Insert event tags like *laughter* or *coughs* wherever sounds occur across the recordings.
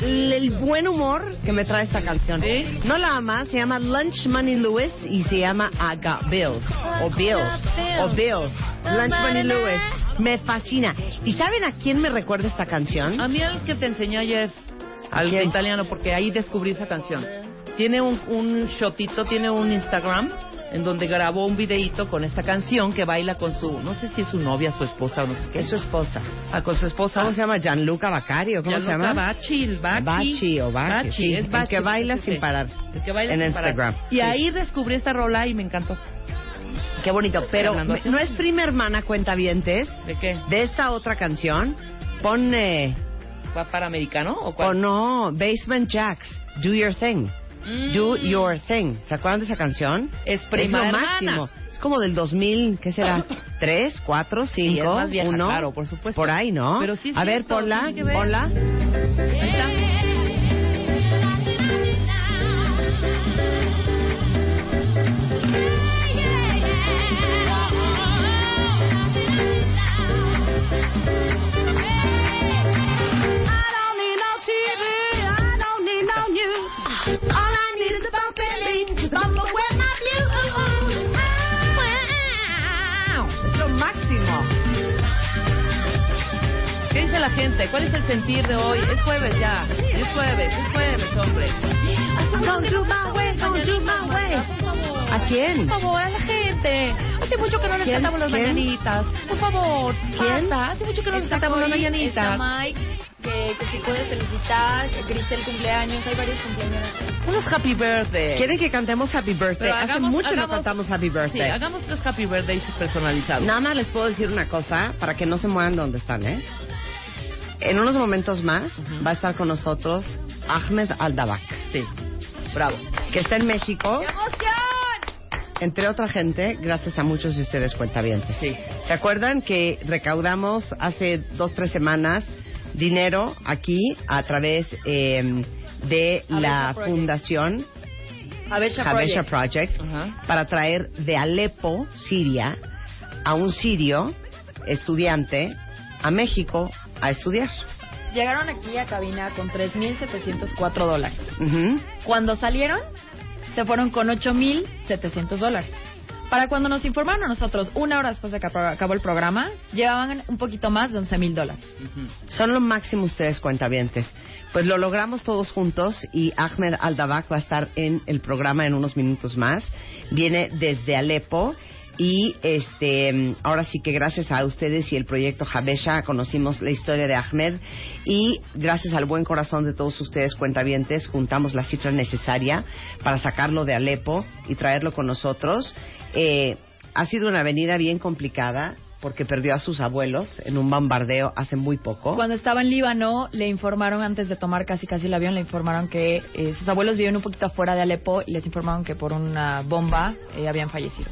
El buen humor que me trae esta canción. ¿Sí? No la ama, se llama Lunch Money Lewis y se llama I Got Bills. O Bills. O Bills. Lunch Money Lewis. Me fascina. ¿Y saben a quién me recuerda esta canción? A mí el que te enseñé ayer, al italiano, porque ahí descubrí esa canción. Tiene un, un shotito, tiene un Instagram en donde grabó un videíto con esta canción que baila con su, no sé si es su novia, su esposa o no sé qué. Es su esposa. Ah, con su esposa. ¿Cómo se llama? Gianluca Bacari o cómo se Gianluca llama? Baci, el Baci. Baci o Baci, sí, es el Baci, que baila sí, sin parar. El que baila En sin parar. Instagram, Y sí. ahí descubrí esta rola y me encantó. Qué bonito. Pero me- no es prima hermana cuentavientes ¿De qué? de esta otra canción. Pon, eh, ¿Va para americano o o cuál? no, Basement Jacks, Do Your Thing. Mm. Do Your Thing. ¿Se acuerdan de esa canción? Es Es prima lo hermana. máximo. Es como del 2000, ¿qué será? *laughs* ¿Tres, cuatro, Sí, cinco, es más vieja, uno? claro, por supuesto. Por ahí, ¿no? Pero sí es A ver, cierto, ponla, Es lo máximo. ¿Qué dice la gente? ¿Cuál es el sentir de hoy? Es jueves ya. Es jueves, es jueves, hombre. Don't do my way, don't do my way. ¿A quién? Por favor, a la gente. Hace mucho que no les cantamos las mañanitas. Por favor. ¿Quién? Hace mucho que no les cantamos las mañanitas. Mike, que, que si puede felicitar, que Cristel cumpleaños, hay varios cumpleaños. Unos happy birthday. ¿Quieren que cantemos Happy Birthday? Pero Hace hagamos- mucho no hagamos- cantamos Happy Sí, Birthday. hagamos los happy birthdays personalizados. Nada más les puedo decir una cosa para que no se muevan de donde están, ¿eh? En unos momentos más va a estar con nosotros Ahmed Aldabak, Sí. Bravo. que está en México. Entre otra gente, gracias a muchos de ustedes cuentavientes. Sí. ¿Se acuerdan que recaudamos hace dos, tres semanas dinero aquí a través eh, de la Project. fundación Habesha Habesha Project. Para traer de Alepo, Siria, a un sirio estudiante a México a estudiar. Llegaron aquí a cabina con 3.704 dólares. Ujú. Cuando salieron, se fueron con 8.700 dólares. Para cuando nos informaron a nosotros, una hora después de que acabó el programa, llevaban un poquito más de 11.000 dólares. Son lo máximo ustedes, cuentavientes. Pues lo logramos todos juntos y Ahmed Aldabak va a estar en el programa en unos minutos más. Viene desde Alepo y este ahora sí que gracias a ustedes y el proyecto Habesha conocimos la historia de Ahmed y gracias al buen corazón de todos ustedes cuentavientes juntamos la cifra necesaria para sacarlo de Alepo y traerlo con nosotros. Eh, ha sido una avenida bien complicada porque perdió a sus abuelos en un bombardeo hace muy poco. Cuando estaba en Líbano, le informaron antes de tomar casi casi el avión, le informaron que eh, sus abuelos vivían un poquito afuera de Alepo y les informaron que por una bomba eh, habían fallecido.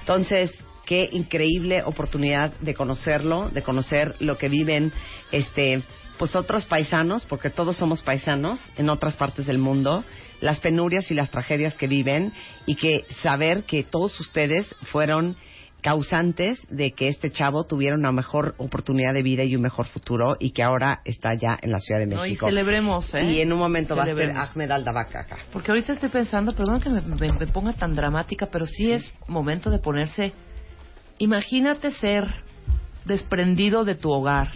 Entonces, qué increíble oportunidad de conocerlo, de conocer lo que viven este pues otros paisanos, porque todos somos paisanos en otras partes del mundo, las penurias y las tragedias que viven y que saber que todos ustedes fueron causantes de que este chavo tuviera una mejor oportunidad de vida y un mejor futuro y que ahora está ya en la Ciudad de No, y México. celebremos, ¿eh? Y en un momento va a ser Celebremos. Ahmed Al-Dabak acá. Porque ahorita estoy pensando, perdón que me, me- me ponga tan dramática, pero sí, es momento de ponerse. Imagínate ser desprendido de tu hogar,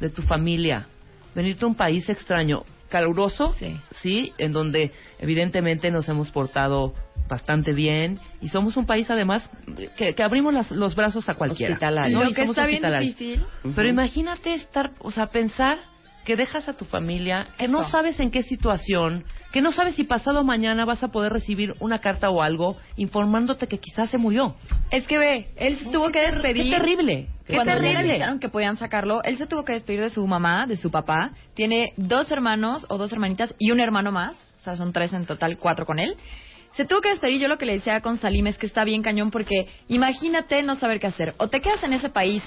de tu familia, venirte a un país extraño, caluroso, Sí. sí, en donde evidentemente nos hemos portado bastante bien y somos un país además que, que abrimos las- los brazos a cualquiera. Hospitalario. ¿no? Lo que está bien difícil. Pero imagínate estar, o sea, pensar que dejas a tu familia, que no sabes en qué situación, que no sabes si pasado mañana vas a poder recibir una carta o algo informándote que quizás se murió. Es que ve, él se tuvo que despedir. Qué terrible. Qué Cuando le terrible. avisaron que podían sacarlo, él se tuvo que despedir de su mamá, de su papá. Tiene dos hermanos o dos hermanitas y un hermano más. O sea, son tres en total, cuatro con él. Se tuvo que despedir. Yo lo que le decía con Salim es que está bien cañón porque imagínate no saber qué hacer. O te quedas en ese país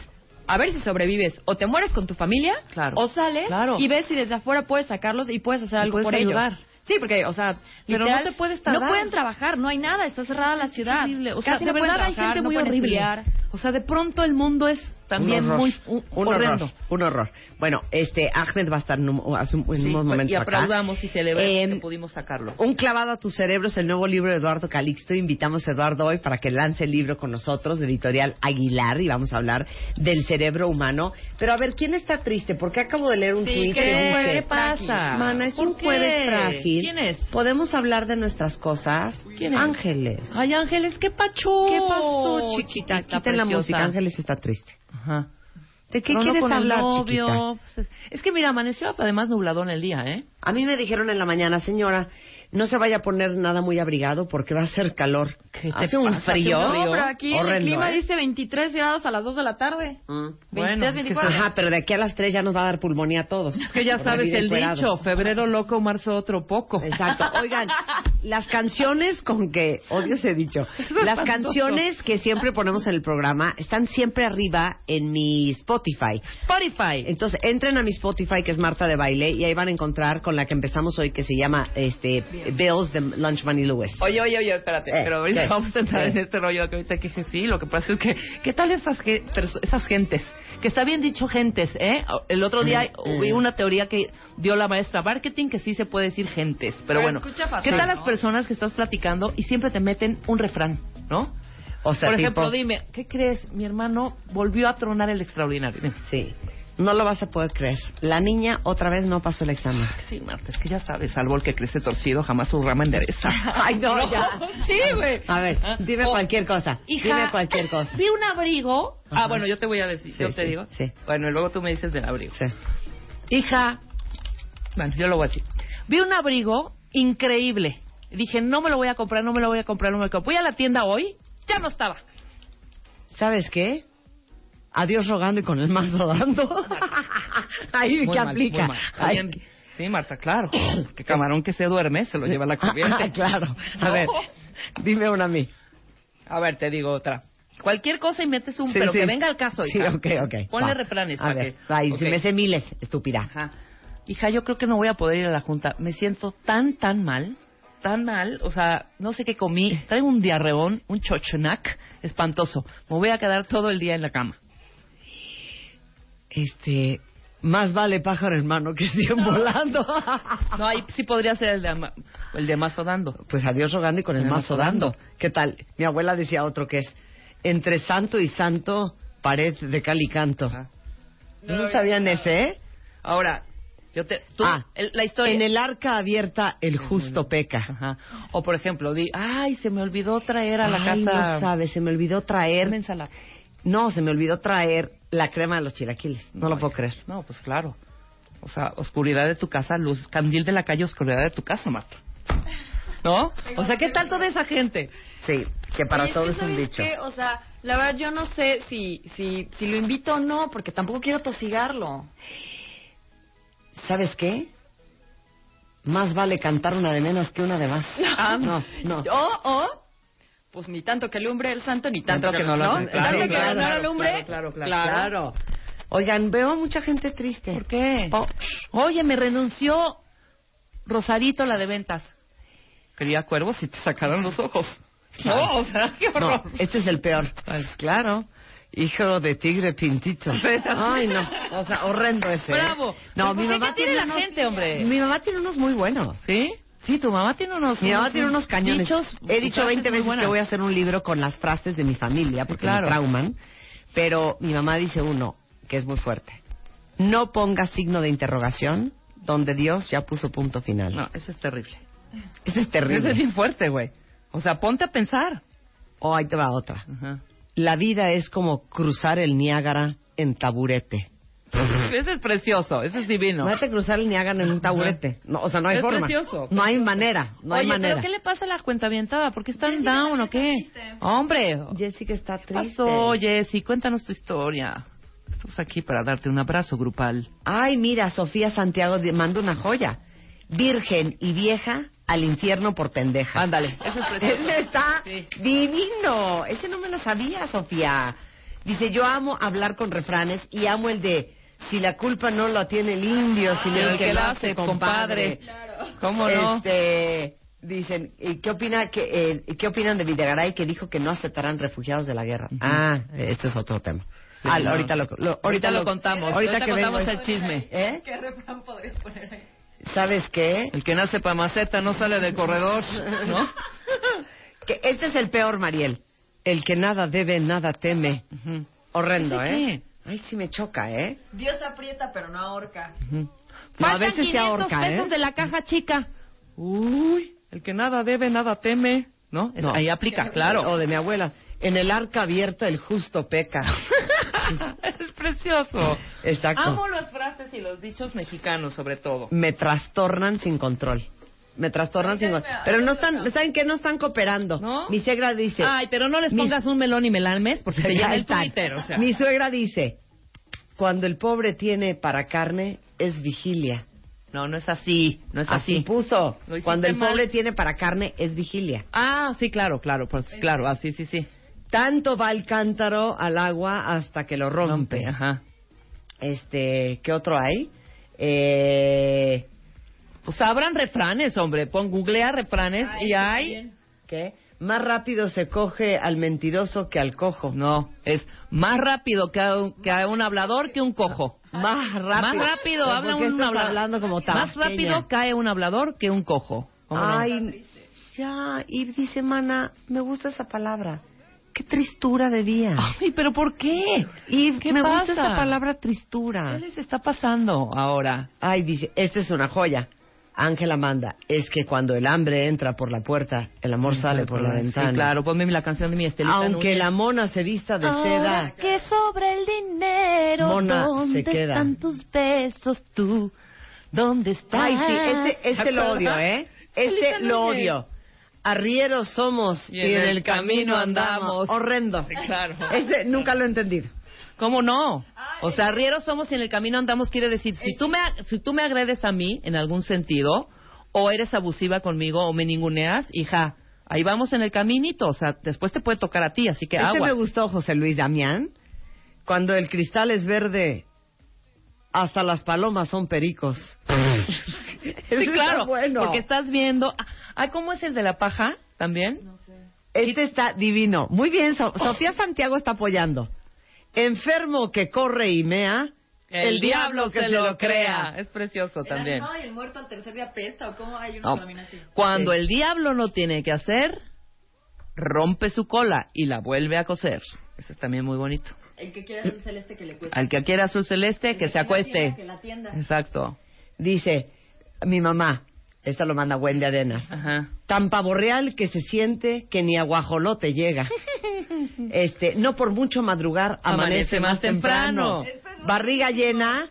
a ver si sobrevives o te mueres con tu familia Claro. o sales Claro. y ves si desde afuera puedes sacarlos y puedes hacer algo puedes por ayudar. ellos. Sí, porque, o sea, Pero literal, no te puedes No tardar. pueden trabajar, no hay nada, está cerrada la ciudad. O sea, Casi de no verdad hay gente no muy horrible. estudiar. O sea, de pronto el mundo es también un horror, muy un- un horror, un horror. Bueno, este Ahmed va a estar en, un- hace un- en Sí, unos momentos y acá. aplaudamos y celebremos Em, que pudimos sacarlo. Un clavado a tus cerebros, el nuevo libro de Eduardo Calixto. Invitamos a Eduardo hoy para que lance el libro con nosotros de editorial Aguilar y vamos a hablar del cerebro humano. Pero a ver, ¿quién está triste? Porque acabo de leer un Sí, tweet ¿qué que dice... ¿Qué pasa? Mana, es ¿Por un qué? jueves frágil. ¿Quién es? ¿Podemos hablar de nuestras cosas? ¿Quién es? Ángeles. Ay, Ángeles, qué pacho. ¿Qué pasó, chiquita? Quiten la música. Ángeles está triste. Ajá. ¿De qué Pero no quieres con el hablar, novio, chiquita? pues es- es que mira, amaneció además nubladón el día, ¿eh? A mí me dijeron en la mañana, señora, no se vaya a poner nada muy abrigado porque va a hacer calor. ¿Qué te Hace un pasa? frío. Hace un No, pero aquí el horrendo, clima ¿eh? dice 23 grados a las 2 de la tarde. Mm. 23, es que 24. Ajá, pero de aquí a las tres ya nos va a dar pulmonía a todos. Es que ya sabes el encuerados. dicho, febrero loco, marzo otro poco. Exacto. Oigan, las canciones con que, odio ese dicho, *laughs* es las espantoso. canciones que siempre ponemos en el programa están siempre arriba en mi Spotify. Spotify. Entonces, entren a mi Spotify, que es Marta de Baile, y ahí van a encontrar con la que empezamos hoy, que se llama este Bills de Lunch Money Lewis. Oye, oye, oye, espérate, Eh, pero ahorita ¿qué? vamos a entrar en este rollo que ahorita que dije sí, lo que pasa es que, ¿qué tal esas, esas gentes? Que está bien dicho gentes, ¿eh? El otro día Mm, vi mm. una teoría que dio la maestra marketing que sí se puede decir gentes, pero, Pero bueno, fácil, ¿qué tal ¿no? las personas que estás platicando y siempre te meten un refrán, ¿no? O sea, Por ejemplo, tipo- dime, ¿qué crees? Mi hermano volvió a tronar el extraordinario. Sí. No lo vas a poder creer. La niña otra vez no pasó el examen. Sí, Marta, es que ya sabes, salvo el que crece torcido, jamás su rama endereza. *laughs* Ay, no, ya. Sí, güey. A ver, dime O- cualquier cosa. Hija, dime cualquier cosa. Vi un abrigo. Ajá. Ah, bueno, yo te voy a decir, Sí, yo te sí, digo. sí. Bueno, y luego tú me dices del abrigo. Sí. Hija, bueno, yo lo voy a decir. Vi un abrigo increíble. Dije, no me lo voy a comprar, no me lo voy a comprar, no me lo compro. Voy a la tienda hoy, ya no estaba. ¿Sabes qué? Adiós rogando y con el mazo dando. *laughs* Ahí Muy que mal, aplica. muy mal. Ahí- Alguien- Sí, Marta, claro. *coughs* Que camarón que se duerme se lo lleva la corriente. *laughs* Claro. A ver, dime una a mí. A ver, te digo otra. Cualquier cosa y metes un, Sí, pero sí. que venga al caso, Sí, hija. ok, ok. Ponle Va. refranes. A ver, que- Ok. si me sé miles, estúpida. Ajá. Hija, yo creo que no voy a poder ir a la junta. Me siento tan, tan mal, tan mal. O sea, no sé qué comí. Traigo un diarreón, un chochonac espantoso. Me voy a quedar todo el día en la cama. Este, más vale pájaro hermano que cien volando. *laughs* No, ahí sí podría ser el de, el de mazo dando. Pues adiós rogando y con el el mazo mazo dando. dando. ¿Qué tal? Mi abuela decía otro que es entre santo y santo, pared de cal y canto. Ajá. ¿No sabían ese, eh? Ahora, yo te... Tú, Ah, el- la historia... En el arca abierta el justo peca. Ajá. O, por ejemplo, di... Ay, se me olvidó traer a la Ay, casa... no sabes, se me olvidó traer. una ensalada. No, se me olvidó traer la crema de los chilaquiles. No, lo puedo creer. No, pues claro. O sea, oscuridad de tu casa, luz, candil de la calle, oscuridad de tu casa, Marta. ¿No? O sea, ¿qué tal toda esa gente? Sí, que para Oye, todo que es un ¿sabes dicho. O sea, la verdad yo no sé si, si, si lo invito o no, porque tampoco quiero tosigarlo. ¿Sabes qué? Más vale cantar una de menos que una de más. *laughs* Ah, no, no. O, o, pues ni tanto que alumbre el santo, ni tanto, que no lo no alumbre. claro, claro, Claro. Oigan, veo a mucha gente triste. ¿Por qué? Oh, Oye, me renunció Rosarito, la de ventas. Quería cuervos y te sacaron los ojos. No, o sea, qué No, horror. este es el peor. Pues claro. Hijo de tigre pintito. *laughs* Ay, no. O sea, horrendo ese. ¿eh? Bravo. No, Pero mi ¿por qué? mamá ¿Qué tiene la unos- gente, hombre? Mi mamá tiene unos muy buenos. ¿Sí? Sí, tu mamá tiene unos... Mi mamá tiene unos cañones. dichos, He dicho frases 20 muy veces que voy a hacer un libro con las frases de mi familia porque Claro. me trauman. Pero mi mamá dice uno que es muy fuerte. No ponga signo de interrogación donde Dios ya puso punto final. No, eso es terrible. Ese es terrible. Eso es bien fuerte, güey. O sea, ponte a pensar. O ahí te va otra. Ajá. La vida es como cruzar el Niágara en taburete. *laughs* Ese es precioso, ese es divino. No hay que cruzar el Niágara en un taburete. No, o sea, no hay Es forma. precioso, No hay manera. No hay manera. ¿pero qué le pasa a la cuenta avientada? ¿Por qué están down o qué? Hombre, Jessica está ¿qué triste. pasó, Jessy? Cuéntanos tu historia. Estamos aquí para darte un abrazo grupal. Ay, mira, Sofía Santiago manda una joya. Virgen y vieja al infierno por pendeja. Ándale, ese es *laughs* precioso. Ese está Sí. divino. Ese no me lo sabía, Sofía. Dice, yo amo hablar con refranes y amo el de, si la culpa no la tiene el indio, sino Pero el que la hace, compadre. ¿Cómo no? Este, dicen, ¿y qué, opina, que, eh, ¿qué opinan de Videgaray que dijo que no aceptarán refugiados de la guerra? Ah, este es otro tema. Sí, Ah, no. ahorita lo, lo- Ahorita lo contamos. Ahorita que contamos vengo- el chisme. ¿Eh? ¿Qué refrán podrías poner ahí? ¿Sabes qué? El que nace pa' maceta no sale del corredor, ¿no? *laughs* Que este es el peor, Mariel. El que nada debe, nada teme. Ujú. Horrendo, ¿Ese ¿eh? Ay, sí me choca, ¿eh? Dios aprieta, pero no ahorca. Ujú. No, a veces se 500 ahorca, pesos ¿eh? de la caja chica. Uy, el que nada debe, nada teme. ¿No? Es- No. Ahí aplica, claro. O de mi abuela. En el arca abierta el justo peca. *laughs* es precioso. Exacto. Amo las frases y los dichos mexicanos, sobre todo. Me trastornan sin control. Me trastornan sin. Pero no están, ¿saben qué? No están cooperando. ¿No? Mi suegra dice... Ay, pero no les pongas un melón y melalmes porque te *laughs* llena el. Twitter, o sea. Mi suegra dice, cuando el pobre tiene para carne, es vigilia. No, no es así, no es Así así. puso. Cuando el mal. pobre tiene para carne, es vigilia. Ah, sí, claro, claro, pues claro, así, sí, sí. Tanto va el cántaro al agua hasta que lo rompe. Ajá. Este, ¿qué otro hay? Eh, Pues abran refranes, hombre. Pon, googlea refranes y hay... ¿Qué? Más rápido se coge al mentiroso que al cojo. No, es más rápido que un, que un hablador que un cojo. Más rápido. Más rápido ¿Pero habla un hablador. hablando como Más rápido cae un hablador que un cojo. Ay, ya. Y dice, mana, me gusta esa palabra. Qué tristura de día. Ay, pero ¿por qué? Y ¿qué me pasa? gusta esa palabra tristura. ¿Qué les está pasando ahora? Ay, dice, esta es una joya. Ángela manda, es que cuando el hambre entra por la puerta, el amor sale por la Sí, ventana. claro, ponme la canción de mi Estelita Aunque Núñez. la mona se vista de seda, que sobra el dinero, Mona, ¿dónde se queda. están tus besos tú? ¿Dónde están? Ay, sí, este, este ¿Te lo odio, ¿eh? Estelita Este lo Núñez. odio. Arrieros somos y, en el camino andamos. Horrendo. Sí, claro. Ese nunca lo he entendido. ¿Cómo no? O sea, rieros somos y en el camino andamos quiere decir, si tú me si tú me agredes a mí en algún sentido o eres abusiva conmigo o me ninguneas, hija, ahí vamos en el caminito, o sea, después te puede tocar a ti, así que Este agua. me gustó, José Luis Damián. Cuando el cristal es verde, hasta las palomas son pericos. *laughs* Sí, claro, bueno. porque estás viendo, ah, ¿cómo es el de la paja? ¿También? Este está divino. Muy bien, So- Sofía Santiago está apoyando. Enfermo que corre y mea, el, diablo que se lo crea. Es precioso también. ¿El animado y el muerto al tercer día pesta o cómo hay una No. así? Cuando Sí. el diablo no tiene que hacer, rompe su cola y la vuelve a coser. Eso es también muy bonito. El que quiera azul celeste que le cueste. Al que quiera azul celeste, El que se acueste. tienda, Que la atienda. Exacto. Dice mi mamá, esta lo manda Wendy Adenas. Ajá. Tan pavorreal que se siente que ni a guajolote llega. *laughs* Este, no por mucho madrugar amanece, Amanece más temprano. temprano. Barriga llena,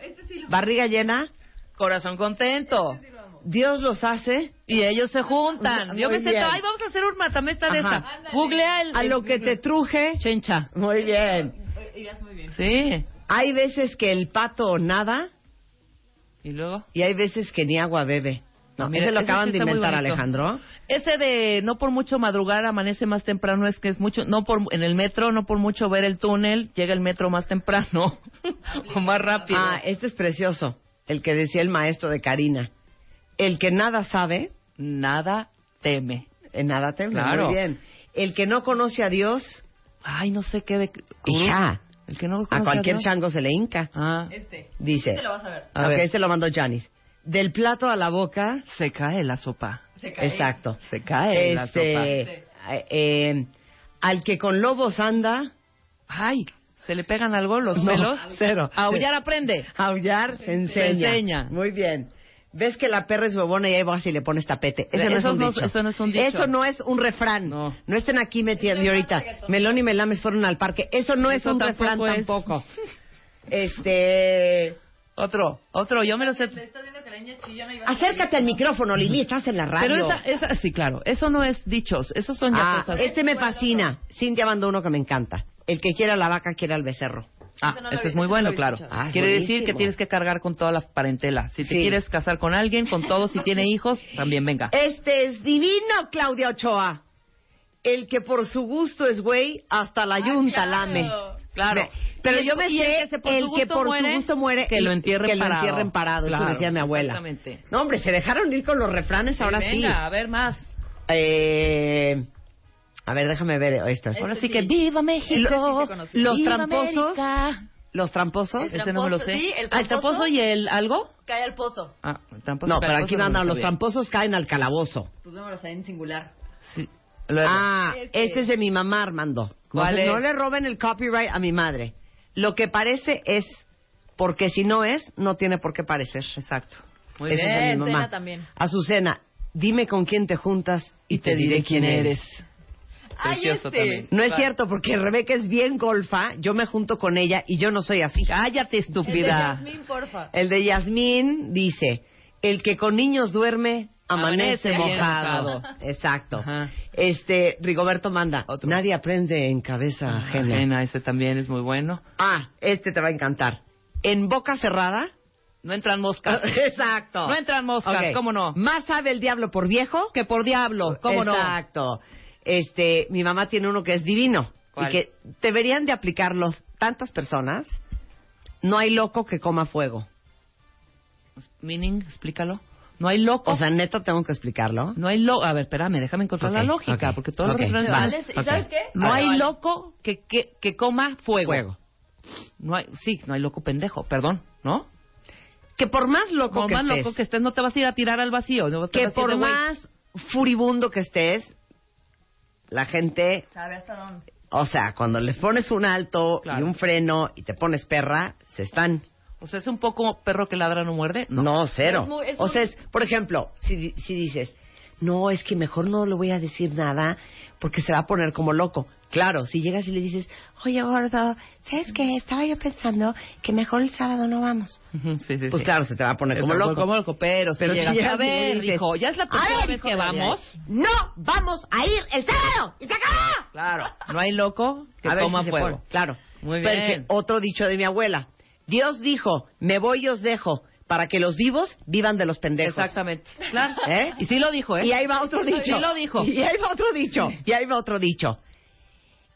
barriga llena, Corazón contento. Dios los hace Y ellos se juntan. Muy Yo me siento, ay, vamos a hacer un matamesta de. Googlea el... a lo que te truje. Chencha. Muy bien. Muy bien. Sí. Hay veces que el pato nada ¿Y luego? y hay veces que ni agua bebe. No, Mira, ese lo ese acaban sí de inventar. Alejandro. Ese de no por mucho madrugar amanece más temprano es que es mucho, no por en el metro, no por mucho ver el túnel, llega el metro más temprano *laughs* o más rápido. Ah, este es precioso. El que decía el maestro de Karina. El que nada sabe, Nada teme. en nada teme. Claro. Muy bien. el que no conoce a Dios, Ay, no sé qué de... hija, El que no a conoce cualquier Dios. chango se le hinca. Ah, Este. Dice. Este lo vas a ver. A ok, ver. este lo mandó Janis. Del plato a la boca, se cae la sopa. Se cae. exacto. Se cae la sopa. Este, eh, al que con lobos anda, Ay, ¿se le pegan algo los No, pelos? cero. Aullar aprende. aullar se enseña. enseña. Muy bien. Ves que la perra es huevona y ahí vas y le pones tapete. Ese no es Eso un no- dicho. eso no es un dicho. Eso no es un refrán. No. estén aquí metiendo y ahorita. Melón y Melames fueron al parque. Eso no es Eso un tampoco refrán es. tampoco. *laughs* Este. Otro, otro, yo me lo sé. Acércate al micrófono, Lili, estás en la radio. Pero esa, esa, sí, claro, eso no es dichos, esos son ya Ah, cosas. este me fascina. Cintia mandó uno que me encanta. El que quiera la vaca, quiera el becerro. Ah, no vi- es muy bueno, claro. Ah, Quiere decir que tienes que cargar con toda la parentela. Si te Sí. quieres casar con alguien, con todo, si tiene *laughs* hijos, también venga. Este es divino, Claudia Ochoa. El que por su gusto es güey, hasta la yunta claro. lame. Claro. Me- Pero yo me sé el que se por el su que gusto por muere, su gusto muere que lo entierren que lo parado. entierren parado. Eso Claro, decía mi abuela. exactamente. No, hombre, se dejaron ir con los refranes ahora sí. venga, a ver más. Eh, a ver, déjame ver esto. Ahora Este sí que sí. viva México. Este sí. Los viva tramposos. América. Los tramposos. Ese no me lo tramposo, sé. sí, el Ah, el tramposo tramposo. y el algo. Cae al pozo. Ah, el tramposo. No, pero aquí tramposo no mandan, lo los tramposos caen al calabozo. Pues vámonos ahí en singular. Sí. Luego. Ah, Este. este es de mi mamá, Armando. No, ¿Cuál se- es? no le roben el copyright a mi madre. Lo que parece es, porque si no es, no tiene por qué parecer. Exacto. Muy Ese es de bien. mi Azucena mamá. también. Azucena, dime con quién te juntas y, te diré quién eres. Ay, este. también. No es Claro. cierto, porque Rebeca es bien golfa, yo me junto con ella y yo no soy así. Cállate, El de estúpida. Yasmín, porfa. El de Yasmín dice, el que con niños duerme, amanece, Amanece mojado. Exacto. Ajá. Este, Rigoberto manda, Otro. nadie aprende en cabeza ajena. Ajena, ese también es muy bueno. Ah, este te va a encantar. En boca cerrada. No entran moscas. *laughs* Exacto. No entran moscas, Ok. ¿cómo no? Más sabe el diablo por viejo. Que por diablo, ¿cómo no? Exacto. Este, mi mamá tiene uno que es divino. ¿Cuál? Y que deberían de aplicarlos tantas personas. No hay loco que coma fuego. Meaning, explícalo. No hay loco. O sea, neta tengo que explicarlo. no hay loco. A ver, espérame, déjame encontrar la lógica, porque todos ok. los refranes Va. van- ¿Vale? ¿Y Ok. sabes qué? No Vale, hay vale. loco que, que, que coma fuego. Fuego. No hay, sí, no hay loco pendejo, perdón, ¿no? Que por más loco Como que más estés, loco que estés, no te vas a ir a tirar al vacío. No que vas a ir por más furibundo que estés, la gente ¿Sabe hasta dónde? O sea, cuando le pones un alto Claro. y un freno y te pones perra, se están. O sea, es un poco perro que ladra no muerde. No, No. cero. Es muy- es o sea, es, por ejemplo, si, di- si dices, no, es que mejor no le voy a decir nada porque se va a poner como loco. Claro, si llegas y le dices, oye, gordo, ¿sabes qué? Estaba yo pensando que mejor el sábado no vamos. Ujú, sí, sí, Pues sí. claro, se te va a poner como loco. Como loco, pero, Pero si si llegas llegas a y le ver, dices, hijo, ya es la "A tercera ver, vez que vamos. No, vamos a ir el sábado y se acabó. Claro, no hay loco que a ver coma si fuego. Claro. Muy Porque bien. otro dicho de mi abuela. Dios dijo, me voy y os dejo, para que los vivos vivan de los pendejos. Exactamente. Claro. ¿Eh? Y sí lo dijo, ¿eh? Y ahí va otro dicho. Sí lo dijo. Y ahí va otro dicho. Y ahí va otro dicho.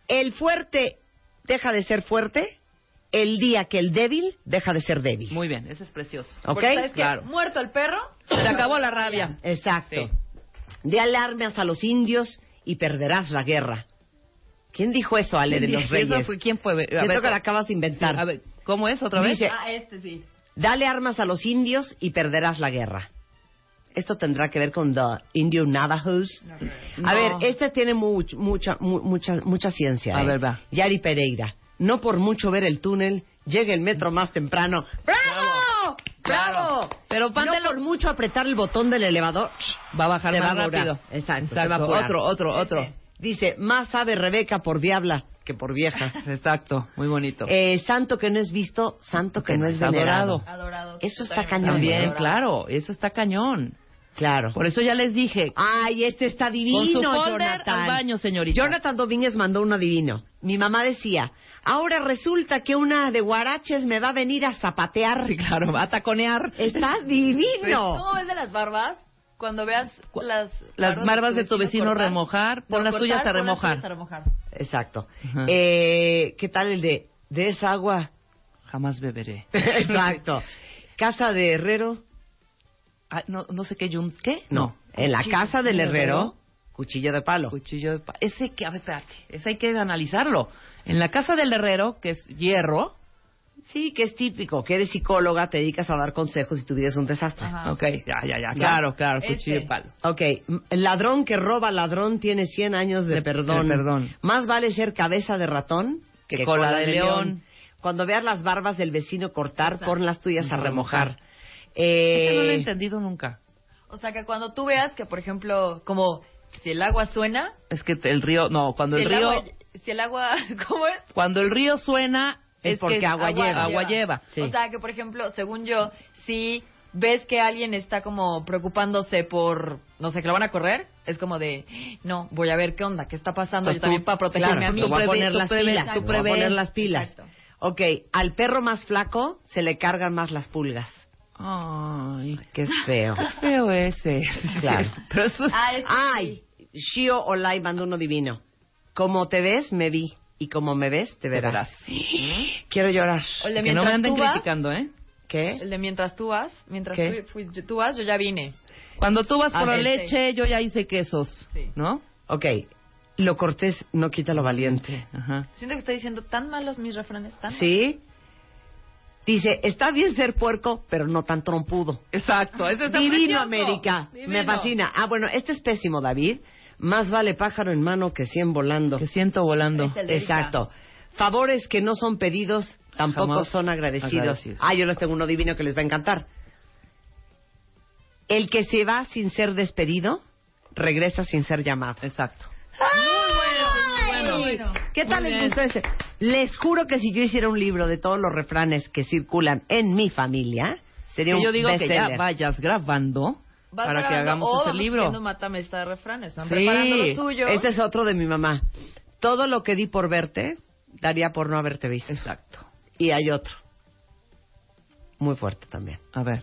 El fuerte deja de ser fuerte el día que el débil deja de ser débil. Muy bien, ese es precioso. ¿Ok? Porque. Claro. Muerto el perro. Se acabó la rabia. Exacto. Sí. De alarmas a los indios y perderás la guerra. ¿Quién dijo eso, Ale, de ¿Quién los eso? reyes? Fue- ¿Quién fue? A Siento ver, que la acabas de inventar. A ver, ¿cómo es otra vez? Dice- Ah, este sí. Dale armas a los indios y perderás la guerra. Esto tendrá que ver con the Indio Navajos. A No. ver, este tiene much- mucha, mu- mucha, mucha ciencia. A ¿eh? ver, va. Yari Pereira. No por mucho ver el túnel, llega el metro más temprano. ¡Bravo! ¡Bravo! Pero no pántelo- por mucho apretar el botón del elevador. Va a bajar más rápido. Exacto, apurar. Otro, otro, otro. Este, Dice, más sabe Rebeca por diabla que por vieja. *laughs* Exacto, muy bonito. Eh, santo que no es visto, santo que no es venerado. adorado. Adorado. Eso está También. cañón. También, Adorado. claro, eso está cañón. Claro. Por eso ya les dije. Ay, este está divino, Con su folder Jonathan. al baño, señorita. Jonathan Domínguez mandó uno divino. Mi mamá decía, ahora resulta que una de guaraches me va a venir a zapatear. Sí, claro, va a taconear. Está divino. ¿Cómo ves de las barbas? Cuando veas las... Las barbas de tu vecino cortar, remojar, pon no, las tuyas cortar, a pon las remojar. tuyas a remojar. Exacto. Eh, ¿Qué tal el de, de esa agua? Jamás beberé. *laughs* Exacto. Casa de herrero. Ah, no, no sé qué, yun- ¿qué? No. En la casa del herrero cuchillo de palo. Cuchillo de pa- Ese que, a ver, espérate, ese hay que analizarlo. En la casa del herrero, que es hierro, Sí, que es típico, que eres psicóloga, te dedicas a dar consejos y tu vida es un desastre. Ajá. ok, ya, ya, ya, claro, claro, cuchillo Este. de palo. Ok, el ladrón que roba ladrón tiene 100 años de, De- perdón. de perdón. Más vale ser cabeza de ratón Que cola de león. Cuando veas las barbas del vecino cortar, Exacto. pon las tuyas a remojar. remojar. Ese no lo he Eh, entendido nunca. O sea, que cuando tú veas que, por ejemplo, como si el agua suena, Es que el río, no, cuando si el el, río, agua, si el agua, *laughs* ¿cómo es? cuando el río suena, Es es, porque que agua lleva. Agua lleva. Sí. O sea, que por ejemplo, según yo, si ves que alguien está como preocupándose por, no sé, que lo van a correr, es como de, no, voy a ver qué onda, qué está pasando, pues yo también tú- para protegerme claro, a mí. te voy a Tú poner tú las pilas. tú a prevé. poner las pilas. Exacto. Ok, al perro más flaco se le cargan más las pulgas. Ay, Qué feo. *laughs* qué feo ese. Claro. *laughs* Pero eso es... Ah, es Ay, Shio Olay mandó uno divino. Como te ves, me vi. Y como me ves, te verás. Quiero llorar. O el de Que no me mientras anden vas, criticando, ¿eh? ¿Qué? el de mientras tú vas, mientras ¿Qué? tú, fui- tú vas, yo ya vine. Cuando tú vas Ah, por la sí. leche, yo ya hice quesos, Sí. ¿no? Ok, lo cortés no quita lo valiente. Ajá. Siento que estoy diciendo tan malos mis refranes, tan ¿Sí? Dice, está bien ser puerco, pero no tan trompudo. Exacto, ese está Divino, precioso. América. Me Divino. fascina. Ah, bueno, este es pésimo, David. Más vale pájaro en mano que cien volando. Que siento volando. Exacto. Favores que no son pedidos tampoco Jamás son agradecidos. agradecidos. Ah, yo les tengo uno divino que les va a encantar. El que se va sin ser despedido, regresa sin ser llamado. Exacto. ¡Ay! bueno, bueno. ¿Qué tal les gustó ese? Les juro que si yo hiciera un libro de todos los refranes que circulan en mi familia, sería Que un yo digo que ya vayas grabando Para que hagamos o ese vamos libro. esta de refranes. Van Sí, preparando lo suyo. este es otro de mi mamá. Todo lo que di por verte, daría por no haberte visto. Exacto. Y hay otro. Muy fuerte también. A ver.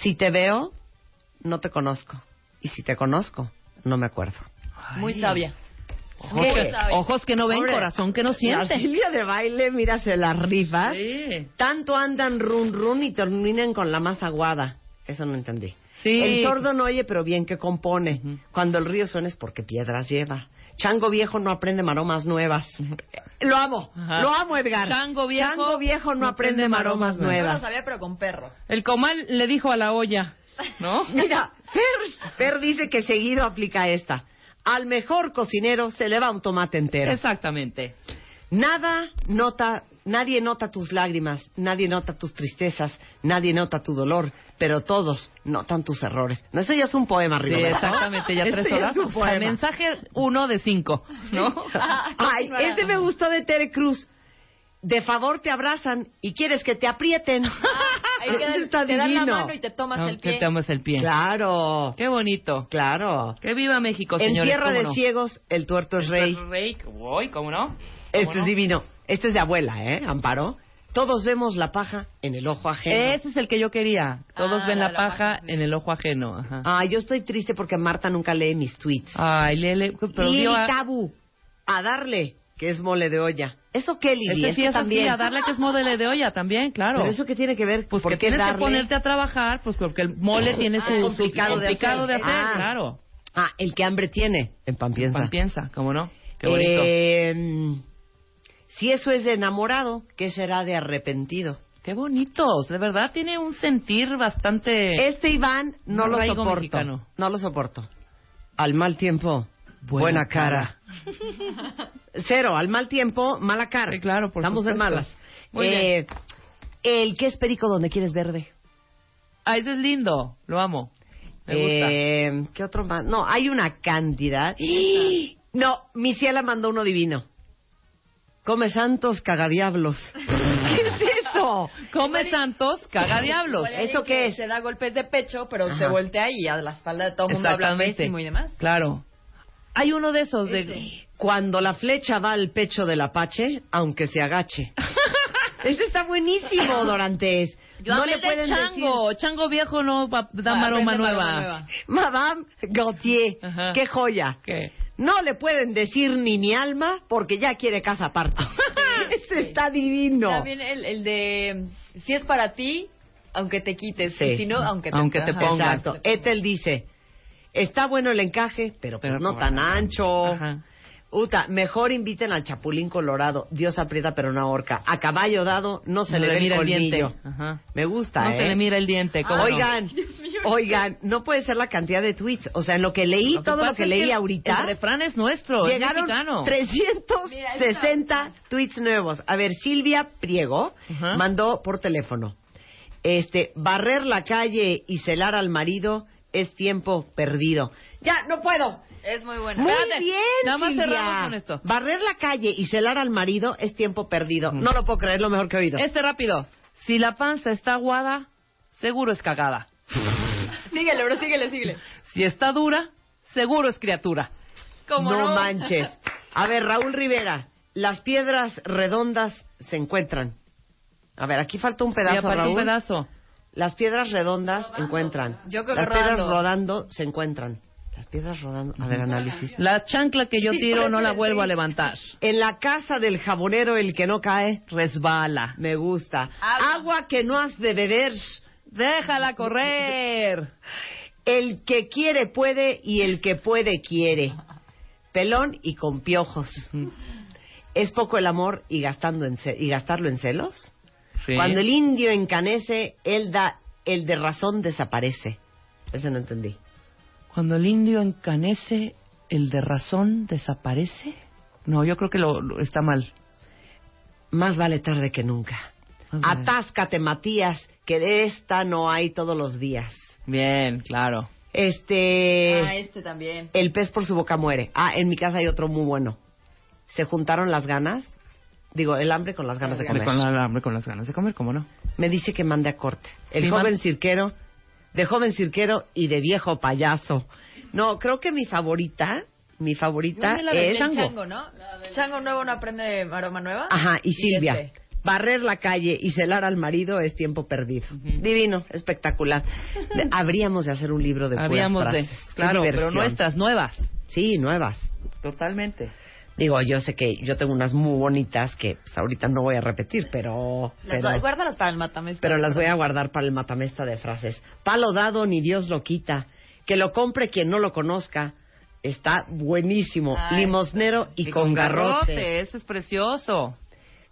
Si te veo, no te conozco. Y si te conozco, no me acuerdo. Muy sabia. Ojos que, sabia. ojos que no ven, corazón que no La siente. Silvia de baile, mira, se la rifa. Sí. Tanto andan run run y terminan con la más aguada. Eso no entendí. Sí. El sordo no oye, pero bien que compone. Cuando el río suena es porque piedras lleva. Chango viejo no aprende maromas nuevas. Lo amo, Ajá. lo amo, Edgar. Chango viejo Chango viejo no, no aprende aprende maromas maromas Yo lo nuevas. sabía, pero con perro. El comal le dijo a la olla, ¿no? *laughs* Mira, Fer, Fer dice que seguido aplica esta. Al mejor cocinero se le va un tomate entero. Exactamente. Nada nota, nadie nota tus lágrimas, nadie nota tus tristezas, nadie nota tu dolor, pero todos notan tus errores. No, eso ya es un poema, Sí, Rigoberto. exactamente, ya *laughs* tres es horas. un O sea, poema. mensaje uno de cinco, ¿no? *laughs* Ay, ese me gustó de Tere Cruz. De favor te abrazan y quieres que te aprieten. Ahí te, Eso dan- está te dan la mano y te tomas No, el pie. te amas el pie. Claro, Qué bonito. claro. Que viva México, En señores. tierra ¿cómo de no? ciegos, el tuerto es rey. Rey. Uy, ¿cómo no? ¿Cómo Este no? es divino. Este es de abuela, ¿eh? Amparo. Todos vemos la paja en el ojo ajeno. Ese es el que yo quería. Todos Ah, ven la paja paja, sí. en el ojo ajeno. Ajá. Ah, yo estoy triste porque Marta nunca lee mis tweets. Ay, Lele, pero y dio a- Cabu, a darle, que es mole de olla. ¿Eso qué, Lili? Ese Es sí que es también. así, a darle que es modelo de olla también, claro. Pero eso qué tiene que ver, Pues ¿por que qué tienes darle? que ponerte a trabajar, pues porque el mole tiene su complicado de hacer. de hacer, Ah. claro. Ah, el que hambre tiene, en pan piensa. Pan piensa, ¿cómo no? Qué bonito. Eh, si eso es de enamorado, ¿qué será de arrepentido? Qué bonitos, de verdad tiene un sentir bastante... Este Iván no lo soporto. mexicano. No lo soporto. Al mal tiempo, buena, Buena cara. *laughs* Cero, al mal tiempo, mala cara. Sí, claro, por Estamos de supuesto. malas. Muy Eh, El que es perico donde quieres verde. Ay, ese es lindo, lo amo. Me gusta. Eh, ¿Qué otro más? No, hay una cantidad. *gasps* No, mi ciela mandó uno divino. Come santos, cagadiablos. *laughs* ¿Qué es eso? Come santos, caga diablos. Igual hay ¿Eso alguien qué que es? Se da golpes de pecho, pero Ajá. se voltea y a la espalda de todo el mundo habla Exactamente. pésimo y demás. Claro. Hay uno de esos de... Ese. Cuando la flecha va al pecho del apache, aunque se agache. *laughs* Eso está buenísimo, Dorantes. no le pueden chango, chango viejo no va- da Va, maroma aprende nueva. maroma nueva. Madame Gautier, Ajá. qué joya. ¿Qué? No le pueden decir ni mi alma porque ya quiere casa aparte. *laughs* *laughs* Ese está divino. También el, el de, si es para ti, aunque te quites. Sí. Si no, aunque te, Aunque te pongas. Exacto. Ethel dice, Está bueno el encaje, pero, pues Pero no tan ancho. Ajá. Uta, mejor inviten al Chapulín Colorado. Dios aprieta pero no ahorca. A caballo dado no se No le le ve el mira el diente. Ajá. Me gusta, No ¿eh? se le mira el diente. ¿cómo no? Oigan, oigan, no puede ser la cantidad de tweets. O sea, en lo que leí, Lo que todo lo que es leí ahorita, El refrán es nuestro, llegaron es mexicano. 360 tweets nuevos. A ver, Silvia Priego Ajá. mandó por teléfono. Este, barrer la calle y celar al marido es tiempo perdido. Ya, no puedo. Es muy bueno. Muy Espérate. bien, Nada más Silvia. cerramos con esto. Barrer la calle y celar al marido es tiempo perdido. No lo puedo creer, lo mejor que he oído. Este rápido. Si la panza está aguada, seguro es cagada. *laughs* Síguele, bro, síguele, síguele. Si está dura, seguro es criatura. ¿Cómo no, no? manches. A ver, Raúl Rivera, las piedras redondas se encuentran. A ver, aquí falta un pedazo, falta Raúl. un pedazo. Las piedras redondas encuentran. Yo creo que Las piedras rodando. rodando se encuentran. Las piedras rodando. A ver, análisis. La chancla que yo Sí, tiro no la vuelvo a levantar. En la casa del jabonero el que no cae, Resbala. me gusta. Agua. Agua que no has de beber. Déjala correr. El que quiere puede y el que puede quiere. Pelón y con piojos. ¿Es poco el amor y, gastando en ce- y gastarlo en celos? Sí. Cuando el indio encanece, él da, el de razón desaparece. Ese no entendí. Cuando el indio encanece, el de razón desaparece. No, yo creo que lo, lo- está mal. Más vale tarde que nunca. Vale. Atáscate, Matías, que de esta no hay todos los días. Bien, claro. Este. Ah, este también. El pez por su boca muere. Ah, en mi casa hay otro muy bueno. Se juntaron las ganas. Digo, el hambre con las ganas de comer. Con la hambre, con las ganas de comer, ¿cómo no? Me dice que mande a corte. El Sí, joven man- cirquero, de joven cirquero y de viejo payaso. No, creo que mi favorita, mi favorita la es... Chango. ¿no? Chango nuevo no aprende aroma nueva. Ajá, y Silvia. este. Barrer la calle y celar al marido es tiempo perdido. Divino, espectacular. *laughs* Habríamos de hacer un libro de puras Habíamos de. Claro, pero nuestras, nuevas. Sí, nuevas. Totalmente. Digo, yo sé que yo tengo unas muy bonitas que pues, ahorita no voy a repetir, pero... Las- pero... Guárdalas para el matamesta. pero las voy a guardar para el matamesta de frases. Palo dado ni Dios lo quita. Que lo compre quien no lo conozca. Está buenísimo. Ay, Limosnero y, con garrote. Ese es precioso.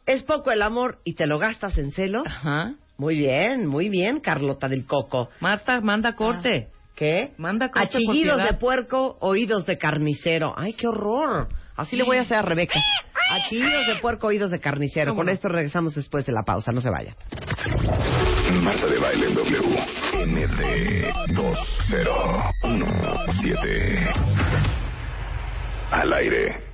Es poco el amor y te lo gastas en celos. Ajá. Muy bien, muy bien, Carlota del Coco. Marta, manda corte. ¿Qué? Manda corte Achillidos de puerco, oídos de carnicero. ¡Ay, qué horror! Así le voy a hacer a Rebeca. Achillidos *laughs* de puerco, oídos de carnicero. ¿Cómo Con no? esto regresamos después de la pausa. No se vayan. Marta de baile en W. NT 2017. Al aire.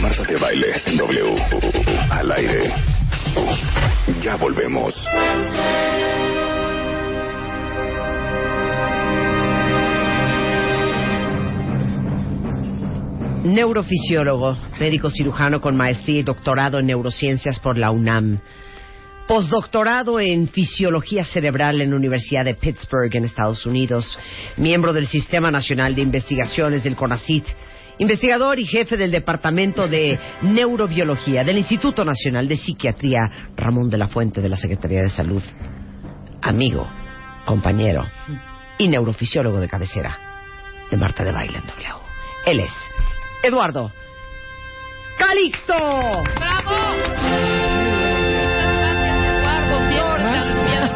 Marta de baile W al aire. Ya volvemos. Neurofisiólogo, médico cirujano con maestría y doctorado en neurociencias por la UNAM. Postdoctorado en fisiología cerebral en la Universidad de Pittsburgh en Estados Unidos. Miembro del Sistema Nacional de Investigaciones del CONACIT. Investigador y jefe del Departamento de Neurobiología del Instituto Nacional de Psiquiatría Ramón de la Fuente de la Secretaría de Salud. Amigo, compañero y neurofisiólogo de cabecera de Marta de Baile en W. Él es Eduardo Calixto. ¡Bravo!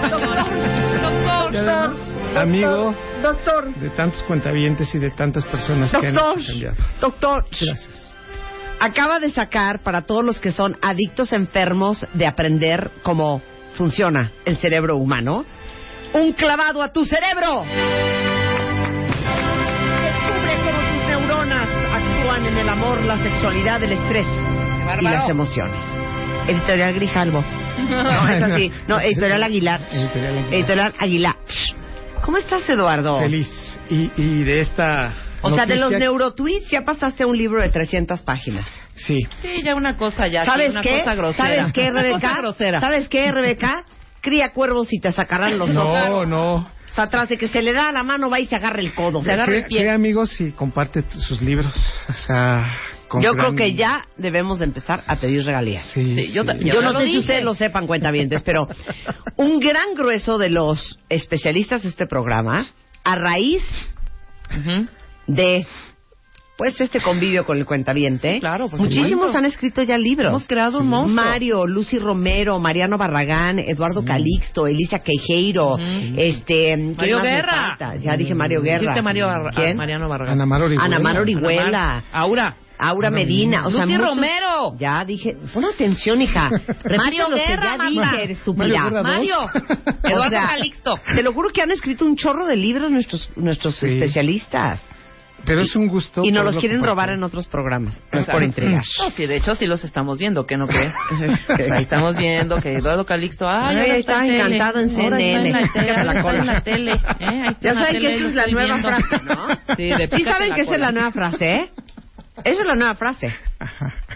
Doctor. Doctor. Doctor, amigo doctor, de tantos cuentavientes y de tantas personas que doctor, han cambiado. doctor. Gracias. Acaba de sacar para todos los que son adictos enfermos de aprender cómo funciona el cerebro humano, un clavado a tu cerebro. Descubre cómo tus neuronas actúan en el amor, la sexualidad, el estrés y las emociones. Editorial Grijalvo. *laughs* No, es así. No, Editorial Aguilar. Editorial Aguilar. Editorial Aguilar. ¿Cómo estás, Eduardo? Feliz. Y, y de esta. O sea, de los noticia- neurotweets ya pasaste a un libro de 300 páginas. Sí. Sí, ya una cosa ya. ¿Sabes una qué? Cosa grosera. ¿Sabes qué, Una Rebeca? cosa grosera. ¿Sabes qué, Rebeca? Cría cuervos y te sacarán los ojos. No, no. O sea, tras de que se le da la mano, va y se agarra el codo. Se agarra el Crea- pie. crea amigos y comparte sus libros. O sea. Con Yo gran- creo que ya debemos de empezar a pedir regalías. Sí, Sí, yo sí. no sé si ustedes lo sepan, cuentavientes, pero un gran grueso de los especialistas de este programa, a raíz de pues este convivio con el cuentaviente, Sí, claro, muchísimos han escrito ya libros. Hemos creado un monstruo. Mario, Lucy Romero, Mariano Barragán, Eduardo Calixto, Elisa Queijeiro, este ¿quién Mario Guerra. Ya dije Mario Guerra. Dijiste Mario Bar- ¿Quién? Mariano Barragán. Ana Mar Orihuela. Ana Mar Orihuela. Ana Mar- Aura. Aura Medina, o sea, Lucy muchos- Romero. Ya dije, pon atención, hija. *laughs* Mario lo que Guerra, ya Marta. dije, estúpida. Mario Guerra. *laughs* Eduardo Calixto. Te lo juro que han escrito un chorro de libros nuestros nuestros Sí. especialistas. Pero es un gusto. Y nos los quieren compartir. robar en otros programas. No es por intrigar. No, sí, de hecho sí los estamos viendo, ¿qué no crees? *laughs* Ahí estamos viendo que Eduardo Calixto, ahora ahí está encantado en CNN. en la tele. ¿eh? Ya saben que esa es la nueva frase, ¿no? Sí, de Sí pícate saben que esa es la nueva frase, ¿eh? Esa es la nueva frase.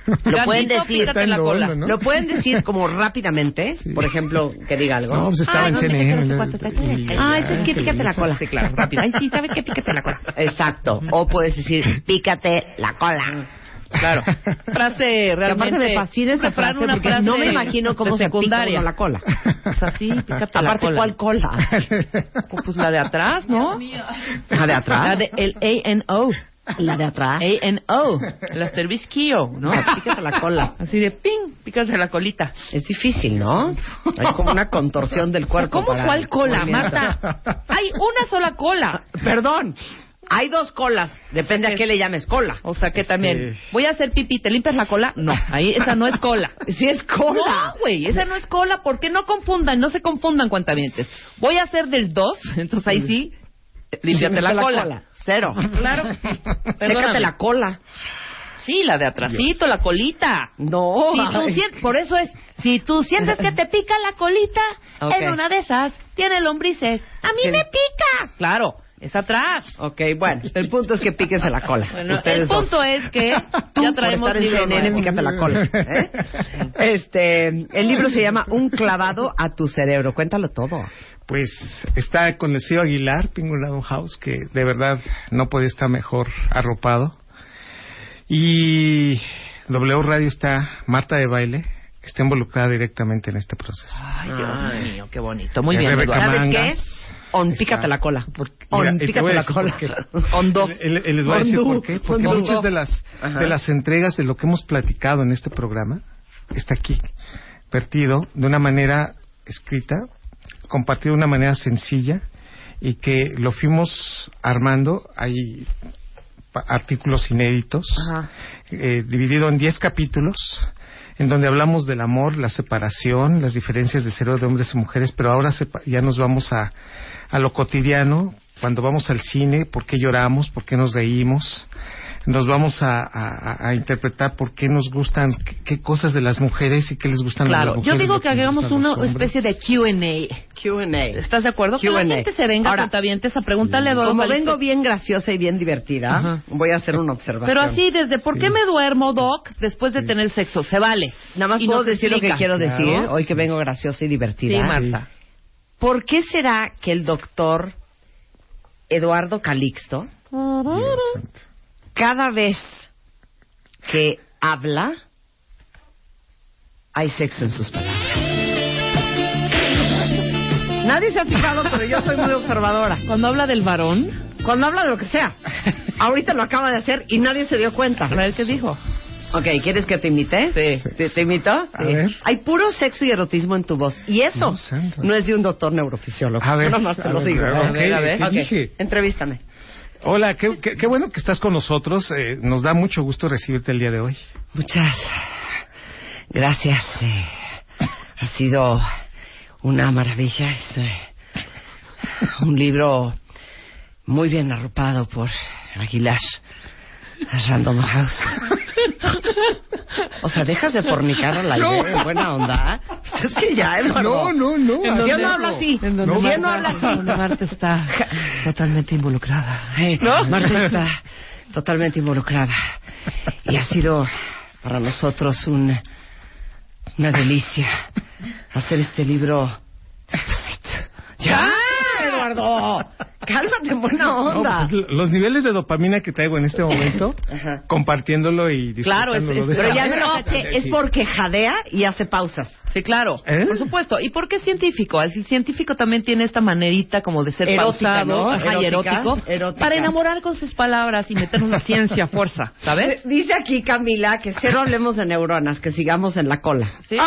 Lo Gandito, pueden decir. en la lo cola. hondo, ¿no? Lo pueden decir como rápidamente. Por ejemplo, que diga algo. No, pues estaba Ay, en no CNN. Ah, es que pícate la cola. Sí, claro, rápido. Ay, sí, ¿sabes qué? Pícate la cola. Exacto. O puedes decir, pícate la cola. Claro. Frase Que realmente. aparte me fascina esa frase una porque frase no me imagino cómo de se pica secundaria. la cola. *laughs* O sea, sí, pícate la Aparte, cola. ¿cuál cola? Pues la de atrás, ¿no? ¿La de atrás? La de el A-N-O. La de atrás. A-N-O. El asterisquillo, ¿no? Pícate la cola. Así de ping, pícate la colita. Es difícil, ¿no? Hay como una contorsión del cuerpo. ¿Cómo para cuál cola. Marta? Hay una sola cola. Perdón. Hay dos colas. Depende a qué le llames cola. O sea que Este- también, voy a hacer pipí, ¿te limpias la cola? No, ahí esa no es cola. *laughs* Si es cola. No, güey, esa no es cola, porque no confundan, no se confundan cuentavientes. Voy a hacer del 2, *laughs* entonces ahí sí, *laughs* límpiate la, cola. Cero. Claro que sí. *laughs* Sécate la cola. Sí, la de atrasito, la colita. No. Si tú por eso es, si tú sientes que te pica la colita, en una de esas tiene lombrices. A mí me pica. Claro, es atrás. Ok, bueno. El punto es que píquense la cola. Bueno, Ustedes el dos. punto es que Tú, ya por traemos en CNN, pícate la cola. ¿eh? Este, el libro se llama Un clavado a tu cerebro. Cuéntalo todo. Pues está con el sello Aguilar, Penguin Random House, que de verdad no puede estar mejor arropado. Y W Radio está, Marta de Baile, está involucrada directamente en este proceso. Ay, Dios mío, qué bonito. Muy Eh, bien, Rebeca. ¿Sabes qué? Mangas. On, Está. pícate la cola. On, Mira, y te pícate voy a la cola. qué. *laughs* Eh, eh, Les voy a decir por qué. Porque fondue. muchas de las, Ajá. de las entregas de lo que hemos platicado en este programa está aquí, vertido de una manera escrita, compartido de una manera sencilla y que lo fuimos armando. Hay artículos inéditos, eh, dividido en 10 capítulos, en donde hablamos del amor, la separación, las diferencias de cerebro de hombres y mujeres, pero ahora sepa- ya nos vamos a, a lo cotidiano, cuando vamos al cine, por qué lloramos, por qué nos reímos, nos vamos a, a- a interpretar por qué nos gustan, qué, qué cosas de las mujeres y qué les gustan de las Claro, mujeres. yo digo que hagamos una especie de Q&A. Q&A. ¿Estás de acuerdo? Que la gente se venga, Ahora, a preguntarle a Eduardo Como vengo bien graciosa y bien divertida, Ajá. voy a hacer una observación. Pero así, desde ¿por qué Sí. me duermo, Doc, después de tener sexo? Se vale. Nada más Y puedo decir lo que quiero Claro. decir, hoy que vengo graciosa y Sí, divertida. Marta. ¿Por qué será que el doctor Eduardo Calixto, Dios. Cada vez que habla, hay sexo en sus palabras? Nadie se ha fijado, pero yo soy muy observadora. Cuando habla del varón, Cuando habla de lo que sea. Ahorita lo acaba de hacer y nadie se dio cuenta. a ver qué dijo. Ok, ¿quieres que te imite? Sí. ¿Te, te imito? A ver. Hay puro sexo y erotismo en tu voz. Y eso no es de un doctor neurofisiólogo. A ver, Yo nomás te a lo ver, digo. a ver, A ver, a ver. te Ok, dije. entrevístame. Hola, qué, bueno que estás con nosotros. eh, nos da mucho gusto recibirte el día de hoy. Muchas gracias. eh, ha sido una maravilla. Es eh, un libro muy bien arropado por Aguilar. Random House. O sea, dejas de fornicar al aire, en buena onda. Es que ya, Eduardo. no, no. Yo no hablo así. En No, yo no hablo así. Marta está totalmente involucrada. Eh, Marta está totalmente involucrada. Y ha sido para nosotros un, una delicia hacer este libro. ¡Ya, Eduardo! Cálmate, en buena No, onda. pues, los niveles de dopamina que traigo en este momento, Ajá. compartiéndolo y Claro, es- disfrutándolo es- de Pero esta ya me lo manera. caché. Es porque jadea y hace pausas. Sí, claro, ¿Eh? por supuesto. ¿Y por qué científico? El científico también tiene esta manerita como de ser Erótica, pausado ¿no? ajá, y erótico erótica. para enamorar con sus palabras y meternos la ciencia a fuerza, ¿sabes? *laughs* Dice aquí Camila que cero hablemos de neuronas, que sigamos en la cola. Sí. *laughs*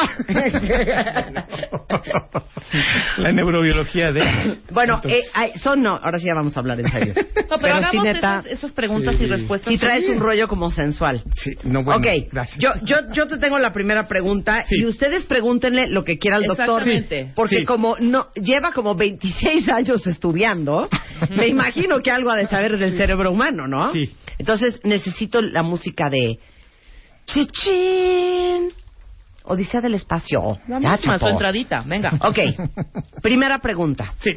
La neurobiología de... Bueno, Entonces, eh, son no, ahora sí ya vamos a hablar en serio. *laughs* No, pero, hagamos sí, neta, esas, esas preguntas Sí. y respuestas. si traes un rollo como sensual. sí, no, bueno, ok, gracias. Yo, yo, yo te tengo la primera pregunta Sí. y ustedes pregúntenle lo que quiera al doctor. Exactamente. Porque Sí. como no lleva como 26 años estudiando, me imagino que algo ha de saber del cerebro humano, ¿no? Sí. Entonces necesito la música de Chichín. Odisea del espacio. La Ya, misma, su entradita, venga. Ok, *laughs* primera pregunta. Sí.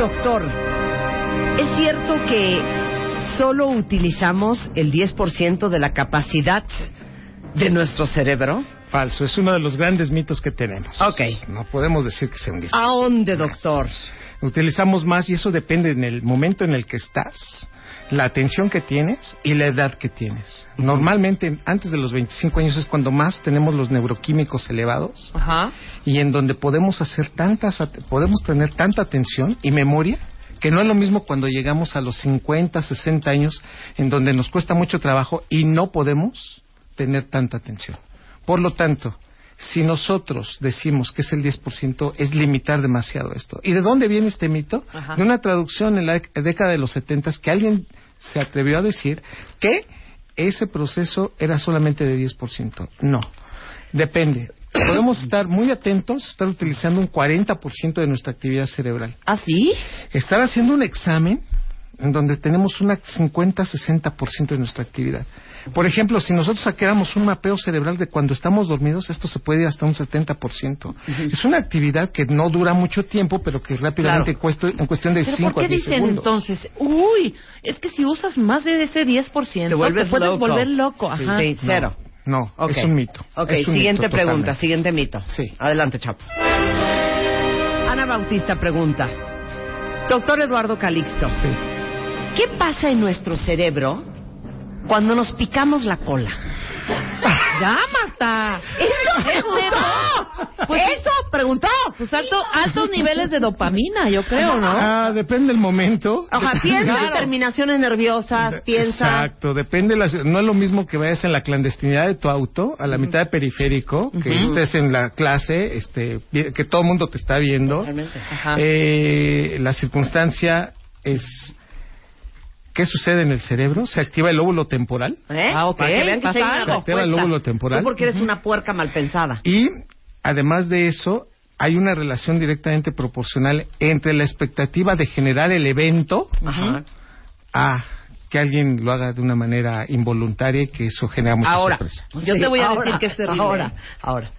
Doctor, ¿es cierto que solo utilizamos el 10% de la capacidad de nuestro cerebro? Falso, es uno de los grandes mitos que tenemos. Ok. No podemos decir que sea un 10%. ¿A dónde, doctor? Utilizamos más y eso depende en el momento en el que estás, la atención que tienes y la edad que tienes. Normalmente antes de los 25 años es cuando más tenemos los neuroquímicos elevados y en donde podemos hacer tantas podemos tener tanta atención y memoria que no es lo mismo cuando llegamos a los 50, 60 años en donde nos cuesta mucho trabajo y no podemos tener tanta atención. Por lo tanto, si nosotros decimos que es el 10%, es limitar demasiado esto. ¿Y de dónde viene este mito? Ajá. De una traducción en la década de los 70 que alguien se atrevió a decir que ese proceso era solamente de 10%. No, depende. *coughs* Podemos estar muy atentos, estar utilizando un 40% de nuestra actividad cerebral. ¿Ah, sí? Estar haciendo un examen en donde tenemos un 50-60% de nuestra actividad. Por ejemplo, si nosotros saquáramos un mapeo cerebral de cuando estamos dormidos, esto se puede ir hasta un 70%. Es una actividad que no dura mucho tiempo, pero que rápidamente Claro. cuesto- en cuestión de ¿Pero 5 por a qué 10 dicen segundos. entonces, uy, es que si usas más de ese 10%, Te vuelves puedes loco. volver loco? Sí, Ajá. sí, cero. No, es un mito. Ok, Es un siguiente mito pregunta, totalmente. siguiente mito. Sí. Adelante, Chapo. Ana Bautista pregunta. Doctor Eduardo Calixto, Sí. ¿Qué pasa en nuestro cerebro cuando nos picamos la cola? Ya, Marta. ¡Eso preguntó! Pues- ¡Eso preguntó! Pues alto, altos niveles de dopamina, yo creo, ¿no? Ah, depende del momento. Ajá, piensa en Claro. terminaciones nerviosas, piensa... Exacto, depende. Las, no es lo mismo que vayas en la clandestinidad de tu auto, a la mitad de periférico, que estés en la clase, este, que todo el mundo te está viendo. Ajá. Eh, la circunstancia es. ¿Qué sucede en el cerebro? Se activa el lóbulo temporal. ¿Eh? Ah, ok, Para que vean. Se activa el respuesta. lóbulo temporal. Tú porque eres una puerca mal pensada. Y además de eso, hay una relación directamente proporcional entre la expectativa de generar el evento Ajá. a que alguien lo haga de una manera involuntaria y que eso genera mucha Ahora, sorpresa. yo te voy a Ahora, decir que es terrible. Ahora, ahora.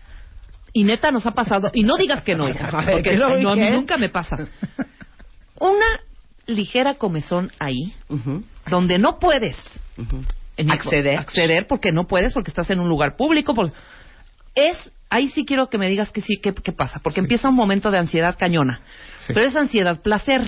Y neta nos ha pasado, y no digas que no, hija, *laughs* porque ¿qué no, no, a mí nunca me pasa. *laughs* Una ligera comezón ahí, donde no puedes en Acceder. acceder porque no puedes, porque estás en un lugar público. Es, ahí sí quiero que me digas que sí, ¿qué, qué pasa? Porque empieza un momento de ansiedad cañona. Sí. Pero es ansiedad, placer.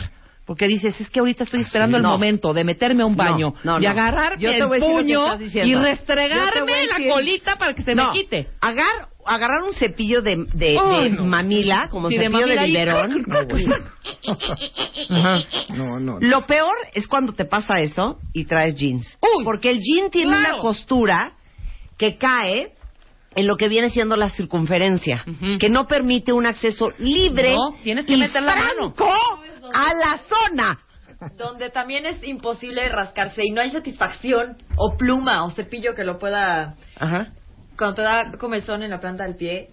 Porque dices, es que ahorita estoy esperando el No. momento de meterme a un baño no, y no. agarrarme Yo te el puño y restregarme la colita para que se No, me quite. Agar, agarrar un cepillo de, de, de mamila, como Sí, de cepillo de, y- biberón, *laughs* No, no. Lo peor es cuando te pasa eso y traes jeans. Porque el jean tiene claro. una costura que cae en lo que viene siendo la circunferencia, que no permite un acceso libre No, tienes que y meter la mano. a la zona. Donde también es imposible rascarse y no hay satisfacción o pluma o cepillo que lo pueda... Ajá. Cuando te da comezón en la planta del pie,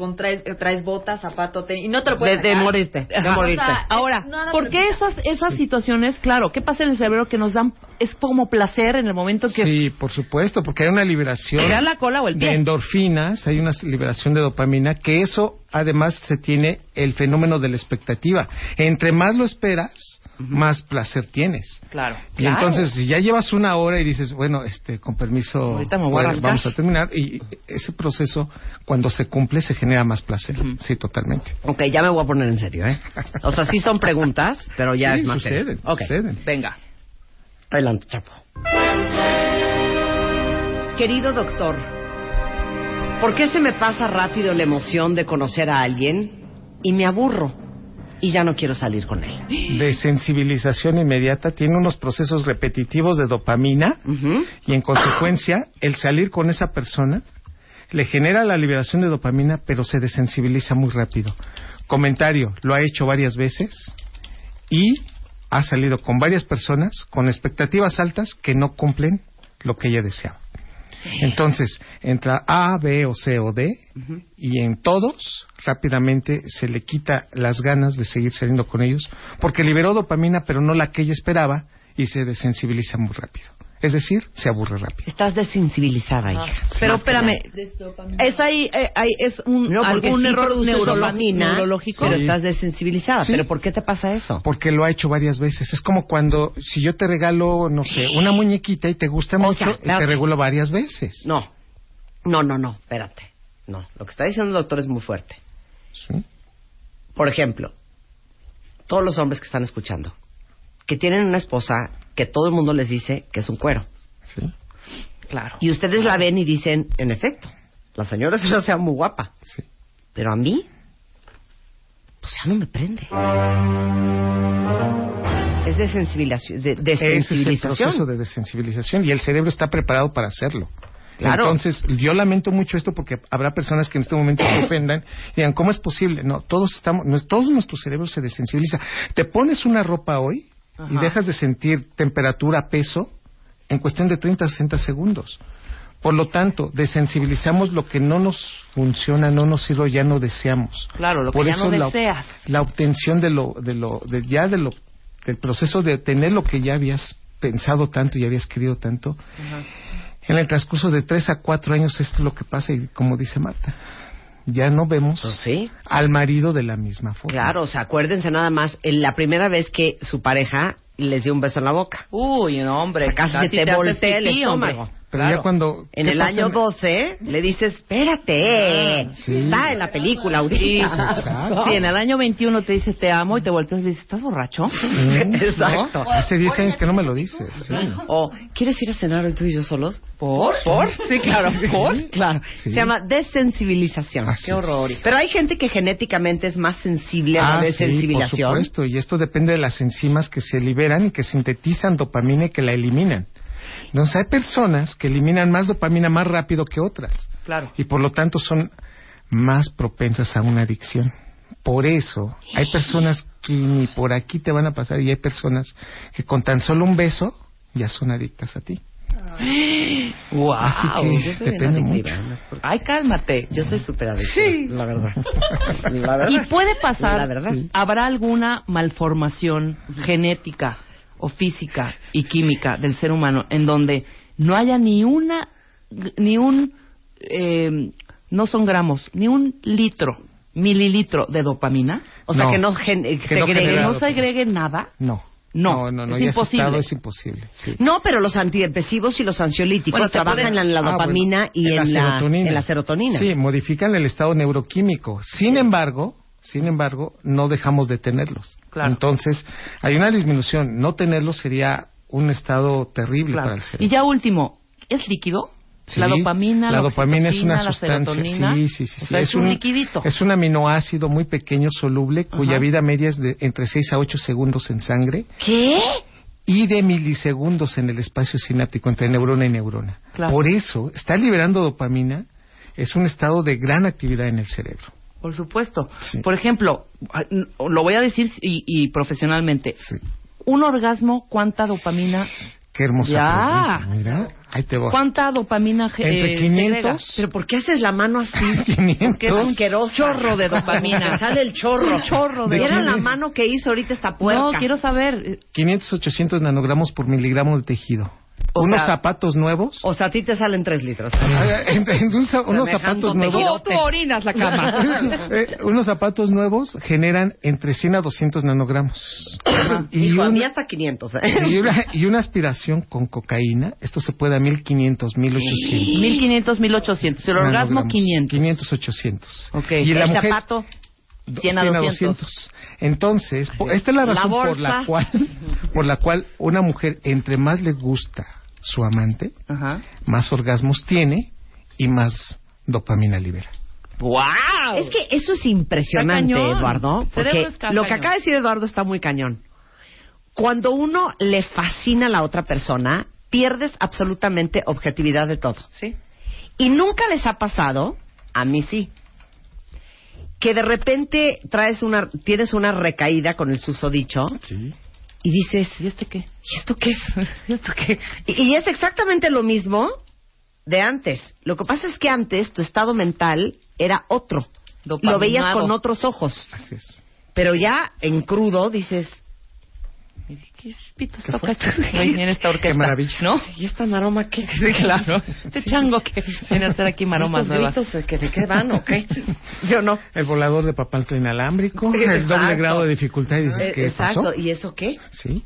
con traes, eh, traes botas, zapato, tenis, y no te lo De, puedes de sacar. morirte, de morirte. O sea, Ahora, nada ¿por qué esas, esas situaciones, claro, qué pasa en el cerebro que nos dan, es como placer en el momento que Sí, por supuesto, porque hay una liberación la cola o el de pie? endorfinas, hay una liberación de dopamina, que eso además se tiene el fenómeno de la expectativa. Entre más lo esperas, más placer tienes. Claro. Y entonces, si ya llevas una hora y dices, bueno, este, con permiso, Ahorita me voy a bueno, rascar. vamos a terminar, y ese proceso, cuando se cumple, se genera más placer. Sí, totalmente. Ok, ya me voy a poner en serio, ¿eh? O sea, sí son preguntas, pero ya Sí, es más suceden, serio. Ok, suceden. Venga. adelante, Chapo. Querido doctor, ¿por qué se me pasa rápido la emoción de conocer a alguien y me aburro y ya no quiero salir con él? De sensibilización inmediata, tiene unos procesos repetitivos de dopamina, y en consecuencia el salir con esa persona le genera la liberación de dopamina pero se desensibiliza muy rápido. Comentario, lo ha hecho varias veces y ha salido con varias personas con expectativas altas que no cumplen lo que ella deseaba. Entonces, entra A, B o C o D y en todos rápidamente se le quita las ganas de seguir saliendo con ellos porque liberó dopamina pero no la que ella esperaba y se desensibiliza muy rápido. Es decir, se aburre rápido. Estás desensibilizada, hija. Pero espérame, es ahí, eh, ahí es un No, porque algún sí error neurológico. pero Sí. estás desensibilizada. Sí. ¿Pero por qué te pasa eso? Porque lo ha hecho varias veces. Es como cuando, si yo te regalo, no sé, una muñequita y te gusta O mucho, sea, y claro. te regalo varias veces. No, no, no, no, espérate. No, lo que está diciendo el doctor es muy fuerte. Sí. Por ejemplo, todos los hombres que están escuchando, que tienen una esposa que todo el mundo les dice que es un cuero. Sí. Claro. Y ustedes la ven y dicen, en efecto, la señora *laughs* es una sea muy guapa. Sí. Pero a mí, pues ya no me prende. Es de sensibilización. De, de Ese es el proceso de desensibilización y el cerebro está preparado para hacerlo. Claro. Entonces, yo lamento mucho esto porque habrá personas que en este momento se ofendan y digan, ¿cómo es posible? No, todos estamos, no, todo nuestro cerebro se desensibiliza. Te pones una ropa hoy y dejas de sentir temperatura, peso en cuestión de 30 a 60 segundos. Por lo tanto, desensibilizamos lo que no nos funciona, no nos sirve, ya no deseamos. Claro, lo que Por ya eso no la, deseas. la obtención de lo, de lo, de ya de lo, del proceso de tener lo que ya habías pensado tanto y habías querido tanto, en el transcurso de tres a cuatro años esto es lo que pasa y como dice Marta, ya no vemos Pues sí. al marido de la misma forma. Claro, o sea, acuérdense nada más, en la primera vez que su pareja les dio un beso en la boca. Uy, no, hombre. O sea, casi se te haces voltea el estómago. Pero Claro. ya cuando... En ¿qué el pasa año 12 le dices, espérate, Ah, sí. está en la película Sí, ahorita. exacto. sí, en el año 21 te dice te amo y te volteas y dices, ¿estás borracho? Mm, *laughs* Exacto. ¿no? Hace 10 años que no me lo dices. sí. O, ¿quieres ir a cenar hoy tú y yo solos? ¿Por? ¿Por? Sí, claro. ¿Por? Claro. Sí. Se llama desensibilización. Así Qué es. horror. Pero hay gente que genéticamente es más sensible a la Ah, sí, desensibilización. por supuesto, y esto depende de las enzimas que se liberan y que sintetizan dopamina y que la eliminan. Entonces hay personas que eliminan más dopamina más rápido que otras Claro. y por lo tanto son más propensas a una adicción. Por eso hay personas que ni por aquí te van a pasar y hay personas que con tan solo un beso ya son adictas a ti. ¡Wow! Así que Yo soy depende mucho. Ay, cálmate. Yo soy súper la verdad. *laughs* La verdad. Y puede pasar, La verdad. ¿habrá alguna malformación genética o física y química del ser humano en donde no haya ni una, ni un, eh, no son gramos, ni un litro, mililitro de dopamina? O sea, No. que no, gen- Que se no agregue- ¿Que genera- no se agregue nada? No. No, no, no, es imposible. estado es imposible. sí. No, pero los antidepresivos y los ansiolíticos Bueno, te trabajan pueden- en la Ah, dopamina bueno, y en, la, serotonina. en la serotonina. Sí, modifican el estado neuroquímico. Sin embargo, sin embargo, no dejamos de tenerlos. Claro. Entonces, hay una disminución. No tenerlos sería un estado terrible Claro. para el cerebro. Y ya último, ¿es líquido? la dopamina, la, dopamina es una la sustancia, sí, sí, sí, o sí. sea, es, un, liquidito. Es un aminoácido muy pequeño soluble cuya vida media es de entre 6 a 8 segundos en sangre ¿Qué? y de milisegundos en el espacio sináptico entre neurona y neurona. Claro. Por eso, estar liberando dopamina es un estado de gran actividad en el cerebro. Por supuesto. Sí. Por ejemplo, ah, lo voy a decir y, y profesionalmente. Sí. Un orgasmo, ¿cuánta dopamina? Qué hermosa Ya. pregunta. Mira, ahí te voy. ¿Cuánta dopamina ge- Entre eh, 500 segrega? Pero ¿por qué haces la mano así? *laughs* 500. Porque es un chorro de dopamina. Sale el chorro. Un chorro de era la mano que hizo ahorita esta puerca. No, quiero saber. eh, 500, 800 nanogramos por miligramo de tejido. O Unos sea- zapatos nuevos. O sea, a ti te salen tres litros. *laughs* en- en un unos zapatos nuevos. Tú, tú orinas la cama. *laughs* Eh, unos zapatos nuevos generan entre 100 a 200 nanogramos. y, Hijo, a un- mí hasta 500. ¿eh? y una, y una aspiración con cocaína, esto se puede a 1500, 1800. 1500, 1800. El orgasmo, nanogramos. 500. 500, 800. Ok. Y la el mujer, zapato, do- 100 a 200. Entonces, po- esta es la La razón por bolsa. la cual por la cual una mujer entre más le gusta su amante, Ajá. más orgasmos tiene y más dopamina libera. ¡Wow! Es que eso es impresionante. Eduardo. Porque lo que acaba de decir Eduardo está muy cañón. Cuando uno le fascina a la otra persona, pierdes absolutamente objetividad de todo. Sí. Y nunca les ha pasado, a mí sí, que de repente traes una, tienes una recaída con el susodicho Sí. Y dices, ¿Y este qué? ¿y esto qué? *laughs* ¿Y esto qué? Y, y es exactamente lo mismo de antes. Lo que pasa es que antes tu estado mental era otro. Lo veías Dopaminado. con otros ojos. Así es. Pero ya en crudo dices, ¿Qué pitos toca en esta orquesta? Qué maravilla. ¿No? ¿y esta maroma qué? Sí, claro. Este chango que viene a hacer aquí maromas ¿Estos nuevas. gritos de que de qué van o qué? *laughs* Yo no. El volador de papal inalámbrico, el Exacto. doble grado de dificultad y dices, Eh, ¿qué Exacto. pasó? ¿Y eso qué? Sí.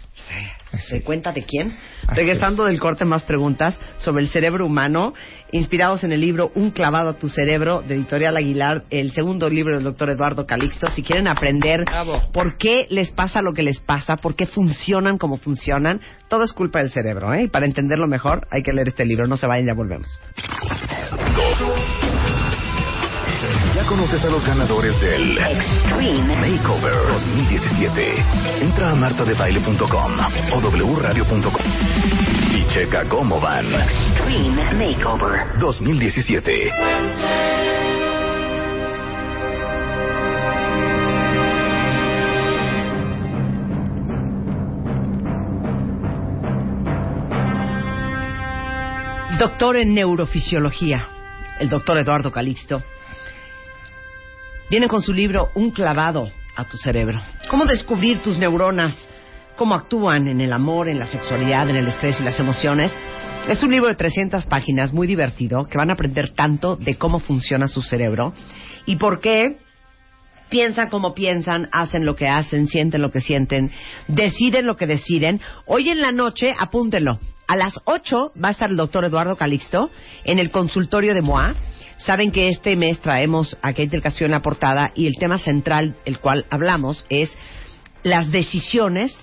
¿Se cuenta de quién? Así Regresando del corte, más preguntas sobre el cerebro humano, inspirados en el libro Un clavado a tu cerebro, de Editorial Aguilar, el segundo libro del doctor Eduardo Calixto. Si quieren aprender Bravo. por qué les pasa lo que les pasa, por qué funcionan como funcionan, todo es culpa del cerebro, ¿eh? Y para entenderlo mejor, hay que leer este libro. No se vayan, ya volvemos. ¿Ya conoces a los ganadores del Extreme Makeover 2017? Entra a martadebaile.com o wradio.com y checa cómo van. Extreme Makeover 2017. Doctor en neurofisiología, el doctor Eduardo Calixto, viene con su libro Un clavado a tu cerebro. ¿Cómo descubrir tus neuronas? ¿Cómo actúan en el amor, en la sexualidad, en el estrés y las emociones? Es un libro de 300 páginas, muy divertido, que van a aprender tanto de cómo funciona su cerebro y por qué piensan como piensan, hacen lo que hacen, sienten lo que sienten, deciden lo que deciden. Hoy en la noche, apúntenlo, a las 8 va a estar el doctor Eduardo Calixto en el consultorio de MOA. Saben que este mes traemos a Kate del la portada y el tema central, el cual hablamos, es las decisiones,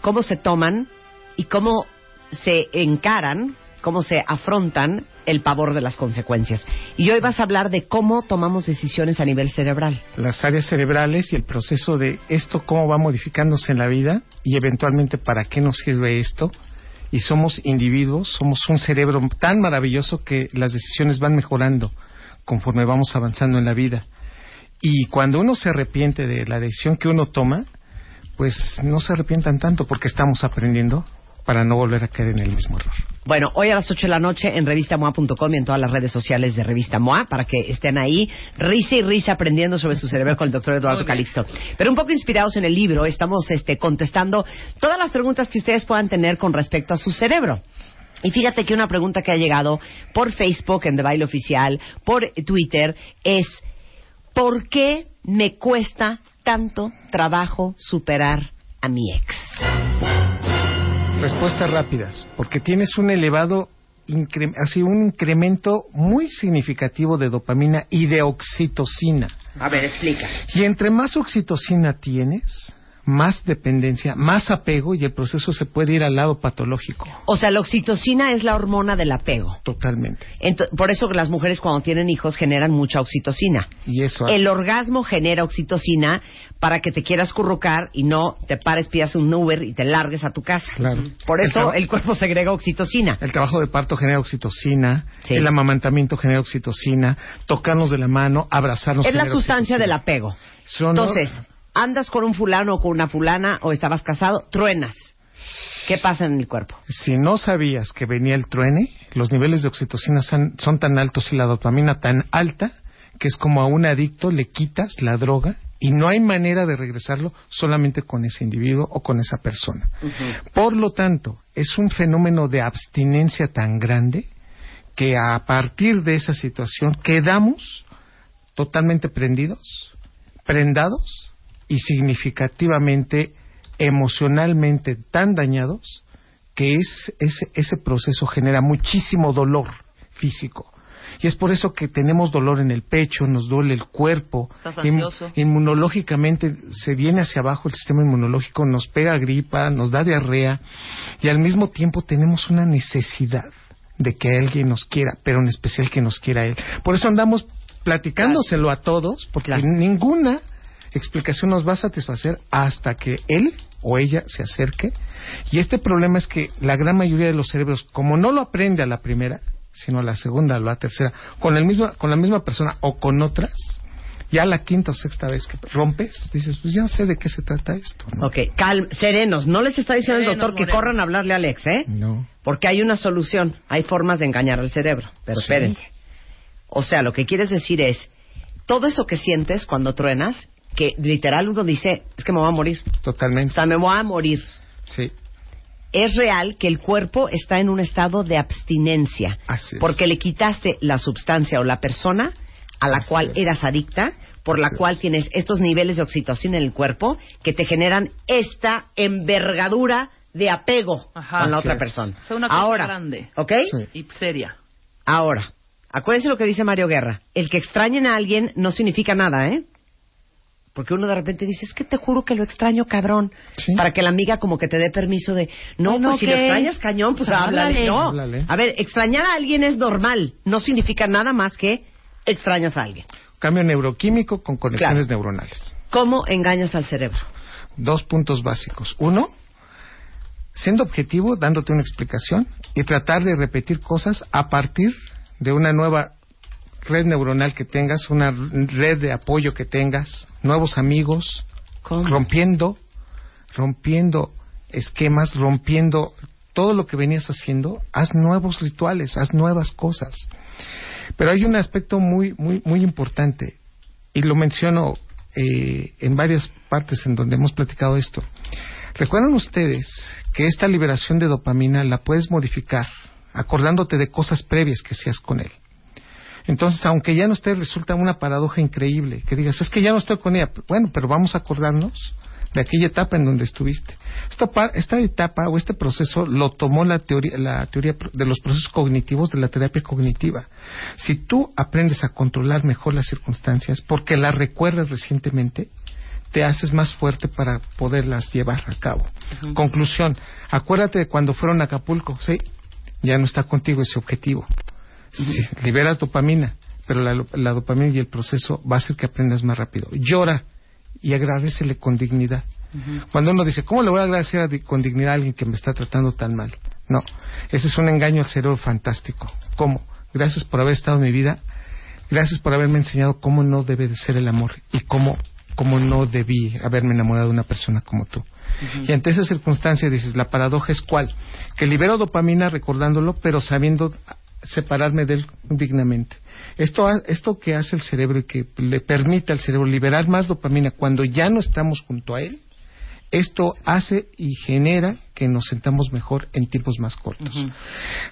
cómo se toman y cómo se encaran, cómo se afrontan el pavor de las consecuencias. Y hoy vas a hablar de cómo tomamos decisiones a nivel cerebral. Las áreas cerebrales y el proceso de esto, cómo va modificándose en la vida y eventualmente para qué nos sirve esto. Y somos individuos, somos un cerebro tan maravilloso que las decisiones van mejorando conforme vamos avanzando en la vida. Y cuando uno se arrepiente de la decisión que uno toma, pues no se arrepientan tanto porque estamos aprendiendo para no volver a caer en el mismo error. Bueno, hoy a las 8 de la noche en revistamoa.com y en todas las redes sociales de Revista MOA para que estén ahí, risa y risa aprendiendo sobre su cerebro con el doctor Eduardo Calixto. Pero un poco inspirados en el libro, estamos este, contestando todas las preguntas que ustedes puedan tener con respecto a su cerebro. Y fíjate que una pregunta que ha llegado por Facebook en The Baile Oficial, por Twitter, es ¿por qué me cuesta tanto trabajo superar a mi ex? Respuestas rápidas, porque tienes un elevado así un incremento muy significativo de dopamina y de oxitocina. A ver, explica. Y entre más oxitocina tienes, más dependencia, más apego y el proceso se puede ir al lado patológico. O sea, la oxitocina es la hormona del apego. Totalmente. Por eso que las mujeres cuando tienen hijos generan mucha oxitocina. Y eso El orgasmo genera oxitocina para que te quieras currucar y no te pares, pidas un Uber y te largues a tu casa. Claro. Por eso el cuerpo segrega oxitocina. El trabajo de parto genera oxitocina, Sí. el amamantamiento genera oxitocina, tocarnos de la mano, abrazarnos. Es la sustancia oxitocina. del apego. Entonces, andas con un fulano o con una fulana o estabas casado, truenas. ¿Qué pasa en el cuerpo? Si no sabías que venía el truene, los niveles de oxitocina son, son tan altos y la dopamina tan alta que es como a un adicto le quitas la droga y no hay manera de regresarlo solamente con ese individuo o con esa persona. Por lo tanto, es un fenómeno de abstinencia tan grande que a partir de esa situación quedamos totalmente prendidos, prendados y significativamente emocionalmente tan dañados que es, ese, ese proceso genera muchísimo dolor físico. Y es por eso que tenemos dolor en el pecho, nos duele el cuerpo, inmunológicamente se viene hacia abajo el sistema inmunológico, nos pega gripa, nos da diarrea y al mismo tiempo tenemos una necesidad de que alguien nos quiera, pero en especial que nos quiera él. Por eso andamos platicándoselo a todos, porque Claro. ninguna explicación nos va a satisfacer hasta que él o ella se acerque. Y este problema es que la gran mayoría de los cerebros, como no lo aprende a la primera, sino a la segunda o a la tercera, con, el mismo, con la misma persona o con otras, ya la quinta o sexta vez que rompes, dices, pues ya sé de qué se trata esto. ¿no? Ok, cal serenos. No les está diciendo el doctor que morenos. corran a hablarle a Alex, ¿eh? No. Porque hay una solución. Hay formas de engañar al cerebro. Pero Sí. espérense. O sea, lo que quieres decir es, todo eso que sientes cuando truenas, que literal uno dice, es que me voy a morir. O Totalmente. sea, me voy a morir. Sí. Es real que el cuerpo está en un estado de abstinencia. Así es. Porque le quitaste la sustancia o la persona a la Así cual es. eras adicta, por la Así cual es. tienes estos niveles de oxitocina en el cuerpo que te generan esta envergadura de apego Ajá. con la Así otra es. persona. O sea, una cosa Ahora, grande. ¿ok? Sí. Y seria. Ahora, acuérdense lo que dice Mario Guerra. El que extrañen a alguien no significa nada, ¿eh? Porque uno de repente dice, es que te juro que lo extraño cabrón. Sí. Para que la amiga como que te dé permiso de, no, pues si lo extrañas cañón, pues Pues háblale. háblale. No. Háblale. A ver, extrañar a alguien es normal. No significa nada más que extrañas a alguien. Cambio neuroquímico con conexiones Claro. neuronales. ¿Cómo engañas al cerebro? Dos puntos básicos. Uno, siendo objetivo, dándote una explicación y tratar de repetir cosas a partir de una nueva red neuronal que tengas, una red de apoyo que tengas, nuevos amigos, ¿Cómo? rompiendo, rompiendo esquemas, rompiendo todo lo que venías haciendo, haz nuevos rituales, haz nuevas cosas. Pero hay un aspecto muy, muy, muy importante, y lo menciono eh, en varias partes en donde hemos platicado esto. ¿Recuerdan ustedes que esta liberación de dopamina la puedes modificar acordándote de cosas previas que hacías con él? Entonces, aunque ya no esté, resulta una paradoja increíble. Que digas, es que ya no estoy con ella. Bueno, pero vamos a acordarnos de aquella etapa en donde estuviste. Esta, pa- esta etapa o este proceso lo tomó la teoría, la teoría de los procesos cognitivos de la terapia cognitiva. Si tú aprendes a controlar mejor las circunstancias porque las recuerdas recientemente, te haces más fuerte para poderlas llevar a cabo. Conclusión, acuérdate de cuando fueron a Acapulco, ¿sí? Ya no está contigo ese objetivo. Sí, liberas dopamina, pero la, la dopamina y el proceso va a hacer que aprendas más rápido. Llora y agradecele con dignidad. Cuando uno dice, ¿cómo le voy a agradecer a con dignidad a alguien que me está tratando tan mal? No, ese es un engaño al cerebro fantástico. ¿Cómo? Gracias por haber estado en mi vida, gracias por haberme enseñado cómo no debe de ser el amor y cómo, cómo no debí haberme enamorado de una persona como tú. Y ante esa circunstancia dices, la paradoja es cuál? Que libero dopamina recordándolo, pero sabiendo separarme de él dignamente. Esto, esto que hace el cerebro y que le permite al cerebro liberar más dopamina cuando ya no estamos junto a él, esto hace y genera que nos sentamos mejor en tiempos más cortos.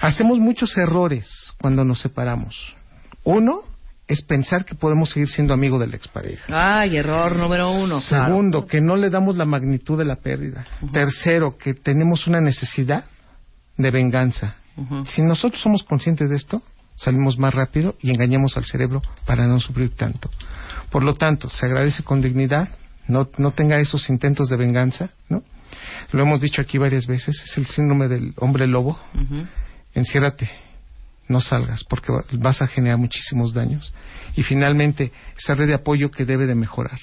Hacemos muchos errores cuando nos separamos. Uno es pensar que podemos seguir siendo amigos de la expareja. Ay, error número uno. claro. Segundo, que no le damos la magnitud de la pérdida. Tercero, que tenemos una necesidad de venganza. Si nosotros somos conscientes de esto, salimos más rápido y engañamos al cerebro para no sufrir tanto. Por lo tanto, se agradece con dignidad, no, no tenga esos intentos de venganza, ¿no? Lo hemos dicho aquí varias veces, es el síndrome del hombre lobo. Enciérrate, no salgas, porque va- vas a generar muchísimos daños. Y finalmente, esa red de apoyo que debe de mejorar.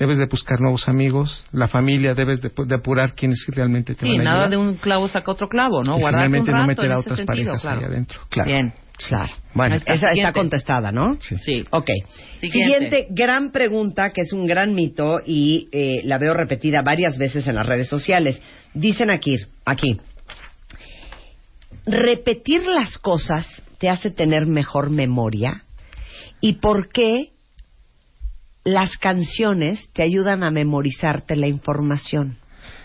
Debes de buscar nuevos amigos, la familia, debes de, de apurar quienes realmente te Sí, van a nada ayudar. de un clavo saca otro clavo, ¿no? Y Guardarte un finalmente rato no meter en a ese otras sentido, parejas claro. ahí adentro. Claro. Bien. Claro. Bueno, está, esa está contestada, ¿no? Sí. Sí. Ok. Siguiente. Siguiente. gran pregunta, que es un gran mito y eh, la veo repetida varias veces en las redes sociales. Dicen aquí, aquí, repetir las cosas te hace tener mejor memoria y por qué las canciones te ayudan a memorizarte la información,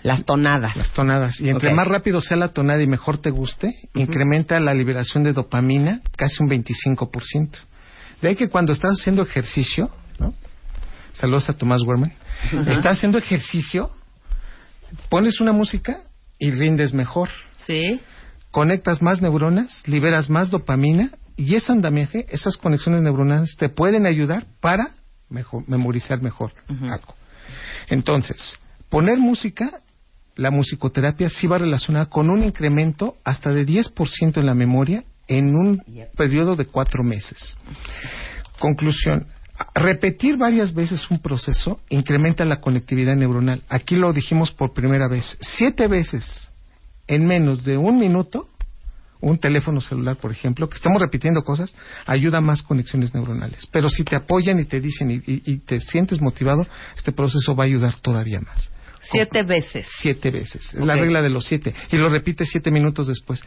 las tonadas. Las tonadas. Y entre más rápido sea la tonada y mejor te guste, incrementa la liberación de dopamina casi un 25%. De ahí que cuando estás haciendo ejercicio, ¿no? Saludos a Tomás Werman. Estás haciendo ejercicio, pones una música y rindes mejor. Sí. Conectas más neuronas, liberas más dopamina y ese andamiaje, esas conexiones neuronales te pueden ayudar para mejor- memorizar mejor algo. Entonces, poner música, la musicoterapia sí va relacionada con un incremento hasta de 10% en la memoria en un periodo de cuatro meses. Conclusión. Repetir varias veces un proceso incrementa la conectividad neuronal. Aquí lo dijimos por primera vez. Siete veces en menos de un minuto, un teléfono celular, por ejemplo, que estamos repitiendo cosas, ayuda a más conexiones neuronales. Pero si te apoyan y te dicen y, y- y te sientes motivado, este proceso va a ayudar todavía más. Siete veces. Siete veces. Es la regla de los siete. Y lo repites siete minutos después.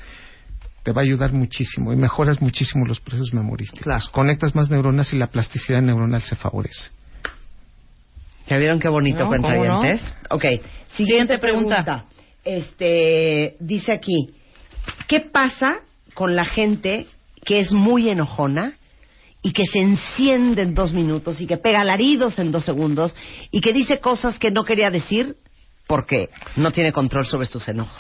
Te va a ayudar muchísimo y mejoras muchísimo los procesos memorísticos. Claro. Conectas más neuronas y la plasticidad neuronal se favorece. ¿Ya vieron qué bonito No, cuenta ¿cómo no? Ok, siguiente, Siguiente pregunta. pregunta. Este, dice aquí, ¿qué pasa con la gente que es muy enojona y que se enciende en dos minutos y que pega alaridos en dos segundos y que dice cosas que no quería decir porque no tiene control sobre sus enojos?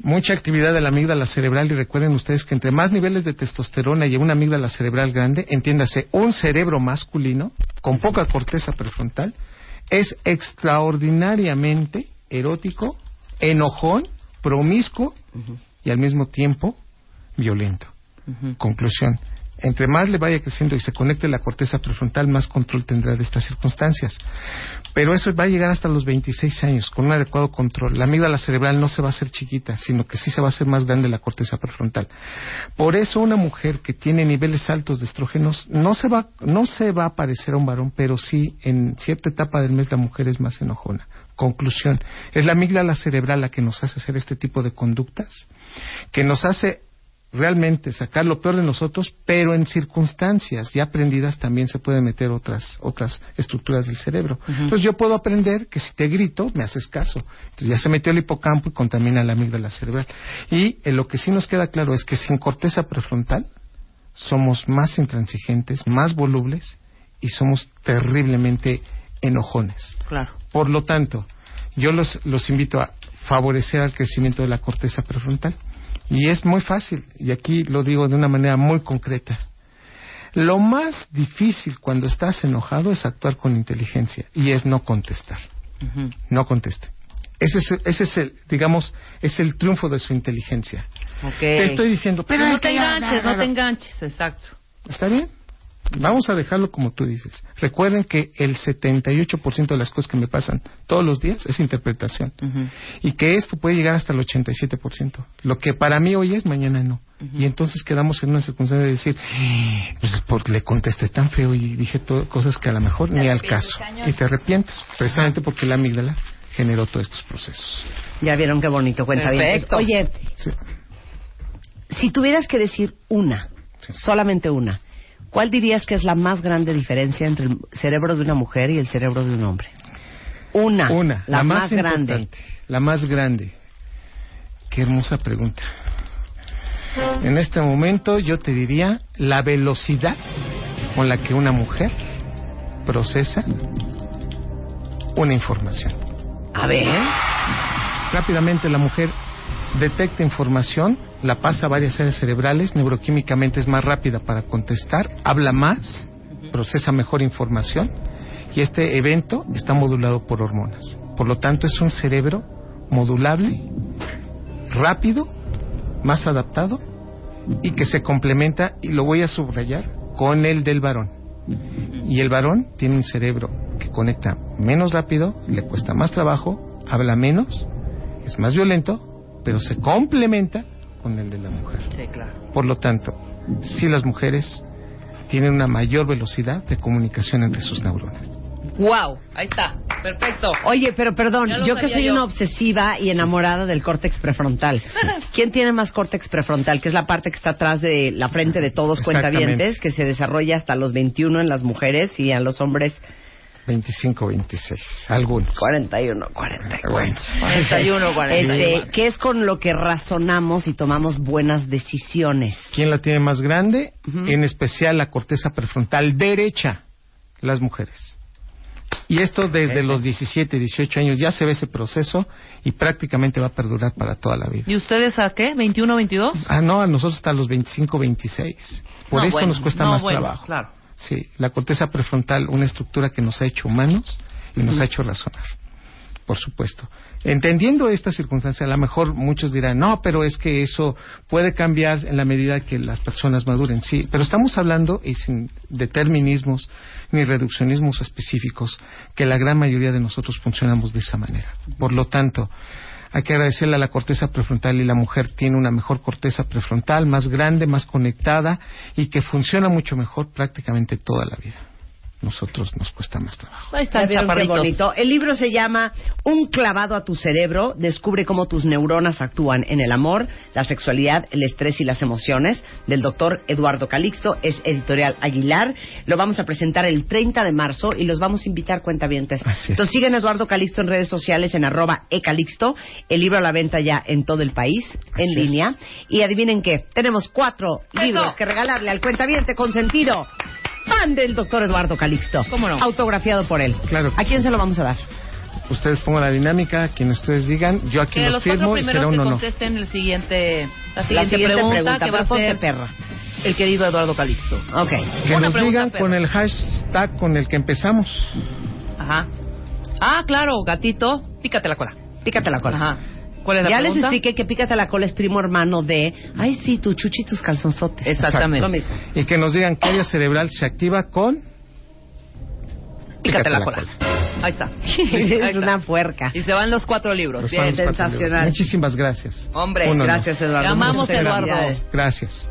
Mucha actividad de la amígdala cerebral y recuerden ustedes que entre más niveles de testosterona y una amígdala cerebral grande, entiéndase, un cerebro masculino con poca corteza prefrontal, es extraordinariamente erótico, enojón, promiscuo y al mismo tiempo violento. Conclusión. Entre más le vaya creciendo y se conecte la corteza prefrontal, más control tendrá de estas circunstancias. Pero eso va a llegar hasta los 26 años, con un adecuado control. La amígdala cerebral no se va a hacer chiquita, sino que sí se va a hacer más grande la corteza prefrontal. Por eso una mujer que tiene niveles altos de estrógenos no se va, no se va a parecer a un varón, pero sí en cierta etapa del mes la mujer es más enojona. Conclusión. Es la amígdala cerebral la que nos hace hacer este tipo de conductas, que nos hace realmente sacar lo peor de nosotros, pero en circunstancias ya aprendidas también se pueden meter otras otras estructuras del cerebro. Entonces yo puedo aprender que si te grito, me haces caso. Entonces ya se metió el hipocampo y contamina la amígdala cerebral. Y eh, lo que sí nos queda claro es que sin corteza prefrontal somos más intransigentes, más volubles y somos terriblemente enojones. Claro. Por lo tanto, yo los, los invito a favorecer al crecimiento de la corteza prefrontal. Y es muy fácil, y aquí lo digo de una manera muy concreta. Lo más difícil cuando estás enojado es actuar con inteligencia y es no contestar. No conteste. Ese es, ese es el, digamos, es el triunfo de su inteligencia. Te estoy diciendo, pero no te enganches, no te enganches, exacto. ¿Está bien? Vamos a dejarlo como tú dices. Recuerden que el 78% de las cosas que me pasan todos los días es interpretación. Y que esto puede llegar hasta el 87%. Lo que para mí hoy es, mañana no. Y entonces quedamos en una circunstancia de decir, pues porque le contesté tan feo y dije to- cosas que a lo mejor ni al caso. Y te arrepientes, precisamente porque la amígdala generó todos estos procesos. Ya vieron qué bonito cuenta bien. Perfecto. Oye, Sí. si tuvieras que decir una, solamente una, ¿cuál dirías que es la más grande diferencia entre el cerebro de una mujer y el cerebro de un hombre? Una, Una, la, más, grande. importante, La más grande. Qué hermosa pregunta. En este momento yo te diría la velocidad con la que una mujer procesa una información. A ver, Rápidamente la mujer detecta información, la pasa a varias áreas cerebrales, neuroquímicamente es más rápida para contestar, habla más, procesa mejor información y este evento está modulado por hormonas. Por lo tanto, es un cerebro modulable, rápido, más adaptado y que se complementa, y lo voy a subrayar, con el del varón. Y el varón tiene un cerebro que conecta menos rápido, le cuesta más trabajo, habla menos, es más violento, pero se complementa con el de la mujer. Sí, claro. Por lo tanto, si las mujeres tienen una mayor velocidad de comunicación entre sus neuronas. Wow, ahí está, perfecto. Oye, pero perdón, yo que soy yo. una obsesiva y enamorada del córtex prefrontal. ¿Quién tiene más córtex prefrontal? Que es la parte que está atrás de la frente de todos cuentavientes, que se desarrolla hasta los 21 en las mujeres y a los hombres 25, 26, algunos. 41, 44. Bueno, 41, 41. Este, que es con lo que razonamos y tomamos buenas decisiones. ¿quién la tiene más grande? Ujú. En especial la corteza prefrontal derecha, las mujeres. Y esto desde los 17, 18 años ya se ve ese proceso y prácticamente va a perdurar para toda la vida. ¿Y ustedes a qué? ¿21, 22? Ah, no, a nosotros hasta los 25, 26. Por No, eso bueno, nos cuesta no, más bueno, trabajo. Claro. Sí, la corteza prefrontal, una estructura que nos ha hecho humanos y nos ha hecho razonar. Por supuesto. Entendiendo esta circunstancia, a lo mejor muchos dirán, no, pero es que eso puede cambiar en la medida que las personas maduren. Sí, pero estamos hablando, y sin determinismos ni reduccionismos específicos, que la gran mayoría de nosotros funcionamos de esa manera. Por lo tanto, hay que agradecerle a la corteza prefrontal y la mujer tiene una mejor corteza prefrontal, más grande, más conectada y que funciona mucho mejor prácticamente toda la vida. Nosotros nos cuesta más trabajo. Ahí ¿Ya están, vieron qué bonito? El libro se llama Un clavado a tu cerebro. Descubre cómo tus neuronas actúan en el amor, la sexualidad, el estrés y las emociones. Del doctor Eduardo Calixto. Es editorial Aguilar. Lo vamos a presentar el 30 de marzo y los vamos a invitar cuentavientes. Así es. Entonces siguen Eduardo Calixto en redes sociales en arroba ecalixto. El libro a la venta ya en todo el país, en línea. es. Y adivinen qué. Tenemos cuatro ¡Eso! libros que regalarle al cuentaviente consentido. Fan del doctor Eduardo Calixto. ¿Cómo no? Autografiado por él. Claro ¿A quién se lo vamos a dar? Ustedes pongan la dinámica, quien ustedes digan, yo aquí los firmo y será primeros un que honor. contesten el siguiente, la La siguiente, pregunta, pregunta, que va a ser perra. el querido Eduardo Calixto. Ok. Que Una nos digan con el hashtag con el que empezamos. Ajá. Ah, claro, gatito, pícate la cola. Pícate la cola. Ajá. ¿Cuál es la Ya les pregunta? expliqué que Pícate la cola es primo hermano de Ay, sí, tu chuchi y tus calzonzotes. Exactamente. Lo mismo. Y que nos digan qué área cerebral se activa con... Pícate la cola. Ahí está. *laughs* Es una puerca. Y se van los cuatro libros. los Bien. cuatro libros. sensacional. Muchísimas gracias. Hombre, Un honor. Gracias, Eduardo. Te amamos, Muchas Eduardo. Gracias.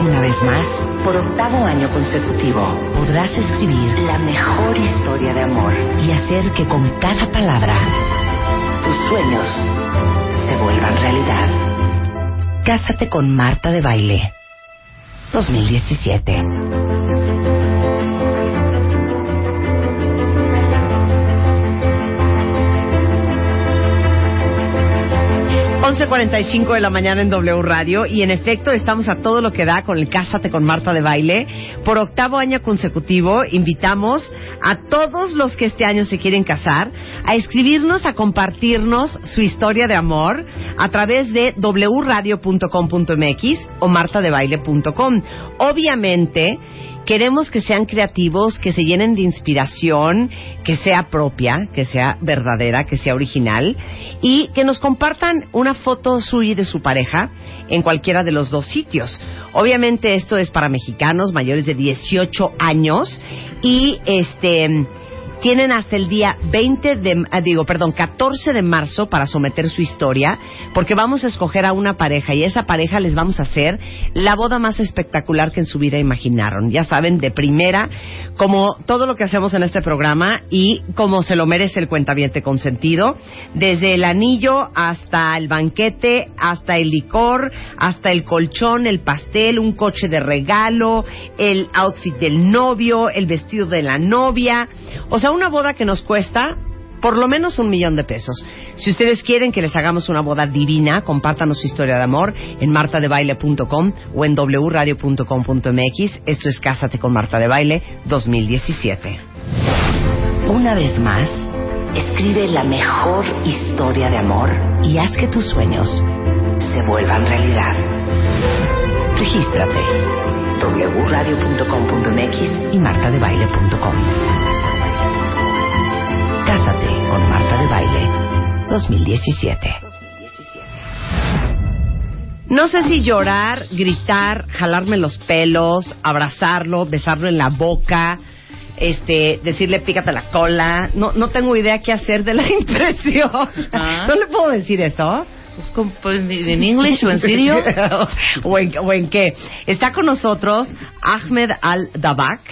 Una vez más, por octavo año consecutivo, podrás escribir la mejor historia de amor y hacer que con cada palabra tus sueños se vuelvan realidad. Cásate con Marta de Baile 2017. 11.45 de la mañana en W Radio y en efecto estamos a todo lo que da con el Cásate con Marta de Baile. Por octavo año consecutivo invitamos a todos los que este año se quieren casar a escribirnos, a compartirnos su historia de amor a través de wradio.com.mx o martadebaile.com. Obviamente Queremos que sean creativos, que se llenen de inspiración, que sea propia, que sea verdadera, que sea original y que nos compartan una foto suya y de su pareja en cualquiera de los dos sitios. Obviamente esto es para mexicanos mayores de 18 años y este tienen hasta el día 20 de, ah, digo, perdón, 14 de marzo para someter su historia, porque vamos a escoger a una pareja y esa pareja les vamos a hacer la boda más espectacular que en su vida imaginaron. Ya saben, de primera, como todo lo que hacemos en este programa y como se lo merece el cuentaviente consentido, desde el anillo hasta el banquete, hasta el licor, hasta el colchón, el pastel, un coche de regalo, el outfit del novio, el vestido de la novia, o sea, una boda que nos cuesta por lo menos un millón de pesos. Si ustedes quieren que les hagamos una boda divina, compártanos su historia de amor en martadebaile.com o en wradio.com.mx. Esto es Cásate con Marta de Baile 2017. Una vez más, escribe la mejor historia de amor y haz que tus sueños se vuelvan realidad. Regístrate wradio.com.mx y martadebaile.com. 2017. No sé si llorar, gritar, jalarme los pelos, abrazarlo, besarlo en la boca, este, decirle pícate la cola. No, no tengo idea qué hacer de la *laughs* impresión. Ah. ¿No le puedo decir eso? Pues, pues, ¿En inglés o en serio? *laughs* o, en, o en qué. Está con nosotros Ahmed Al-Dabak.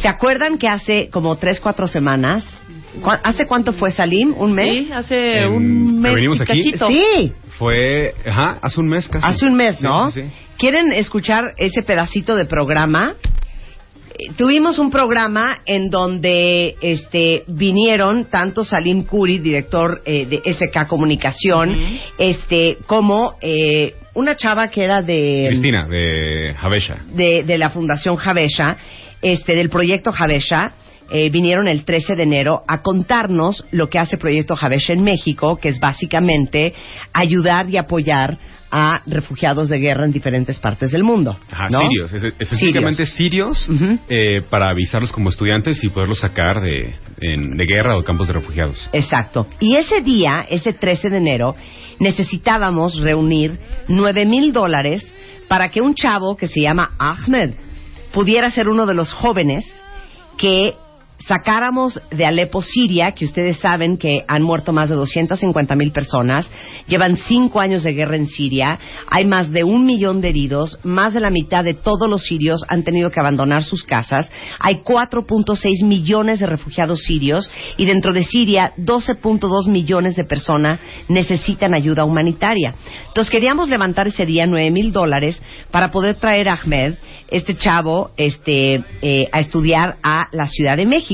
¿Se acuerdan que hace como tres, cuatro semanas? ¿Cu- ¿Hace cuánto fue Salim? ¿Un mes? Sí, hace un mes venimos aquí. cachito. Sí, Fue, ajá, hace un mes casi. hace un mes, ¿no? sí, sí. ¿Quieren escuchar ese pedacito de programa? Eh, Tuvimos un programa en donde este vinieron tanto Salim Kuri, director eh, de SK Comunicación, este como eh, una chava que era de Cristina, de Javesha. de, de la Fundación Javesha, este, del proyecto Javesha, eh, vinieron el 13 de enero a contarnos lo que hace Proyecto Javesha en México, que es básicamente ayudar y apoyar a refugiados de guerra en diferentes partes del mundo. Ajá, ¿no? sirios. es- Específicamente sirios, Ujú. eh, para avisarlos como estudiantes y poderlos sacar de, en- de guerra o campos de refugiados. Exacto. Y ese día, ese 13 de enero, necesitábamos reunir 9 mil dólares para que un chavo que se llama Ahmed pudiera ser uno de los jóvenes que sacáramos de Alepo, Siria, que ustedes saben que han muerto más de 250 mil personas, llevan cinco años de guerra en Siria, hay más de un millón de heridos, más de la mitad de todos los sirios han tenido que abandonar sus casas, hay 4.6 millones de refugiados sirios y dentro de Siria 12.2 millones de personas necesitan ayuda humanitaria. Entonces queríamos levantar ese día 9 mil dólares para poder traer a Ahmed, este chavo, este, eh, a estudiar a la Ciudad de México.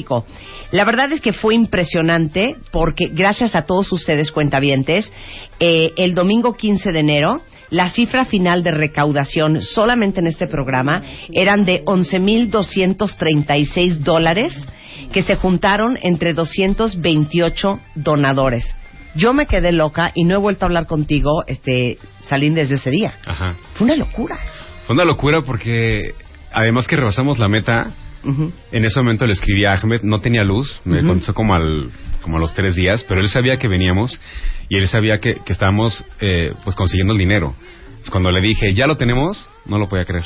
La verdad es que fue impresionante porque gracias a todos ustedes cuentavientes, eh, el domingo 15 de enero la cifra final de recaudación solamente en este programa eran de 11.236 dólares que se juntaron entre 228 donadores. Yo me quedé loca y no he vuelto a hablar contigo, este, Salim, desde ese día. Ajá. Fue una locura. Fue una locura porque, además que rebasamos la meta, En ese momento le escribí a Ahmed, no tenía luz, me Ujú. contestó como, al, como a los tres días, pero él sabía que veníamos y él sabía que, que estábamos eh, pues consiguiendo el dinero. Entonces, cuando le dije, ya lo tenemos, no lo podía creer.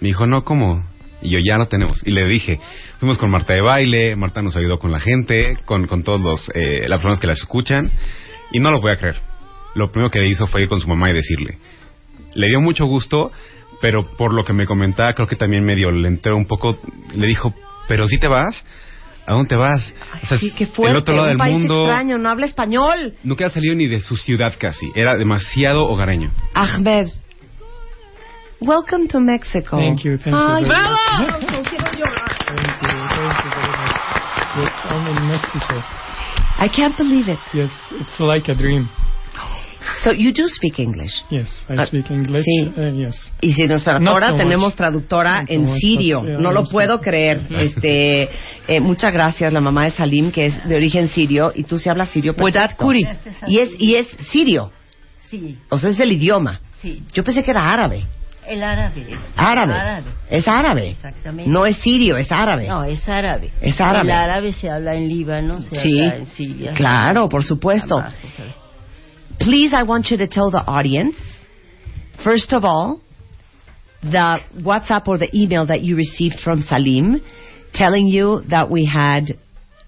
Me dijo, no, ¿cómo? Y yo, ya lo tenemos. Y le dije, fuimos con Marta de baile, Marta nos ayudó con la gente, con, con todos los, eh, las personas que la escuchan, y no lo podía creer. Lo primero que hizo fue ir con su mamá y decirle. Le dio mucho gusto, pero por lo que me comentaba, creo que también medio le entró un poco, le dijo, pero si te vas, ¿a dónde te vas? O sea, sí, qué fuerte. el otro lado un del país mundo. extraño, no habla español. Nunca ha salido ni de su ciudad casi, era demasiado hogareño. Ahmed, welcome to Mexico. Thank you, thank you Ay, very bravo. quiero llorar. Thank you, thank you very much. I'm in Mexico. I can't believe it. Yes, it's like a dream. So you do speak English. Yes, I Ah, speak English. sí. Uh, yes. Y si nuestra Not traductora so much. tenemos traductora Not so en much, sirio, but, yeah, no lo puedo creer. *laughs* Este, eh, muchas gracias, la mamá de Salim, que es de origen sirio, y tú sí hablas sirio perfecto. Kuri. Y es y es sirio, Sí, o sea, es el idioma. sí. Yo pensé que era árabe. El árabe. es Árabe. árabe. Es árabe. Exactamente. No es sirio, es árabe. No, es árabe. Es árabe. El árabe se habla en Líbano, se Sí, habla en Siria. claro, por supuesto. Jamás, pues. Please, I want you to tell the audience, first of all, the WhatsApp or the email that you received from Salim telling you that we had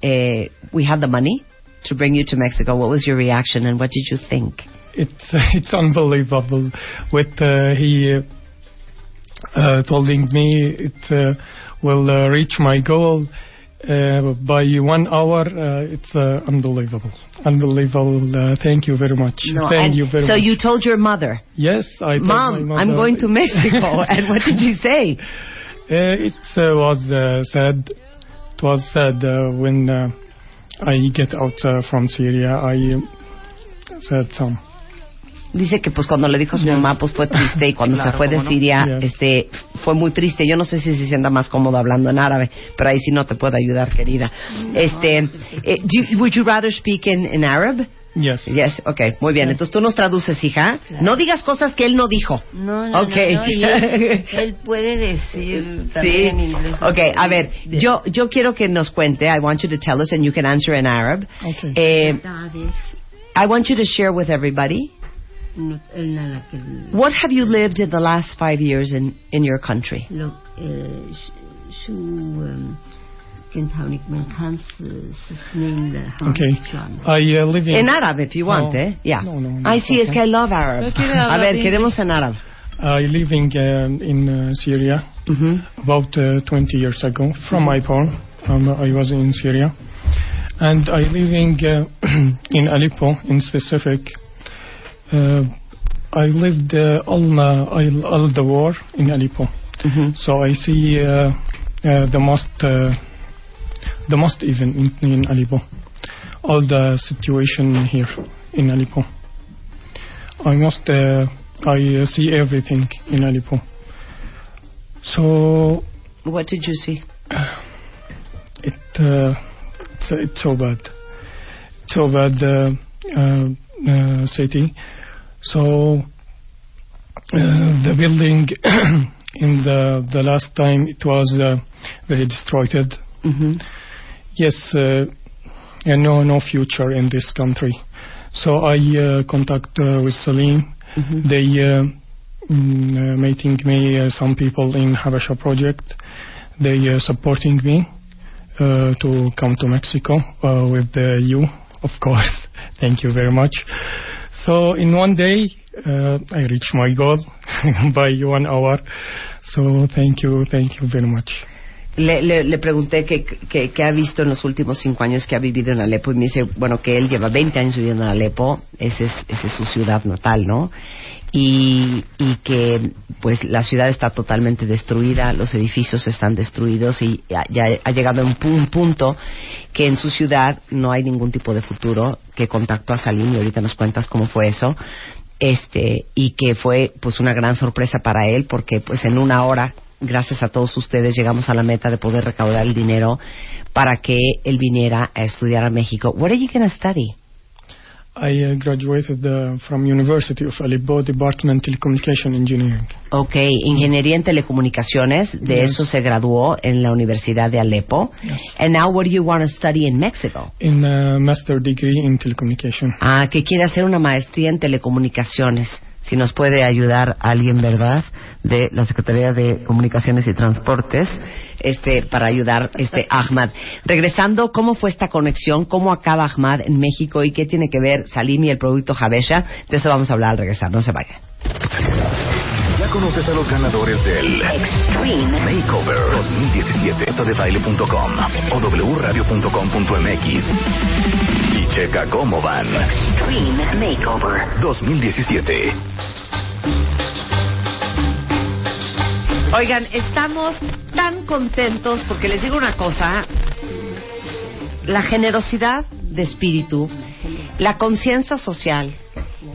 uh, we had the money to bring you to Mexico. What was your reaction and what did you think? It's *laughs* it's unbelievable. What uh, he uh, uh, telling me it uh, will uh, reach my goal uh, by one hour. Uh, it's uh, unbelievable, unbelievable. Uh, thank you very much. No, thank you very so much. you told your mother, yes, I told Mom, my I'm going to Mexico. *laughs* and what did you say? Uh, it uh, was uh, sad. It was sad uh, when uh, I get out uh, from Syria. I uh, said some. Dice que pues cuando le dijo a su mamá pues fue triste y cuando *laughs* Claro, se fue de no. Siria Yes. este fue muy triste. Yo no sé si se sienta más cómodo hablando en árabe, pero ahí sí no te puedo ayudar, querida. Este, eh, do you- would you rather speak in, in Arab? Yes. Yes, okay, muy bien. Entonces tú nos traduces, hija. No digas cosas que él no dijo. No, no, Okay. no, no, y él, *laughs* él puede decir Sí. también en inglés. Okay, a ver, yo yo quiero que nos cuente. I want you to tell us and you can answer in Arab. Okay. Eh, I want you to share with everybody what have you lived in the last five years in in your country. lo, eh, sh- su um, kentaunik men kans sisning le Okay. I uh, live in. In Arab, if you want, No. eh? Yeah. No, no, no, I see, es okay. que I love Arab. Yo quiero A hablar ver, de queremos en Arab. I living uh, in uh, Syria about uh, 20 years ago. From my born, um, I was in Syria, and I living uh, *clears throat* in Aleppo in specific. Uh, I lived uh, all, uh, all all the war in Aleppo, so I see uh, uh, the most uh, the most even in, in Aleppo, all the situation here in Aleppo. I must uh, I uh, see everything in Aleppo. So What did you see? *sighs* it uh, it's, it's so bad, so bad uh, uh, uh, city. So uh, the building *clears throat* in the the last time it was uh, very destroyed. Mm-hmm. Yes, uh, and no no future in this country. So I uh, contact uh, with Salim. They uh, mm, meeting me uh, some people in Habasha project. They uh, supporting me uh, to come to Mexico uh, with you, of course. *laughs* Thank you very much. So in one day uh, I reach my goal *laughs* by one hour. So thank you, thank you very much. Le, le, le pregunté qué que, que ha visto en los últimos cinco años que ha vivido en Alepo y me dice, bueno, que él lleva 20 años viviendo en Alepo, esa es, esa es su ciudad natal, ¿no? Y, y que pues la ciudad está totalmente destruida, los edificios están destruidos y ya, ha llegado a un punto que en su ciudad no hay ningún tipo de futuro, que contactó a Salim y ahorita nos cuentas cómo fue eso, este y que fue pues una gran sorpresa para él porque pues en una hora gracias a todos ustedes llegamos a la meta de poder recaudar el dinero para que él viniera a estudiar a México. What are you going to study? I uh, graduated uh, from University of Aleppo Department Telecommunication Engineering. Ok, ingeniería en telecomunicaciones, de Yes. eso se graduó en la Universidad de Alepo. And now what do you want to study in Mexico? in a master degree in telecommunication. Ah, que quiere hacer una maestría en telecomunicaciones. Si nos puede ayudar alguien, ¿verdad? De la Secretaría de Comunicaciones y Transportes, este, para ayudar, este, a Ahmad. Regresando, ¿cómo fue esta conexión? ¿Cómo acaba Ahmad en México? ¿Y qué tiene que ver Salim y el producto Javesha? De eso vamos a hablar al regresar. No se vayan. Ya conoces a los ganadores del Extreme Makeover 2017 de baile.com o wradio.com.mx y checa cómo van. Extreme Makeover 2017. Oigan, estamos tan contentos porque les digo una cosa, la generosidad de espíritu, la conciencia social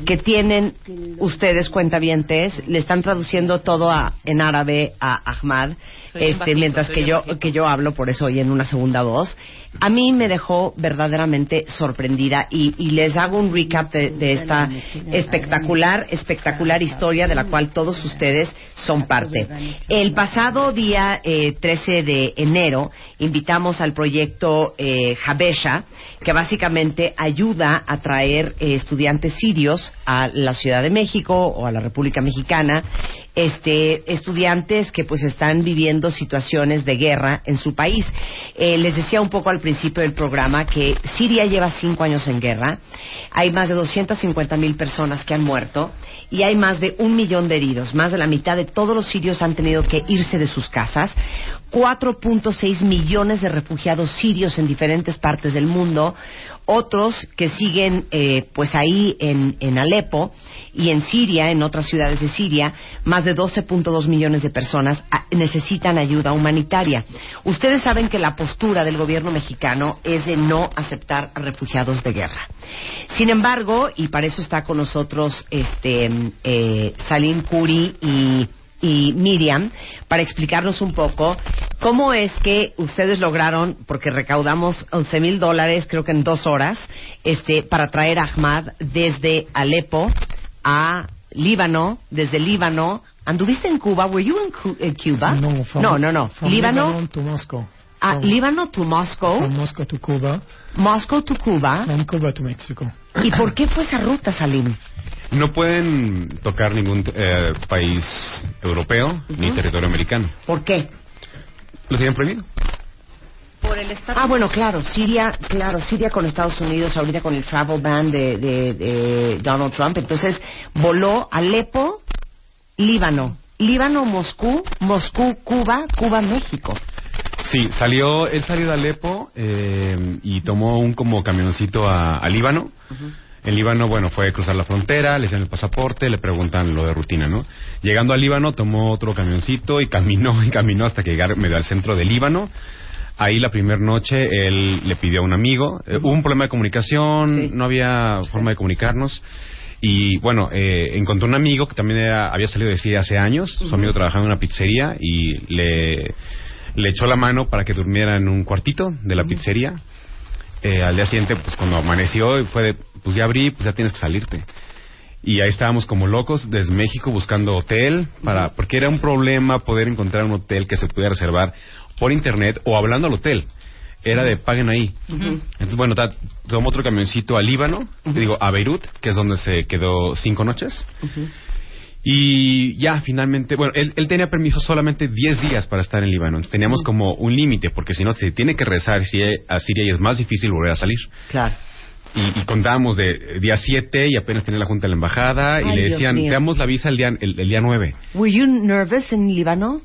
que tienen ustedes cuentavientes, le están traduciendo todo a, en árabe a Ahmad, Soy este, bajito, mientras que yo bajito. que yo hablo por eso hoy en una segunda voz. A mí me dejó verdaderamente sorprendida y, y les hago un recap de, de esta espectacular, espectacular historia de la cual todos ustedes son parte. El pasado día eh, 13 de enero invitamos al proyecto eh, Habesha, que básicamente ayuda a traer eh, estudiantes sirios a la Ciudad de México o a la República Mexicana, este, estudiantes que pues están viviendo situaciones de guerra en su país. Eh, les decía un poco al principio del programa que Siria lleva cinco años en guerra, hay más de 250 mil personas que han muerto y hay más de un millón de heridos. Más de la mitad de todos los sirios han tenido que irse de sus casas. 4.6 millones de refugiados sirios en diferentes partes del mundo. Otros que siguen eh, pues ahí en, en Alepo y en Siria, en otras ciudades de Siria, más de 12.2 millones de personas ah, necesitan ayuda humanitaria. Ustedes saben que la postura del gobierno mexicano es de no aceptar refugiados de guerra. Sin embargo, y para eso está con nosotros este eh, Salim Kuri y y Miriam para explicarnos un poco cómo es que ustedes lograron, porque recaudamos 11 mil dólares creo que en dos horas, este, para traer a Ahmad desde Alepo a Líbano, desde Líbano. ¿Anduviste en Cuba? ¿Were you in, Cu- in Cuba? No, from, no, no, no. From Líbano, to Moscow. ah, Líbano to Moscow, From Moscow to Cuba. Moscow to Cuba. From Cuba to Mexico. ¿Y por qué fue esa ruta, Salim? No pueden tocar ningún eh, país europeo ni territorio americano. ¿Por qué? Lo tienen prohibido. Por el estatus. Ah, bueno, claro, Siria, claro, Siria con Estados Unidos, ahorita con el travel ban de, de- de Donald Trump. Entonces, voló Alepo, Líbano, Líbano, Moscú, Moscú, Cuba, Cuba, México. Sí, salió, él salió de Alepo eh, y tomó un como camioncito a, a Líbano. En Líbano, bueno, fue a cruzar la frontera, le hicieron el pasaporte, le preguntan lo de rutina, ¿no? Llegando a Líbano, tomó otro camioncito y caminó y caminó hasta que llegar medio al centro de Líbano. Ahí la primera noche él le pidió a un amigo, eh, hubo un problema de comunicación, Sí. no había forma de comunicarnos. Y bueno, eh, encontró un amigo que también era- había salido de Siria hace años, su amigo trabajaba en una pizzería y le, le echó la mano para que durmiera en un cuartito de la pizzería. Eh, al día siguiente, pues cuando amaneció, fue de, pues ya abrí, pues ya tienes que salirte. Y ahí estábamos como locos desde México buscando hotel, para porque era un problema poder encontrar un hotel que se pudiera reservar por internet o hablando al hotel. Era de paguen ahí. Entonces, bueno, ta- tomó otro camioncito a Líbano, digo, a Beirut, que es donde se quedó cinco noches. Y ya, finalmente, bueno, él, él tenía permiso solamente 10 días para estar en Líbano. Entonces, teníamos como un límite, porque si no, se tiene que rezar si- a Siria y es más difícil volver a salir. Claro. Y, y contábamos de eh, día 7 y apenas tenía la junta de la embajada y le decían, mío. te damos la visa el día, el, el día 9. Were you nervous en Líbano?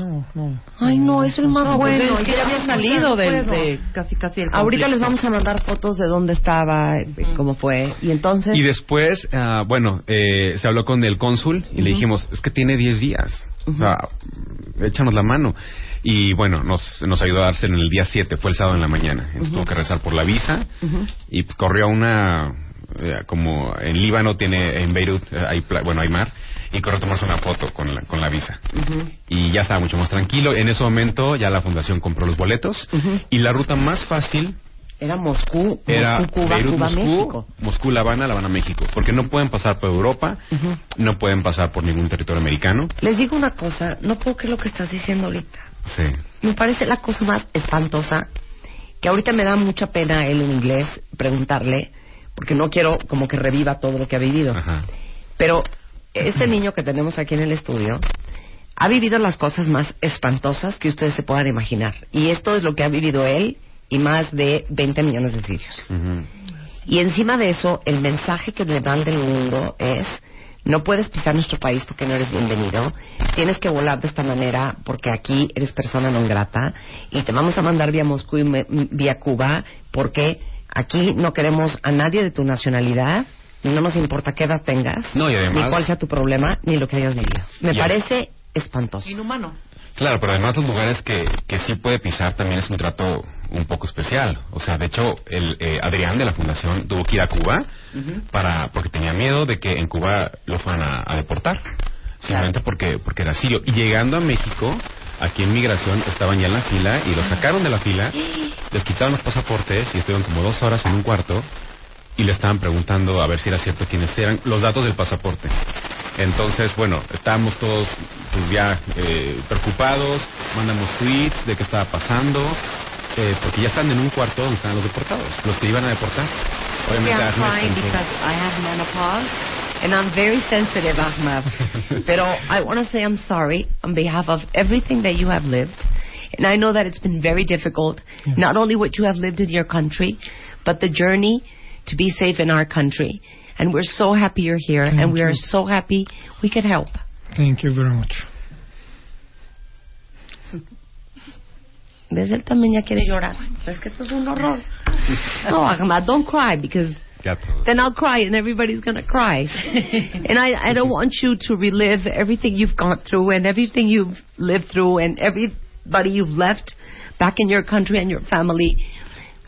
No, no. Ay, no, es el más No, pues bueno. es que ya había salido del- de casi casi el Ahorita les conflicto. vamos a mandar fotos de dónde estaba, cómo fue. Y entonces... Y después, ah, bueno, eh, se habló con el cónsul y le dijimos, es que tiene 10 días. O sea, échanos la mano. Y bueno, nos, nos ayudó a darse en el día 7, fue el sábado en la mañana. Entonces tuvo que rezar por la visa y pues corrió a una, eh, como en Líbano tiene, en Beirut, eh, hay, pla- bueno, hay mar, y corrió a tomarse una foto con la, con la visa. Y ya estaba mucho más tranquilo. En ese momento ya la fundación compró los boletos y la ruta más fácil Era Moscú, era Moscú, Cuba, Beirut, Cuba, Moscú, México. Moscú, La Habana, La Habana, México. Porque no pueden pasar por Europa, no pueden pasar por ningún territorio americano. Les digo una cosa, no puedo creer lo que estás diciendo ahorita. Sí. Me parece la cosa más espantosa, que ahorita me da mucha pena él en inglés preguntarle, porque no quiero como que reviva todo lo que ha vivido. Ajá. Pero este niño que tenemos aquí en el estudio ha vivido las cosas más espantosas que ustedes se puedan imaginar. Y esto es lo que ha vivido él y más de 20 millones de sirios. Y encima de eso, el mensaje que le dan del mundo es, no puedes pisar nuestro país porque no eres bienvenido, tienes que volar de esta manera porque aquí eres persona non grata y te vamos a mandar vía Moscú y me- vía Cuba porque aquí no queremos a nadie de tu nacionalidad, no nos importa qué edad tengas, No, y además- ni cuál sea tu problema, ni lo que hayas vivido. Me parece espantoso. Inhumano. Claro, pero además los lugares que, que sí puede pisar también es un trato un poco especial. O sea, de hecho, el eh, Adrián de la fundación tuvo que ir a Cuba para porque tenía miedo de que en Cuba lo fueran a, a deportar. Simplemente porque porque era sirio. Y llegando a México, aquí en migración estaban ya en la fila y lo sacaron de la fila, *gasps* les quitaron los pasaportes y estuvieron como dos horas en un cuarto y le estaban preguntando a ver si era cierto quiénes eran, los datos del pasaporte. Entonces, bueno, estábamos todos pues ya eh, preocupados, mandamos tweets de qué estaba pasando, eh, porque ya están en un cuarto donde están los deportados, los que iban a deportar. Obviamente, and I'm very sensitive, Ahmed. *laughs* Pero I want to say I'm sorry on behalf of everything that you have lived. And I know that it's been very difficult, not only what you have lived in your country, but the journey to be safe in our country. And we're so happy you're here, and Thank we are so happy we can help. Thank you very much. ¿Ves? Él también ya quiere llorar. Es que esto es un horror. No, Ahmad, don't cry because then I'll cry and everybody's going to cry. and I, I don't want you to relive everything you've gone through and everything you've lived through and everybody you've left back in your country and your family.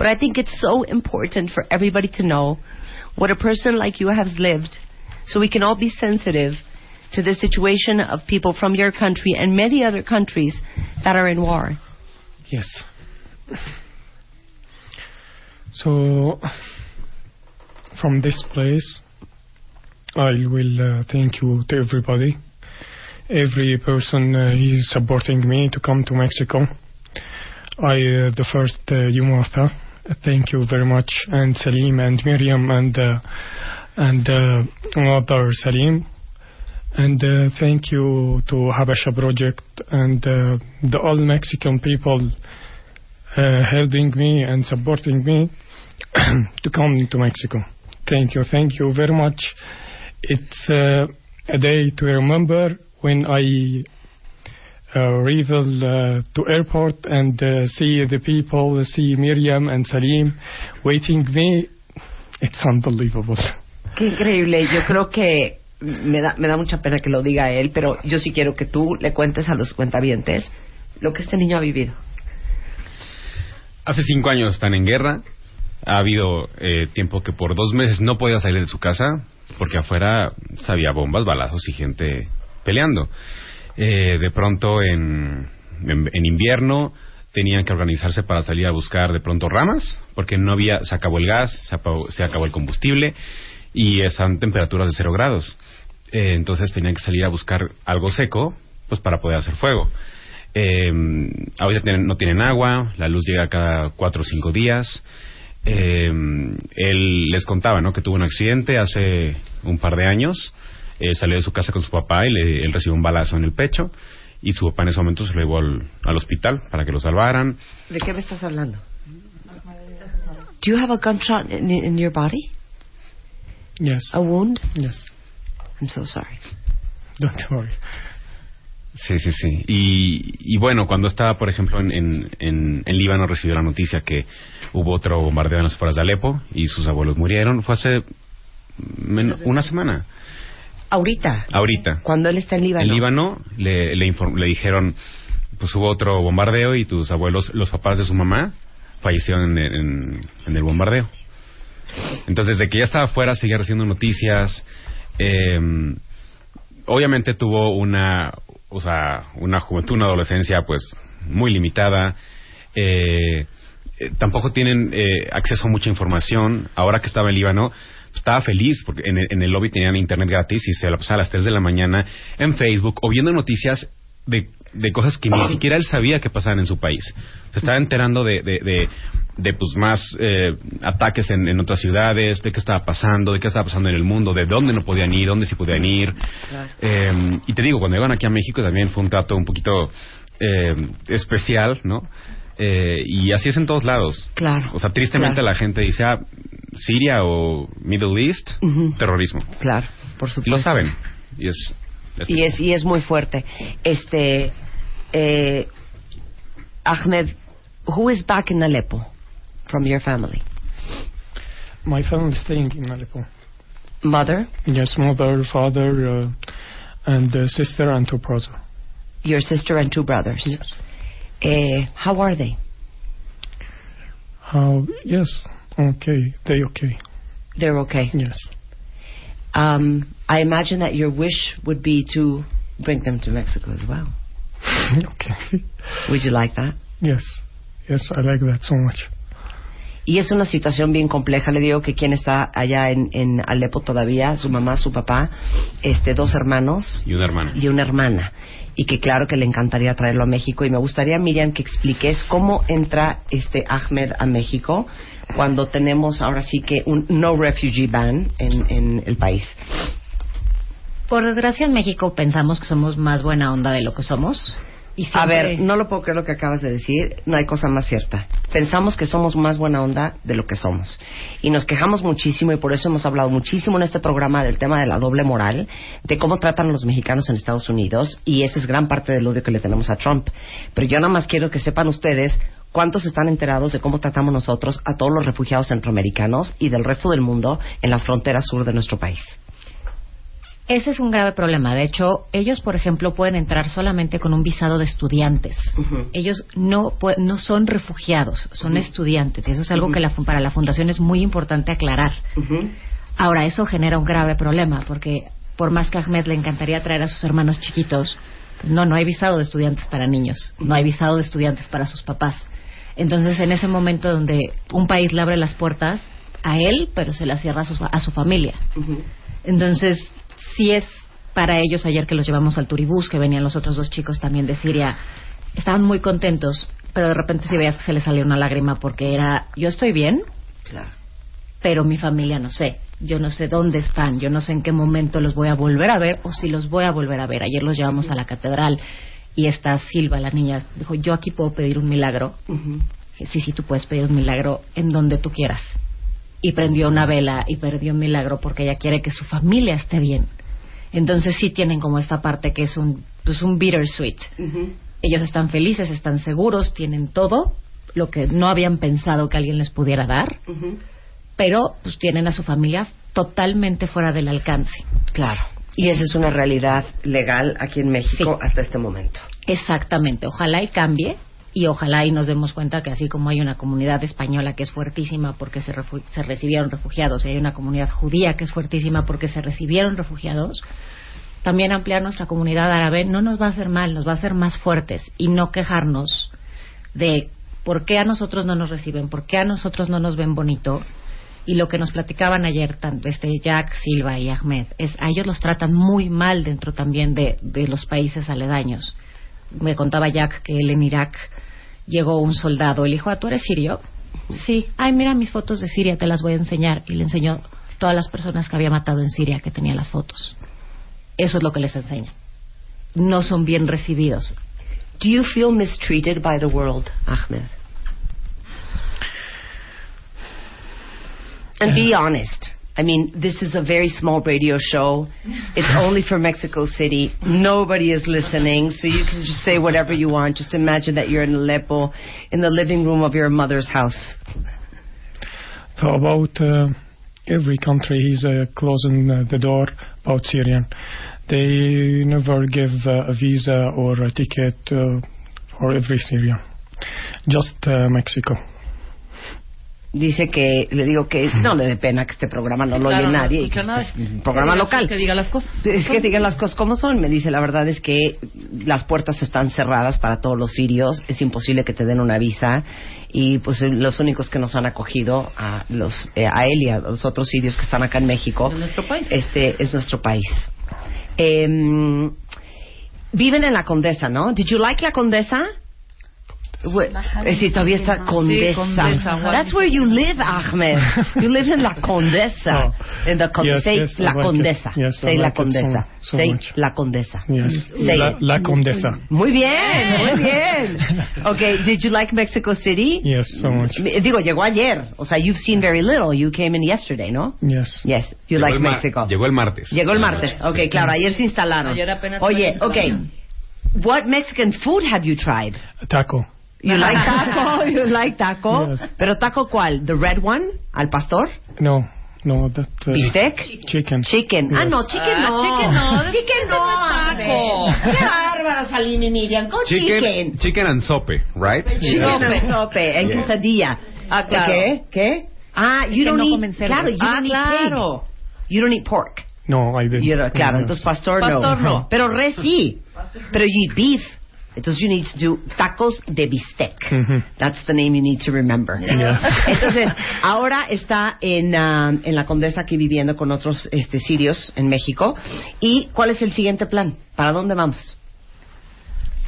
But I think it's so important for everybody to know what a person like you has lived so we can all be sensitive to the situation of people from your country and many other countries that are in war. Yes. So, from this place, I will uh, thank you to everybody. Every person uh, is supporting me to come to Mexico. I, uh, the first, uh, you, Martha. Thank you very much, and Salim and Miriam and uh, and uh, Mother Salim. And uh, thank you to Habasha Project and uh, the all Mexican people uh, helping me and supporting me *clears throat* to come to Mexico. Thank you, thank you very much. It's uh, a day to remember when I arrival uh, to airport and uh, see the people, see Miriam and Salim waiting me. It's unbelievable. Qué increíble. Yo creo que me da, me da mucha pena que lo diga él, pero yo sí quiero que tú le cuentes a los cuentavientes lo que este niño ha vivido. Hace cinco años están en guerra. Ha habido eh, tiempo que por dos meses no podía salir de su casa porque afuera había bombas, balazos y gente peleando. Eh, de pronto en, en, invierno tenían que organizarse para salir a buscar de pronto ramas porque no había, se acabó el gas, se acabó, se acabó el combustible y están temperaturas de cero grados. Eh, entonces tenían que salir a buscar algo seco pues para poder hacer fuego. Eh, ahorita tienen- no tienen agua, la luz llega cada cuatro o cinco días. Eh, él les contaba, ¿no? Que tuvo un accidente hace un par de años. Eh, salió de su casa con su papá y le- él recibió un balazo en el pecho y su papá en ese momento se lo llevó al, al hospital para que lo salvaran. ¿De qué me estás hablando? Do you have a gunshot in, in your body? Yes. A wound? Yes. I'm so sorry. Don't worry. Sí, sí, sí. Y, y bueno, cuando estaba, por ejemplo, en, en, en, en Líbano, recibió la noticia que hubo otro bombardeo en las afueras de Alepo y sus abuelos murieron. Fue hace men- una semana. Ahorita, Ahorita. cuando él está en Líbano. En Líbano le, le, dijeron, pues hubo otro bombardeo y tus abuelos, los papás de su mamá, fallecieron en, en- en el bombardeo. Entonces, desde que ya estaba afuera, seguía recibiendo noticias. eh, obviamente tuvo una, o sea, una juventud, una adolescencia, pues, muy limitada. Eh, eh, tampoco tienen eh, acceso a mucha información. Ahora que estaba en Líbano, estaba feliz porque en el, en el lobby tenían internet gratis y se la pasaba a las 3 de la mañana en Facebook o viendo noticias de, de cosas que ni siquiera él sabía que pasaban en su país. Se estaba enterando de, de, de, de, pues más eh, ataques en, en otras ciudades, de qué estaba pasando, de qué estaba pasando en el mundo, de dónde no podían ir, dónde sí podían ir. Eh, y te digo, cuando llegan aquí a México también fue un trato un poquito eh, especial, ¿no? Eh, y así es en todos lados. Claro. O sea, tristemente Claro. la gente dice, ah, Siria o Middle East, Ujú. terrorismo. Claro, por supuesto. Lo saben. Y es, es- Y es, y es muy fuerte. Este, eh, Ahmed, who is back in Aleppo from your family? My family is staying in Aleppo. Mother, Yes, mother, father, uh, and uh, sister and two brothers. your sister and two brothers. Yes. Eh, how are they? Uh, yes. Okay. They okay. They're okay. Yes. Um, I imagine that your wish would be to bring them to Mexico as well. *laughs* okay. Would you like that? Yes. Yes, I like that so much. Y es una situación bien compleja. Le digo que quien está allá en, en Alepo todavía, su mamá, su papá, este, dos hermanos Y una hermana. y una hermana. Y que claro que le encantaría traerlo a México. Y me gustaría, Miriam, que expliques cómo entra este Ahmed a México cuando tenemos ahora sí que un no refugee ban en, el país. Por desgracia en México pensamos que somos más buena onda de lo que somos. Y A ver, no lo puedo creer lo que acabas de decir. No hay cosa más cierta. Pensamos que somos más buena onda de lo que somos. Y nos quejamos muchísimo y por eso hemos hablado muchísimo en este programa del tema de la doble moral, de cómo tratan a los mexicanos en Estados Unidos y esa es gran parte del odio que le tenemos a Trump. Pero yo nada más quiero que sepan ustedes cuántos están enterados de cómo tratamos nosotros a todos los refugiados centroamericanos y del resto del mundo en las fronteras sur de nuestro país. Ese es un grave problema. De hecho, ellos, por ejemplo, pueden entrar solamente con un visado de estudiantes. Ellos no, no son refugiados, son estudiantes. Y eso es algo que la para la Fundación es muy importante aclarar. Ahora, eso genera un grave problema, porque por más que a Ahmed le encantaría traer a sus hermanos chiquitos, no, no hay visado de estudiantes para niños, no hay visado de estudiantes para sus papás. Entonces, en ese momento donde un país le abre las puertas a él, pero se las cierra a su, a su familia. Entonces, sí es para ellos ayer que los llevamos al turibús, que venían los otros dos chicos también de Siria, estaban muy contentos, pero de repente sí veías que se les salía una lágrima porque era, yo estoy bien, pero mi familia no sé. Yo no sé dónde están, yo no sé en qué momento los voy a volver a ver o si los voy a volver a ver. Ayer los llevamos a la catedral y esta Silva, la niña, dijo, yo aquí puedo pedir un milagro. Sí, sí, tú puedes pedir un milagro en donde tú quieras. Y prendió una vela y perdió un milagro porque ella quiere que su familia esté bien. Entonces sí tienen como esta parte que es un, pues un bittersweet. Ellos están felices, están seguros, tienen todo lo que no habían pensado que alguien les pudiera dar, pero pues tienen a su familia totalmente fuera del alcance. Claro. Y esa es una realidad legal aquí en México hasta este momento. Exactamente. Ojalá y cambie y ojalá y nos demos cuenta que así como hay una comunidad española que es fuertísima porque se, se recibieron refugiados y hay una comunidad judía que es fuertísima porque se recibieron refugiados, también ampliar nuestra comunidad árabe no nos va a hacer mal, nos va a hacer más fuertes y no quejarnos de por qué a nosotros no nos reciben, por qué a nosotros no nos ven bonito. Y lo que nos platicaban ayer, este Jack, Silva y Ahmed, es a ellos los tratan muy mal dentro también de, de los países aledaños. Me contaba Jack que él en Irak llegó un soldado, él dijo, "Ah, ¿tú eres sirio? Sí, ay, mira mis fotos de Siria, te las voy a enseñar. Y le enseñó todas las personas que había matado en Siria que tenía las fotos. Eso es lo que les enseña. No son bien recibidos. Do you feel mistreated by the world, Ahmed? And be honest. I mean, this is a very small radio show. It's *laughs* only for Mexico City. Nobody is listening, so you can just say whatever you want. Just imagine that you're in Aleppo, in the living room of your mother's house. So about uh, every country, is uh, closing uh, the door about Syrian. They never give uh, a visa or a ticket uh, for every Syrian. Just uh, Mexico. Dice que, le digo que no le dé pena que este programa no lo Claro, oye no nadie. y que nadie. este es un programa local. Que diga las cosas. Es que digan las cosas como son. Me dice, la verdad es que las puertas están cerradas para todos los sirios. Es imposible que te den una visa. Y pues eh, los únicos que nos han acogido a, los, eh, a él y a los otros sirios que están acá en México. En nuestro país. Este es nuestro país. Em, viven en la Condesa, ¿no? Did you like la Condesa? Eh, sí, todavía está Condesa. Condesa. That's where you live, Ahmed. You live in la Condesa. In the con- Yes, say yes, la like. Condesa. Yes, say la like Condesa. so say la Condesa. Yes. Say La, it. La Condesa. Muy bien, muy *laughs* bien. Okay, did you like Mexico City? Yes, so much. Digo, llegó ayer. O sea, you've seen very little. You came in yesterday, ¿no? Yes. Yes, you Llegó like Mexico. Llegó el martes. Llegó el martes. Ok, claro, ayer se instalaron. Ayer apenas Oye, okay. What Mexican food have you tried? Taco. You *laughs* like taco? You like taco? Yes. Pero taco cuál? The red one? Al pastor? No, no, that. Uh, Bistec? Chicken. Chicken. Ah, Yes. no, chicken Ah, no. chicken no. Chicken no. taco. Qué bárbaro, Salini Miriam. Con chicken. Chicken, chicken and sope, right? Chicken and sope, en quesadilla. Ah, ¿Qué? ¿Qué? Ah, you don't no eat, claro, you Ah, don't eat claro. pig. You don't eat pork. No, I didn't. You don't- claro, No. entonces pastor, Pastor no. *laughs* Pero res sí. Pero you eat beef. Entonces you need to do tacos de bistec. That's the name you need to remember. Yeah. *laughs* Entonces, ahora está en, ah, en la Condesa aquí viviendo con otros este, sirios en México. ¿Y cuál es el siguiente plan? ¿Para dónde vamos?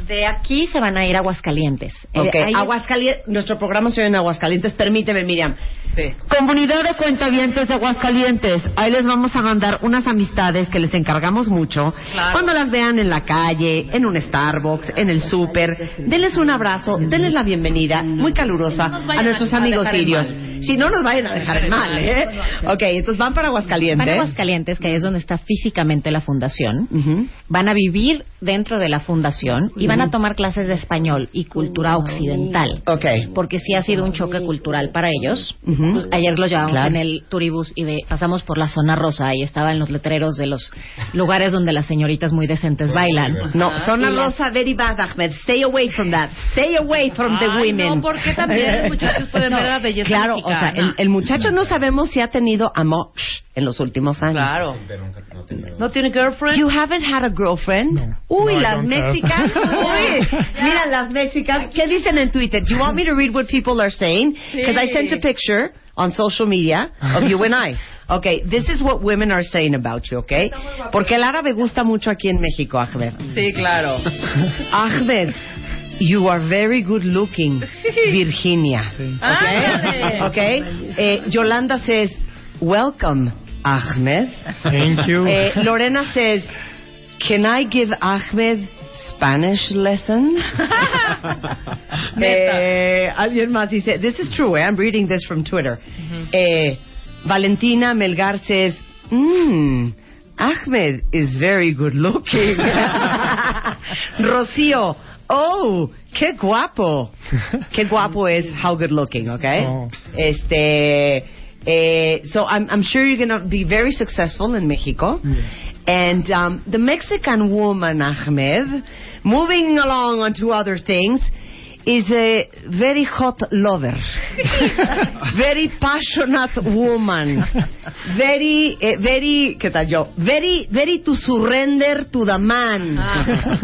De aquí se van a ir a Aguascalientes. Eh, Ok, ahí es- Aguascalientes, nuestro programa se oye en Aguascalientes. Permíteme, Miriam. Sí. Comunidad de cuentavientes de Aguascalientes, ahí les vamos a mandar unas amistades que les encargamos mucho. Claro. Cuando las vean en la calle, en un Starbucks, en el súper, denles un abrazo, denles la bienvenida muy calurosa a nuestros a- amigos sirios. Si no nos vayan a dejar mal, ¿eh? Ok, entonces van para Aguascalientes. Van a Aguascalientes, que es donde está físicamente la fundación. Ujú. Van a vivir dentro de la fundación y van a tomar clases de español y cultura occidental. Ok. Porque sí ha sido un choque cultural para ellos. Ujú. Pues, Ayer los llevamos Claro. en el turibus y ve- pasamos por la zona rosa y estaba en los letreros de los lugares donde las señoritas muy decentes bailan. No, zona Y las- rosa, very bad, Ahmed. Stay away from that. Stay away from the Ay, women. no, porque también los *laughs* muchachos pueden ver la belleza Claro, o sea, mexicana. el, el muchacho no sabemos si ha tenido amor en los últimos años. Claro. ¿No tiene girlfriend? You haven't had a girlfriend? Uy, No, las mexicanas. *laughs* Uy, mira las mexicanas. ¿Qué dicen en Twitter? Do you want me to read what people are saying? Because I sent a picture on social media of you and I. Okay, this is what women are saying about you, okay? Porque el árabe gusta mucho aquí en México, Ahmed. Sí, claro. Ahmed, you are very good looking, Virginia. Ándale. Okay? Okay? Eh, Yolanda says, welcome, Ahmed. Thank you. Eh, Lorena says, can I give Ahmed Spanish lessons? *laughs* eh, alguien más dice, this is true, eh, I'm reading this from Twitter. eh, Valentina Melgar says, mmm, Ahmed is very good looking. *laughs* Rocío, oh, qué guapo. *laughs* Qué guapo es how good looking, okay? Oh. Este, eh, so I'm, I'm sure you're going to be very successful in Mexico. And um, the Mexican woman, Ahmed, moving along onto other things, is a very hot lover. *laughs* very passionate woman. Very, eh, very, ¿qué tal yo? Very, very to surrender to the man.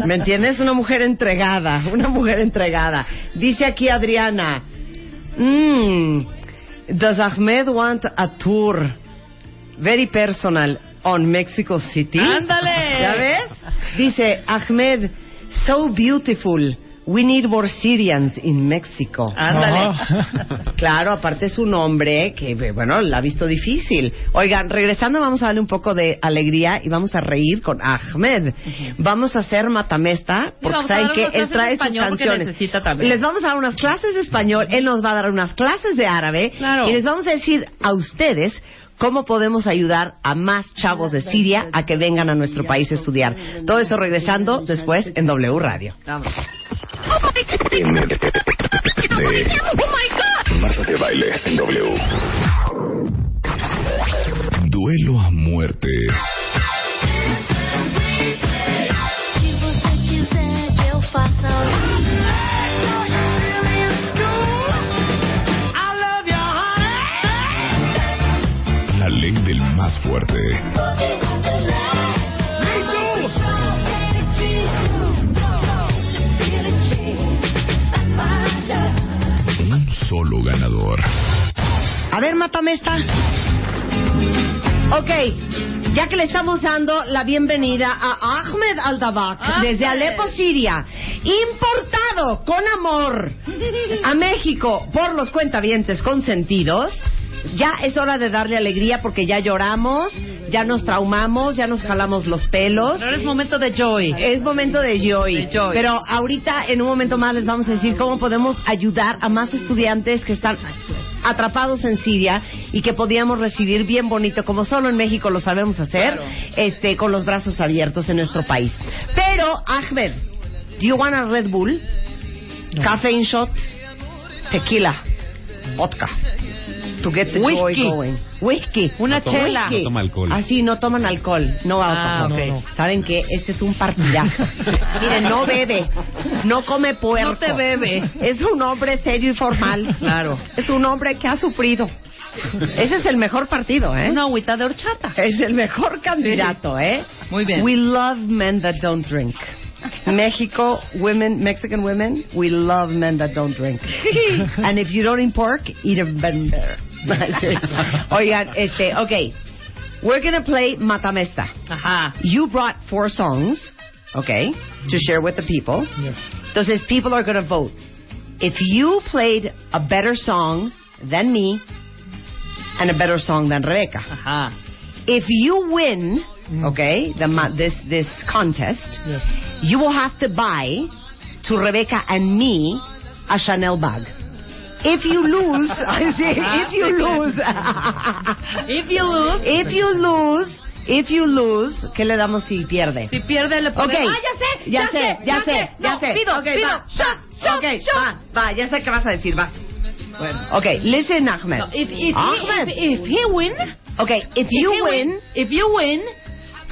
¿Me entiendes? Una mujer entregada, una mujer entregada. Dice aquí Adriana, mm, does Ahmed want a tour? Very personal on Mexico City. Ándale. ¿Ya ves? Dice Ahmed, so beautiful. We need more Syrians in Mexico. Ándale. *laughs* Claro, aparte es un hombre que, bueno, la ha visto difícil. Oigan, regresando vamos a darle un poco de alegría y vamos a reír con Ahmed. Vamos a hacer matamesta porque saben que él trae sus canciones. necesita también. Les vamos a dar unas clases de español, él nos va a dar unas clases de árabe Claro. y les vamos a decir a ustedes cómo podemos ayudar a más chavos de Siria a que vengan a nuestro país a estudiar. Todo eso regresando después en W Radio. Marta de baile en W. Duelo a muerte. Más fuerte. Un solo ganador. A ver, mátame esta. Ok, ya que le estamos dando la bienvenida a Ahmed Aldabak Ahmed. desde Alepo, Siria, importado con amor a México por los cuentavientes consentidos. Ya es hora de darle alegría porque ya lloramos, ya nos traumamos, ya nos jalamos los pelos. Ahora es momento de joy. Es momento de joy. De joy. Pero ahorita, en un momento más, les vamos a decir cómo podemos ayudar a más estudiantes que están atrapados en Siria y que podíamos recibir bien bonito, como solo en México lo sabemos hacer, Claro. este, con los brazos abiertos en nuestro país. Pero, Ahmed, do you want a Red Bull? Caffeine shot, tequila, vodka. To get the Whisky. joy going. Whisky. Una No toma- chela. no toma alcohol. Así, no toman alcohol. No Ah, alcohol. ok. No, no. ¿Saben qué? Este es un partidazo. *laughs* Miren, no bebe, no come puerco. No te bebe. Es un hombre serio y formal. Claro. Es un hombre que ha sufrido. Ese es el mejor partido, ¿eh? Una agüita de horchata. Es el mejor candidato, ¿eh? Muy bien. We love men that don't drink. México, women, Mexican women, we love men that don't drink. And if you don't eat pork, eat a better. *laughs* Oigan, este, okay. We're gonna play Matamesta. Ajá. You brought four songs, okay, to mm-hmm. share with the people. Yes. Entonces, people are gonna vote. If you played a better song than me and a better song than Rebecca, Ajá. if you win, mm. okay, the ma- this this contest, Yes. you will have to buy to Rebecca and me a Chanel bag. If you lose, *laughs* I say, if you lose, *laughs* If you lose, if you lose, if you lose, ¿qué le damos si pierde? si pierde le podemos... Ok. ¡Ah, ya sé! Ya sé, ya sé, ya No, sé. pido, Ok, pido. va, Shot, va, shot, ok, shot. va, va, ya sé qué vas a decir, vas. Okay, listen, Ahmed. No, if, if, Ahmed. he, if, if he win, okay, if you he win, if you win,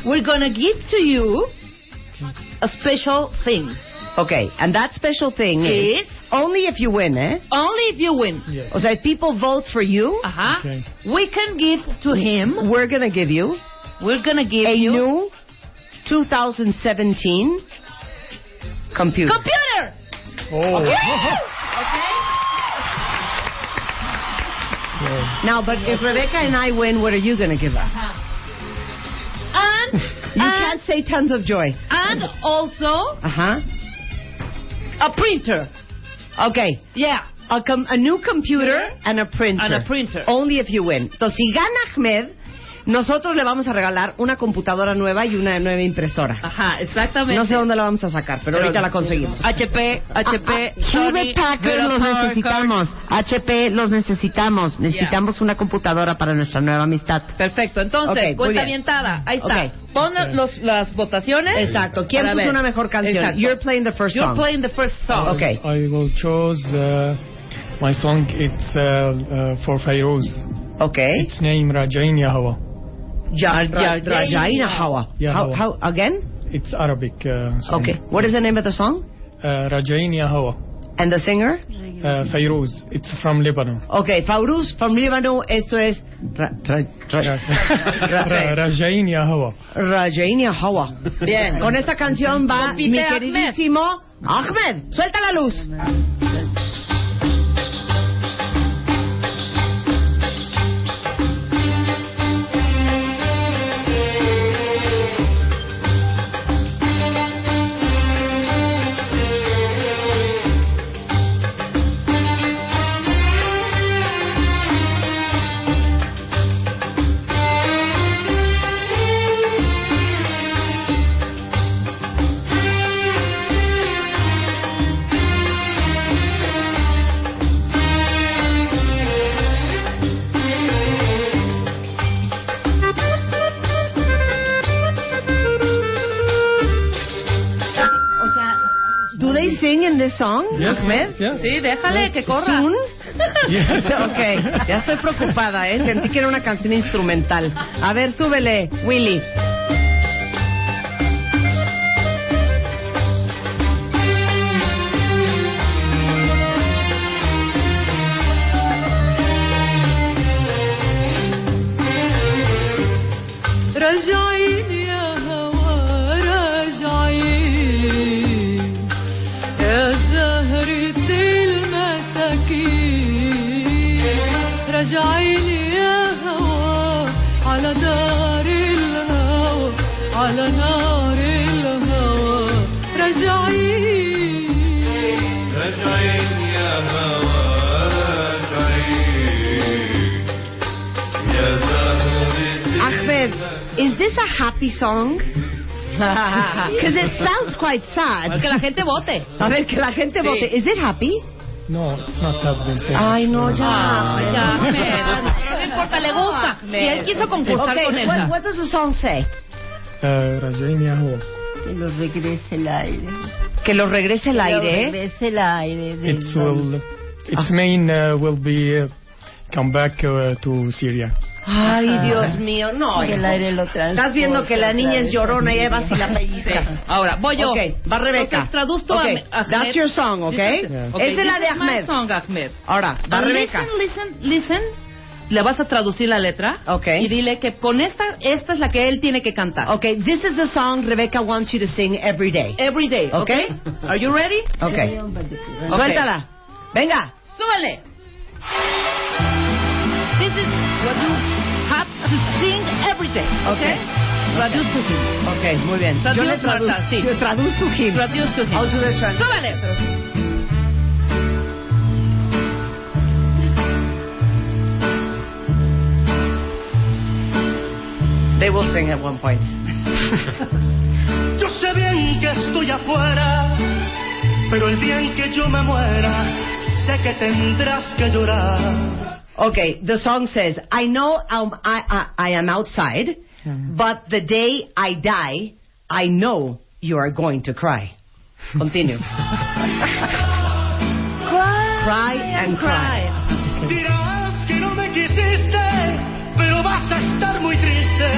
we're gonna give to you a special thing. Okay, and that special thing is Is only if you win, eh? only if you win. Yes. O sea, if people vote for you, Ajá. Okay. We can give to him. we're gonna give you We're gonna give a you new 2017 computer. computer. Oh. *laughs* now, but if Rebecca and I win, what are you gonna give us? And You and, can't say tons of joy. and also Uh huh. A printer. Okay. Yeah. A, com- a new computer and a printer. And a printer. Only if you win. Entonces, si gana Ahmed, nosotros le vamos a regalar una computadora nueva y una nueva impresora. Ajá, exactamente. No sé dónde la vamos a sacar, pero, ahorita la conseguimos. HP, HP, Ah, Sony, Hewlett Packard los necesitamos. HP los necesitamos. Necesitamos una computadora para nuestra nueva amistad. Perfecto, entonces, Ok, muy cuenta bien. avientada. Ahí está. Ok. Pon los, las votaciones. Exacto. ¿Quién puso ver. una mejor canción? Exacto. You're playing the first You're song. playing the first song. Okay. I will choose uh, my song. It's uh, uh, for Fairuz. Okay. Its name Rajain Yahwa. Ja- Ja- Ra- Rajaina Hawa. Yeah, How, Hawa. how, again? It's Arabic uh, song. Okay. What is the name of the song? Uh, Rajain Yahwa. And the singer? Uh, Fairuz. It's from Lebanon. Okay. Fauruz from Líbano. Esto es Ra- Ra- Ra- Ra- Rajain Yahwa. Rajaina Hawa. Bien. Con esta canción va mi Ahmed. queridísimo Ahmed. Suelta la luz. Song, Yes, Ahmed? yes. Sí, déjale que corra. *laughs* Ok, ya estoy preocupada, ¿eh? Sentí que era una canción instrumental. A ver, súbele, Willy. Song? *laughs* Because it sounds quite sad. Que la gente vote. A ver, que la gente Sí. vote. Is it happy? No, it's not that same. Ay, no, ya. Ya, *laughs* Ahmed. No importa, le gusta. *laughs* Y él quiso concursar Okay, con what, esa. what does the song say? Uh. Que lo regrese el aire. Que lo regrese el Que lo aire. regrese el aire. Its will, its main uh, will be uh, come back uh, to Syria. Ay, Dios mío, no. Que el aire lo Estás viendo que la niña es llorona y Eva si la pellizca. Ahora, voy yo. Ok, va Rebeca. Entonces, traduzco Ok, a Ahmed. that's your song, ok? Listen. Esa es la de Ahmed. song, Ahmed. Ahora, va Rebeca. Listen, listen, listen. Le vas a traducir la letra. Ok. Y dile que con esta, esta es la que él tiene que cantar. Okay, this is the song Rebecca wants you to sing every day. Every day, Ok. okay? Are you ready? Okay. Suéltala. Venga. Súbele. To sing every day, okay? Traduce to him. Okay, muy bien. Yo Traduce le traduzco. Marta, sí. Yo traduzco him. Traduce to him. I'll do the translation. Súbele. They will sing at one point. *laughs* Yo sé bien que estoy afuera, pero el día en que yo me muera, sé que tendrás que llorar. Okay, the song says, I know um, I, I, I am outside, but the day I die, I know you are going to cry. Continue. *laughs* cry and cry. Dirás que no me quisiste, pero vas a estar muy triste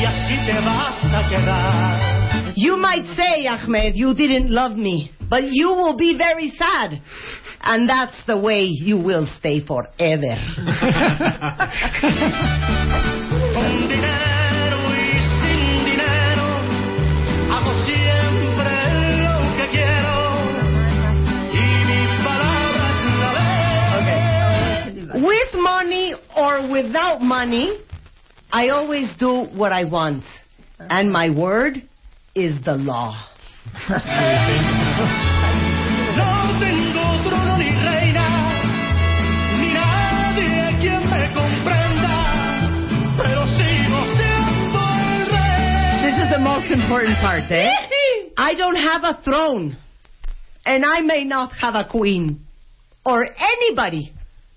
y así te vas a quedar. You might say, Ahmed, you didn't love me, but you will be very sad. And that's the way you will stay forever. With money or without money, I always do what I want. And my word is the law. *laughs* most important part, eh? I don't have a throne. And I may not have a queen or anybody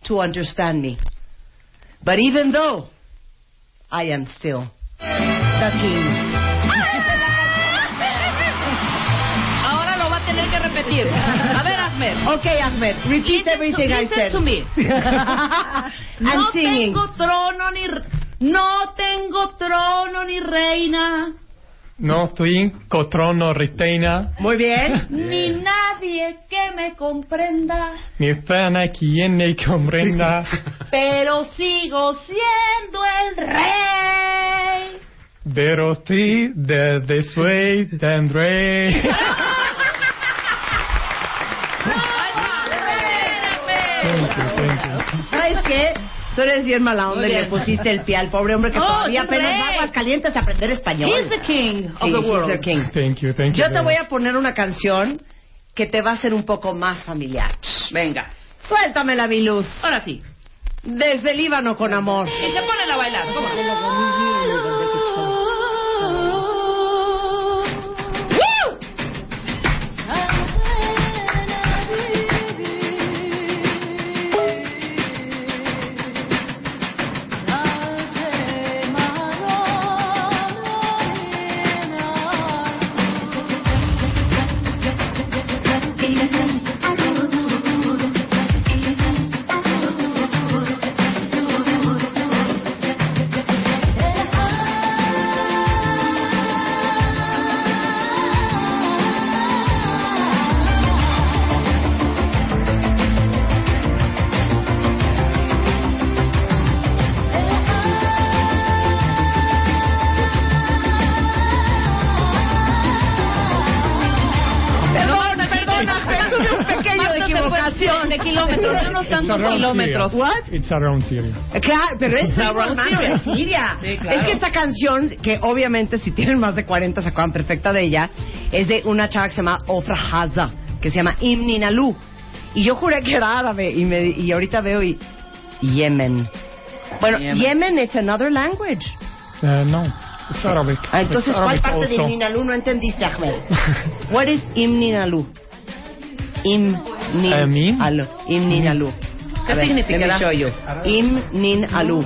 to understand me. But even though I am still the king. *laughs* Ahora lo va a tener que repetir. A ver, Ahmed. Okay, Ahmed, repeat Listen everything to, I said. to me. *laughs* *laughs* I'm no singing. tengo trono ni no tengo trono ni reina No tengo trono reina, Muy bien. *laughs* ni nadie que me comprenda, mi pena quien me comprenda, *laughs* pero sigo siendo el rey. pero sí de después tendré. *laughs* Thank you, thank you. Tú eres bien mala onda y le pusiste el pie al pobre hombre que Oh, todavía he's apenas va a great. Aguascalientes a aprender español. He's the king of Sí, the he's world. the king. Thank you, thank you. Yo te voy a poner una canción que te va a hacer un poco más familiar. Venga, Suéltamela, mi luz. ahora sí. Desde Líbano con amor. Y se pone a bailar. ¿cómo kilómetros, de It's. What? It's around Syria. Claro, pero es Around normal Syria. de Siria. Sí, claro. Es que esta canción, que obviamente si tienen más de 40 se acuerdan perfecta de ella, es de una chava que se llama Ofra Haza, que se llama Imninalu. Y yo juré que era árabe y, me, y ahorita veo y Yemen. Bueno, Yemen. Yemen is another language. Uh, no, it's Arabic. Ah, entonces, It's ¿cuál Arabic parte de also. Imninalu no entendiste, Ahmed? *laughs* What is Imninalu? Imninalu. Imninalu. ¿Qué ver, significará? Let me show you. Imninalu.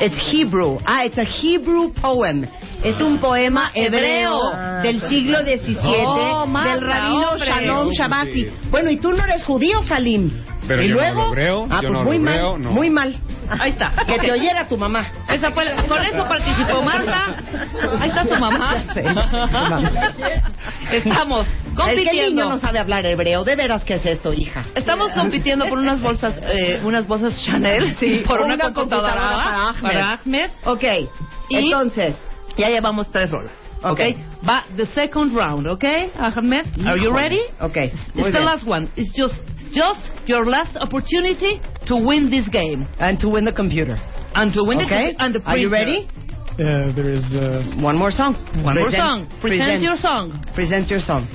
It's Hebrew. Ah, it's a Hebrew poem. Es un poema hebreo Hebreo. del siglo XVII Oh, del rabino hombre. Shalom Shabasi. Bueno, y tú no eres judío, Salim. Pero ¿Y yo no luego? lo breo, ah, yo pues no muy lo mal, breo, no. muy mal. Ahí está. Que te oyera tu mamá. Esa fue la- con eso participó Marta. Ahí está su mamá. Estamos Es que el niño compitiendo. no sabe hablar hebreo. ¿De veras qué es esto, hija? Estamos compitiendo por unas bolsas, eh, unas bolsas Chanel, Sí, por una, una computadora, computadora para Ahmed. Ok, Y entonces. ya llevamos tres rolas. Ok. Okay. Va the second round, okay, Ahmed? Are you ready? Ok, It's muy the bien. last one. It's just just your last opportunity to win this game And to win the computer. and to win Okay? the and the Are you ready? Uh, there is uh, One more song. One more song. Present, present- your song. Present your song.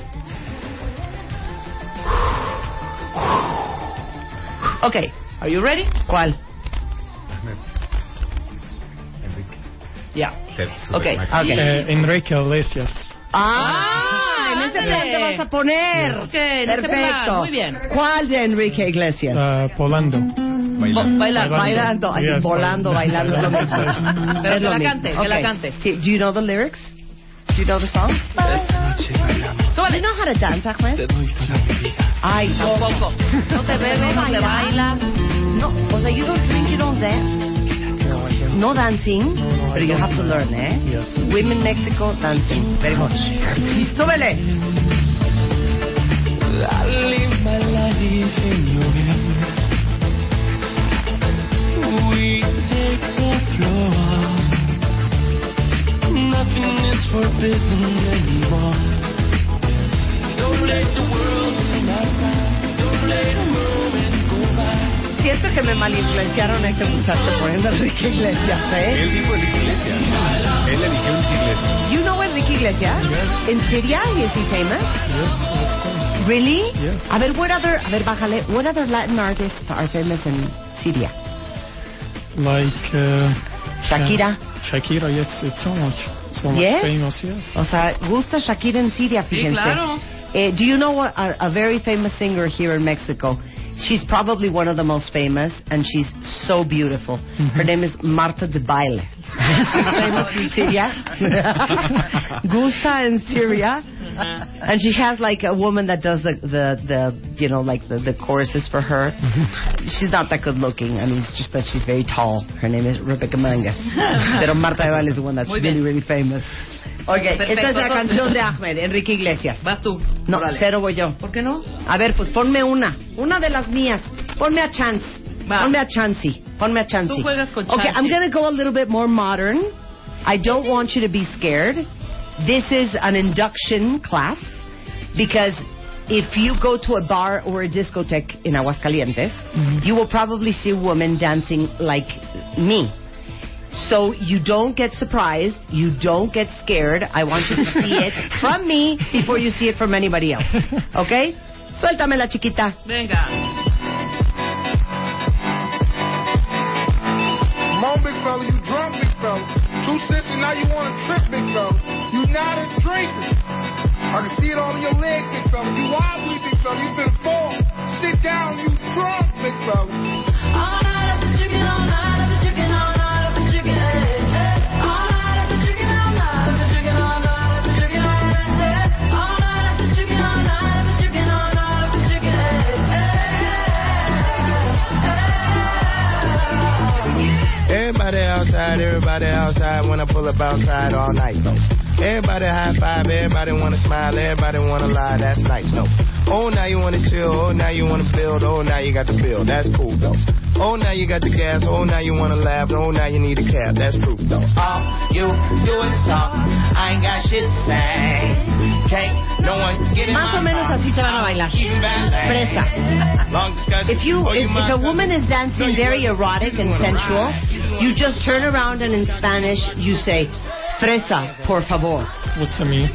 Okay. Are you ready? ¿Cuál? Yeah. Se- se- Okay. se- Okay. uh, Enrique Iglesias. Ah, en ese ándale. plan te vas a poner. Ok, en plan, Perfecto. muy bien. ¿Cuál de Enrique Iglesias? Uh, Polando. Bailar. Bailando, ay, Yes, volando, bailando. es lo mismo. Pero que la mismo. cante, que la Okay. cante. Sí, Do you know the lyrics? Do you know the song? Do you know how to dance, Ahmed? Ay, Tampoco. No te bebe, no te baila. No, o sea, you don't drink, you don't dance. No dancing, but you have to learn, eh? Yes. Women Mexico dancing. Very much. Súbele. I live my life in your hands. We take the floor. Nothing is forbidden anymore. Don't let the world Siento que me malinfluenciaron a este muchacho poniendo a Enrique Iglesias, ¿eh? Él dijo Enrique Iglesias. Él eligió Enrique Iglesias. You know Enrique Iglesias? Yes. In Syria, is he famous? Yes, of course. Really? Yes. A ver, what other, a ver, bájale. What other Latin artists are famous in Syria? Like uh, Shakira. Shakira, yes, it's so much, so much Yes? famous. Yes. O sea, gusta Shakira en Siria, Sí, fíjense. claro. Eh, do you know what, a, a very famous singer here in Mexico? She's probably one of the most famous, and she's so beautiful. Mm-hmm. Her name is Marta de Baile. *laughs* she's famous in Syria. *laughs* Gusta in Syria. Mm-hmm. And she has like a woman that does the, the, the you know, like the, the choruses for her. Mm-hmm. She's not that good looking. I mean, it's just that she's very tall. Her name is Rebecca Mangas. *laughs* Pero Marta de Baile is the one that's really, really famous. Okay, Perfecto, esta es la entonces- canción de Ahmed, Enrique Iglesias. Vas tú. No, Órale. cero voy yo. ¿Por qué no? A ver, pues ponme una. Una de las mías. Ponme a Chance. Va. Ponme a Chansey. Ponme a Chansey. Tú juegas con Okay, I'm Chansey. going to go a little bit more modern. I don't want you to be scared. This is an induction class because if you go to a bar or a discotheque in Aguascalientes, you will probably see a woman dancing like me. So you don't get surprised, you don't get scared. I want you to see *laughs* it from me before you see it from anybody else. Okay? Suéltame la chiquita. Venga. Come on, big fella, you drunk, big fella. Two sips and now you want to trip, big fella. You not a drinker. I can see it all in your leg, big fella. You wobbly, big fella. You finna fall. Sit down, you drunk, big fella. Outside, everybody outside when I pull up outside all night though. Everybody high five, everybody wanna smile, everybody wanna lie, that's nice though. Oh now you wanna chill, oh now you wanna build, oh now you got the bill, that's cool though. Oh now you got the gas, oh now you wanna laugh, oh now you need a cab, that's proof though. All you do is talk. I ain't got shit to say. Can't no one get in Más o menos así te van a bailar. Even ballet. Fresa. If you oh, if, if a woman is dancing very erotic and sensual, you just turn around and in Spanish you say, "Fresa, por favor." What's a me?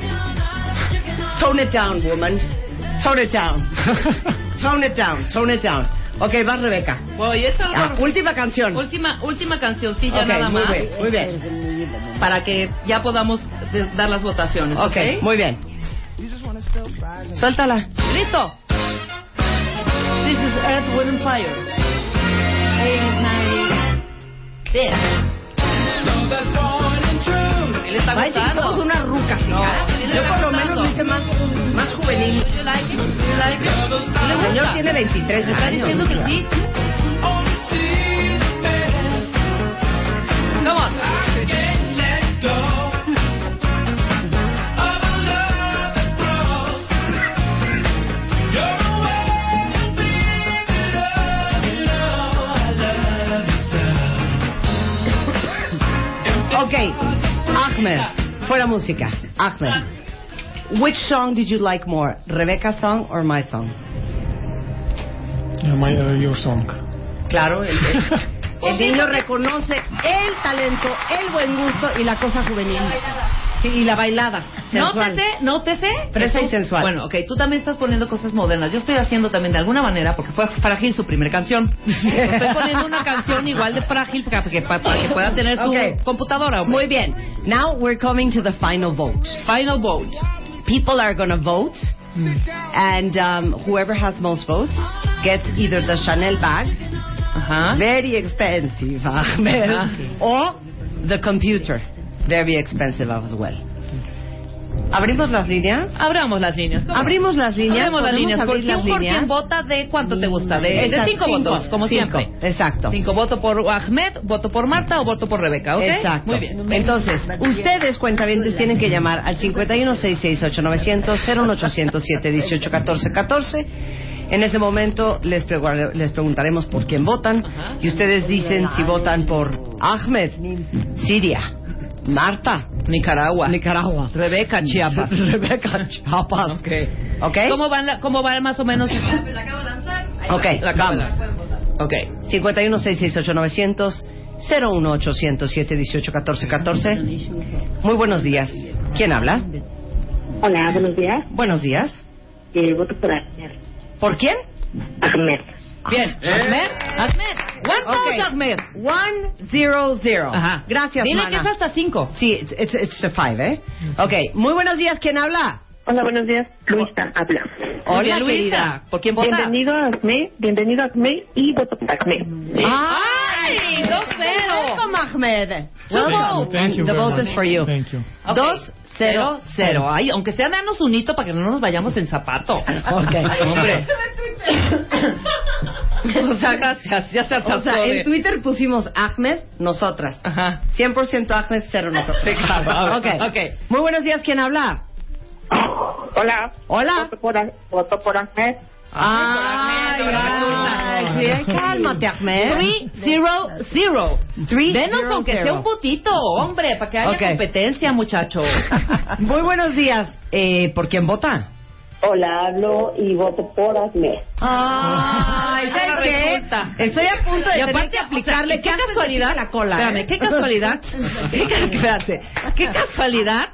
Tone it down, woman. Tone it down. *laughs* Tone it down. Tone it down. Okay, va Rebeca. Voy, es algo- Ah, última canción. Última, última cancioncilla Ok, nada muy más. bien, muy bien. Para que ya podamos dar las votaciones. Ok, Ok, muy bien. Suéltala. Listo. This is Earth, Wind and Fire. 80s, 90s. There. Él está Vaya, gustando. somos una ruca, No, sí Yo está por lo menos lo hice más, más juvenil. You like it? You like El señor tiene 23 Está años. diciendo que sí. Come Ok, Ahmed, fuera música. Ahmed, which song did you like more, Rebecca's song or my song? My, uh, your song. Claro, el, el- *laughs* el niño reconoce el talento, el buen gusto y la cosa juvenil. Sí, y la bailada. sensual. Nótese, nótese. Fresa y sensual. Bueno, ok, tú también estás poniendo cosas modernas. Yo estoy haciendo también de alguna manera, porque fue frágil su primera canción. *laughs* Estoy poniendo una canción igual de frágil para que, para que pueda tener su Ok. computadora. hombre. Muy bien. Now we're coming to the final vote. Final vote. People are going to vote, and um, whoever has most votes gets either the Chanel bag, very expensive, Ahmed, *laughs* Ajá. or the computer, very expensive as well. ¿Abrimos las líneas? Abramos las líneas. ¿cómo? Abrimos las líneas. Abrimos las ¿Podemos líneas. ¿Por quién, las por quién vota de cuánto te gusta? De, de cinco, cinco, votos, como cinco, siempre. Exacto. Cinco votos por Ahmed, voto por Marta o voto por Rebeca, ¿ok? Exacto. Muy bien. Entonces, ustedes, cuentavientes, tienen que llamar al 51668900 01807 1814 14 En ese momento les, pregu- les preguntaremos por quién votan y ustedes dicen si votan por Ahmed, Siria, Marta, Nicaragua, Nicaragua, Rebeca, Chiapas. *laughs* Rebeca, Chiapas. ¿Ok? ¿Cómo va, la- ¿Cómo va más o menos? Ok, La acabo de vamos. Ok. 51668900 01800 718 14 14 Muy buenos días. ¿Quién habla? Hola, buenos días. Buenos días. Eh, voto por Ahmed. ¿Por quién? Ahmed. Bien. Ahmed, Ahmed. One Ahmed. One, zero, zero. Ajá. Gracias, Dile mana. que es hasta cinco. Sí, it's, it's, five, ¿eh? Ok, muy buenos días. ¿Quién habla? Hola, buenos días. Luisa habla. Hola, Luisa. querida. ¿Por quién vota? Bienvenido a Ahmed, bienvenido a Ahmed y voto por Ahmed. ¡Ay! ¡Dos cero! Welcome, Ahmed. Welcome. Thank you The vote is for you. Thank you. Ok. Dos, cero, cero. Ay, aunque sea danos un hito para que no nos vayamos en zapato. *laughs* Ok. *laughs* Hombre. *laughs* o sea, gracias. Ya se O sea, en Twitter pusimos Ahmed, nosotras. Ajá. 100% Ahmed, cero nosotros. Sí, claro. Ok. Ok. Muy buenos días. ¿Quién habla? Hola. Hola. Voto por, voto por Ahmed. Ay, ay, bien, cálmate, Ahmed. Three, zero, zero. Three, Denos zero, aunque sea zero. un putito, hombre, para que haya Ok. competencia, muchachos. *laughs* Muy buenos días. Eh, ¿Por quién vota? Hola, hablo y voto por Ahmed. Ay, ¿sabes qué? Estoy a punto de Y tener aparte, que o sea, aplicarle qué cáncer casualidad, la cola. espérame, ¿eh? *laughs* qué casualidad, qué, qué casualidad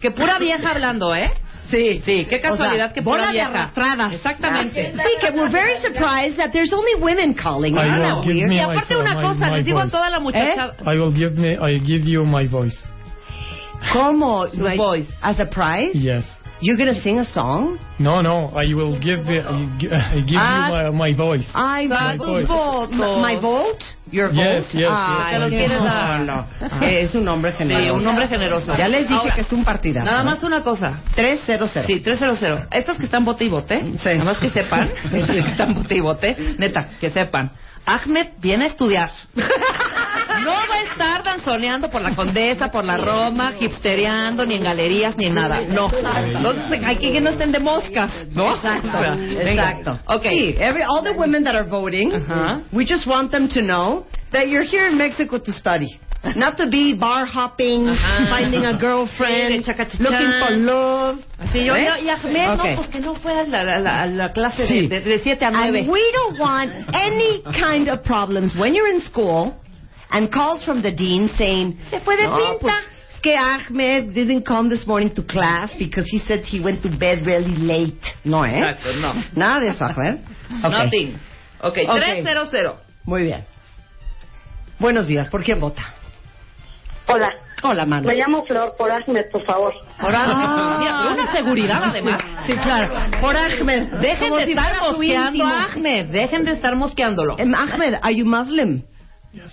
que pura vieja hablando, ¿eh? Sí, sí, qué casualidad O sea, que pura bola de vieja. arrastradas. Exactamente. Sí, que we're very surprised that there's only women calling. I that give me Y aparte una my- cosa, my les digo a toda la muchacha, I will give me. I give you my voice. ¿Cómo? Su voice. As a prize? Yes. You're gonna sing a song? No, no. I will give. it- I give Ah. you my, my voice. Ay, My voice. votos. My vote? Your Yes, vote? yes, Ay, Te los qué quieres no, dar. no. Es un hombre generoso. Sí, un hombre generoso. Ya les dije Ahora, que es un partidazo. nada más una cosa. 300. Sí, 300. Estas que están bote y bote, nada más que sepan, *laughs* que están bote y bote, neta, que sepan. Ahmed viene a estudiar. No va a estar danzoneando por la Condesa, por la Roma, hipstereando, ni en galerías, ni en nada. No. Entonces, hay que que no estén de moscas, ¿no? Exacto, exacto. Okay. Sí, every, all the women that are voting, we just want them to know that you're here in Mexico to study. Not to be bar hopping, Ajá. finding a Sí, girlfriend, chacachichán. looking for love. Yo, ¿Eh? yo- y Ahmed, Ok. no, pues que no fue a la, la, la- la clase Sí. de, de, 7 a 9. And we don't want any kind of problems when you're in school and calls from the dean saying, Se fue de "No, pinta." pues, es que Ahmed didn't come this morning to class because he said he went to bed really late. No, ¿eh? Exacto, no. Nada de eso, Ahmed. *laughs* Ok. Nothing. Ok, Ok. 300. Muy bien. Buenos días. ¿Por quién vota? Hola. Hola, mano. Me llamo Flor por Ahmed, por favor. Ahora, Ah. mira, pero una seguridad además. Sí, claro. Por Ahmed. Dejen de si estar mosqueando a Ahmed, dejen de estar mosqueándolo. Em, Ahmed, are you Muslim?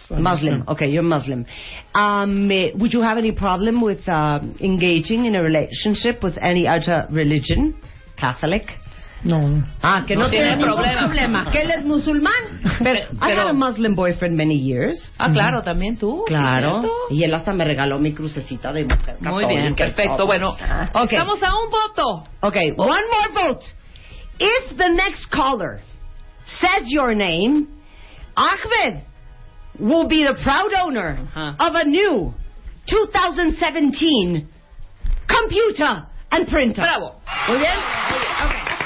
I'm Muslim. Okay, you're Muslim. Um, eh, would you have any problem with uh, engaging in a relationship with any other religion? Catholic? No. Ah, que no, No tiene problema. problema. Que él es musulmán. *laughs* Pero, I had a Muslim boyfriend many years. Ah, claro, también tú. Claro. Y él hasta me regaló mi crucecita de mujer Muy bien, perfecto. Bueno, Ok. estamos a un voto. Okay, one more vote. If the next caller says your name, Ahmed will be the proud owner of a new 2017 computer and printer. Bravo. Muy bien. Más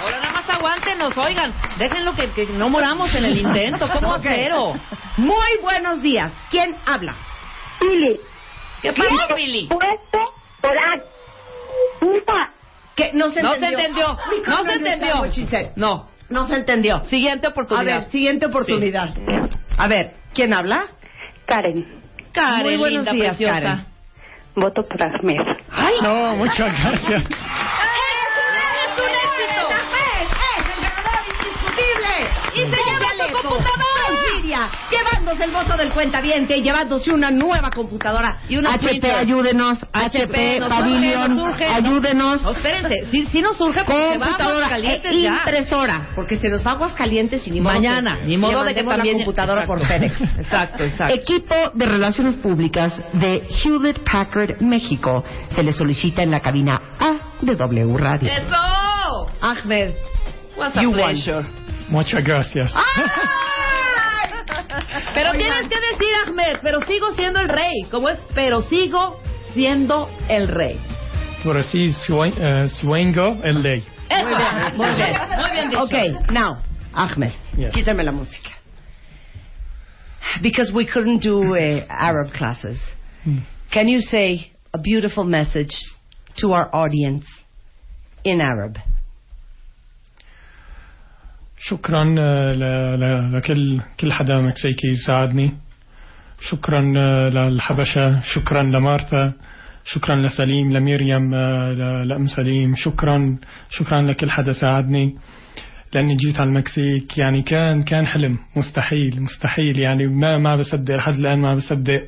aguántenos, oigan, déjenlo que, que no moramos en el intento, ¿cómo *laughs* Ok. pero? Muy buenos días. ¿Quién habla? Pili. ¿Qué pasó, Pili? Puesto por Puta. Que no se No entendió. se entendió, we no se entendió. No, No se entendió. siguiente A oportunidad. ver, siguiente oportunidad. A ver, ¿quién habla? Karen. Karen, Muy buenos linda, días, preciosa. Karen. Voto por Ahmed. Ay, No, muchas gracias. *laughs* computadora! Siria, llevándose el voto del cuentaviente y llevándose una nueva computadora. Y una HP, printer. ayúdenos. HP, nos Pavilion, nos surge. ayúdenos. No, espérense, sí, sí nos surge porque computadora Aguascalientes e ya. impresora, porque se nos va a Aguascalientes y ni modo Mañana, que ni modo de que también- la computadora por Exacto. FedEx. *laughs* Exacto, exacto. Equipo de Relaciones Públicas de Hewlett Packard México se le solicita en la cabina A de W Radio. ¡Eso! Ahmed, What's a You pleasure. Muchas gracias. Pero tienes que decir, Ahmed, pero sigo siendo el rey. ¿Cómo es? Pero sigo siendo el rey. Por así, suen- eh, Suengo el ley. Eso. Muy bien, muy bien. Muy bien dicho. Okay, now, Ahmed, Yes. quítame la música. Because we couldn't do uh, Arab classes. Hmm. Can you say a beautiful message to our audience in Arab? شكرا آه، لكل كل حدا مكسيكي ساعدني شكرا آه، للحبشة. شكرا لمارتا. شكرا لسليم لمريم آه، لأم سليم. شكرا شكرا لكل حدا ساعدني. لأني جيت على المكسيك يعني كان كان حلم. مستحيل مستحيل. يعني ما ما بصدق لحد الآن ما بصدق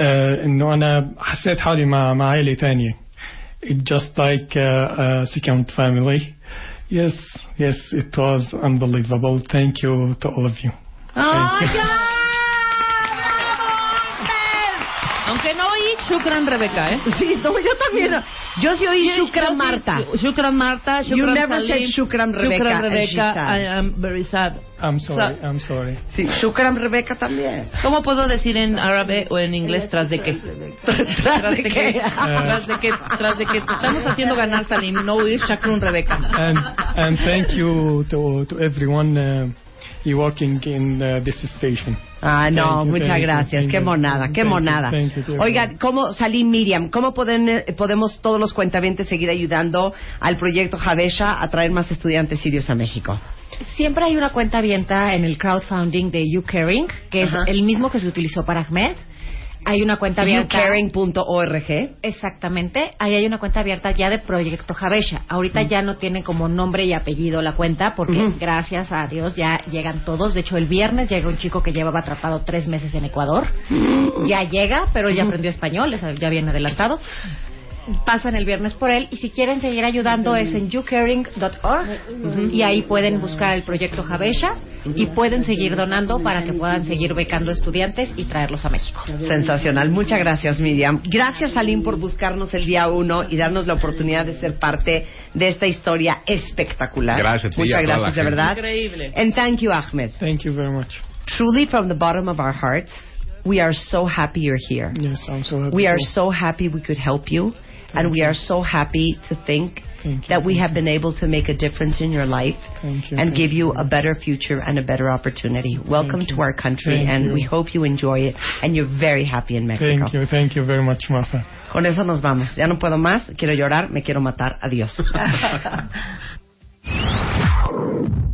آه إنه أنا حسيت حالي مع مع عائله It just like uh, a second family. Yes, yes, it was unbelievable. Thank you to all of you. Oh, ¡Ay, ya! Aunque no oí Shukran Rebeca, ¿eh? *laughs* Sí, no, yo también. Yo sí oí Shukran Marta. Shukran Marta, Shukran You never Salim, said Shukran Rebecca, Shukran sad. I am very sad. I'm sorry, I'm sorry. Sí, Shukran Rebeca también. ¿Cómo puedo decir en árabe o en inglés tras de qué? ¿Tras de *laughs* qué? Tras de que, tras de te estamos haciendo ganar Salim, no oír Shukran Rebeca. And and thank you to to everyone uh, you working in uh, this station. Ah, no, Thank you, muchas you, gracias. thank Qué you, monada, qué you, monada. thank you Oigan, ¿cómo, Salim Miriam, cómo pueden, eh, podemos todos los cuentavientes seguir ayudando al proyecto Javesha a traer más estudiantes sirios a México? Siempre hay una cuenta abierta en el crowdfunding de You Caring, que Ajá. es el mismo que se utilizó para Ahmed. Hay una cuenta abierta. YouCaring.org. Exactamente. Ahí hay una cuenta abierta ya de Proyecto Javesha. Ahorita ya no tiene como nombre y apellido la cuenta porque gracias a Dios ya llegan todos. De hecho, el viernes llega un chico que llevaba atrapado tres meses en Ecuador. Ya llega, pero ya aprendió español, es- ya viene adelantado. Pasan el viernes por él y si quieren seguir ayudando es en youcaring.org y ahí pueden buscar el proyecto Javesha y pueden seguir donando para que puedan seguir becando estudiantes y traerlos a México. Sensacional. Muchas gracias, Miriam. Gracias, Salim, por buscarnos el día uno y darnos la oportunidad de ser parte de esta historia espectacular. Gracias Muchas gracias, de verdad. Increíble. And thank you, Ahmed. Thank you very much. Truly, from the bottom of our hearts, we are so happy you're here. Yes, I'm so happy. We are so happy we could help you, and we are so happy to think you, that we have been able to make a difference in your life you, and give you a better future and a better opportunity. Welcome to our country, Thank and you. we hope you enjoy it, and you're very happy in Mexico. Thank you, thank you very much, Martha. Con eso nos vamos. Ya no puedo más, quiero llorar, me quiero matar. Adiós. *laughs*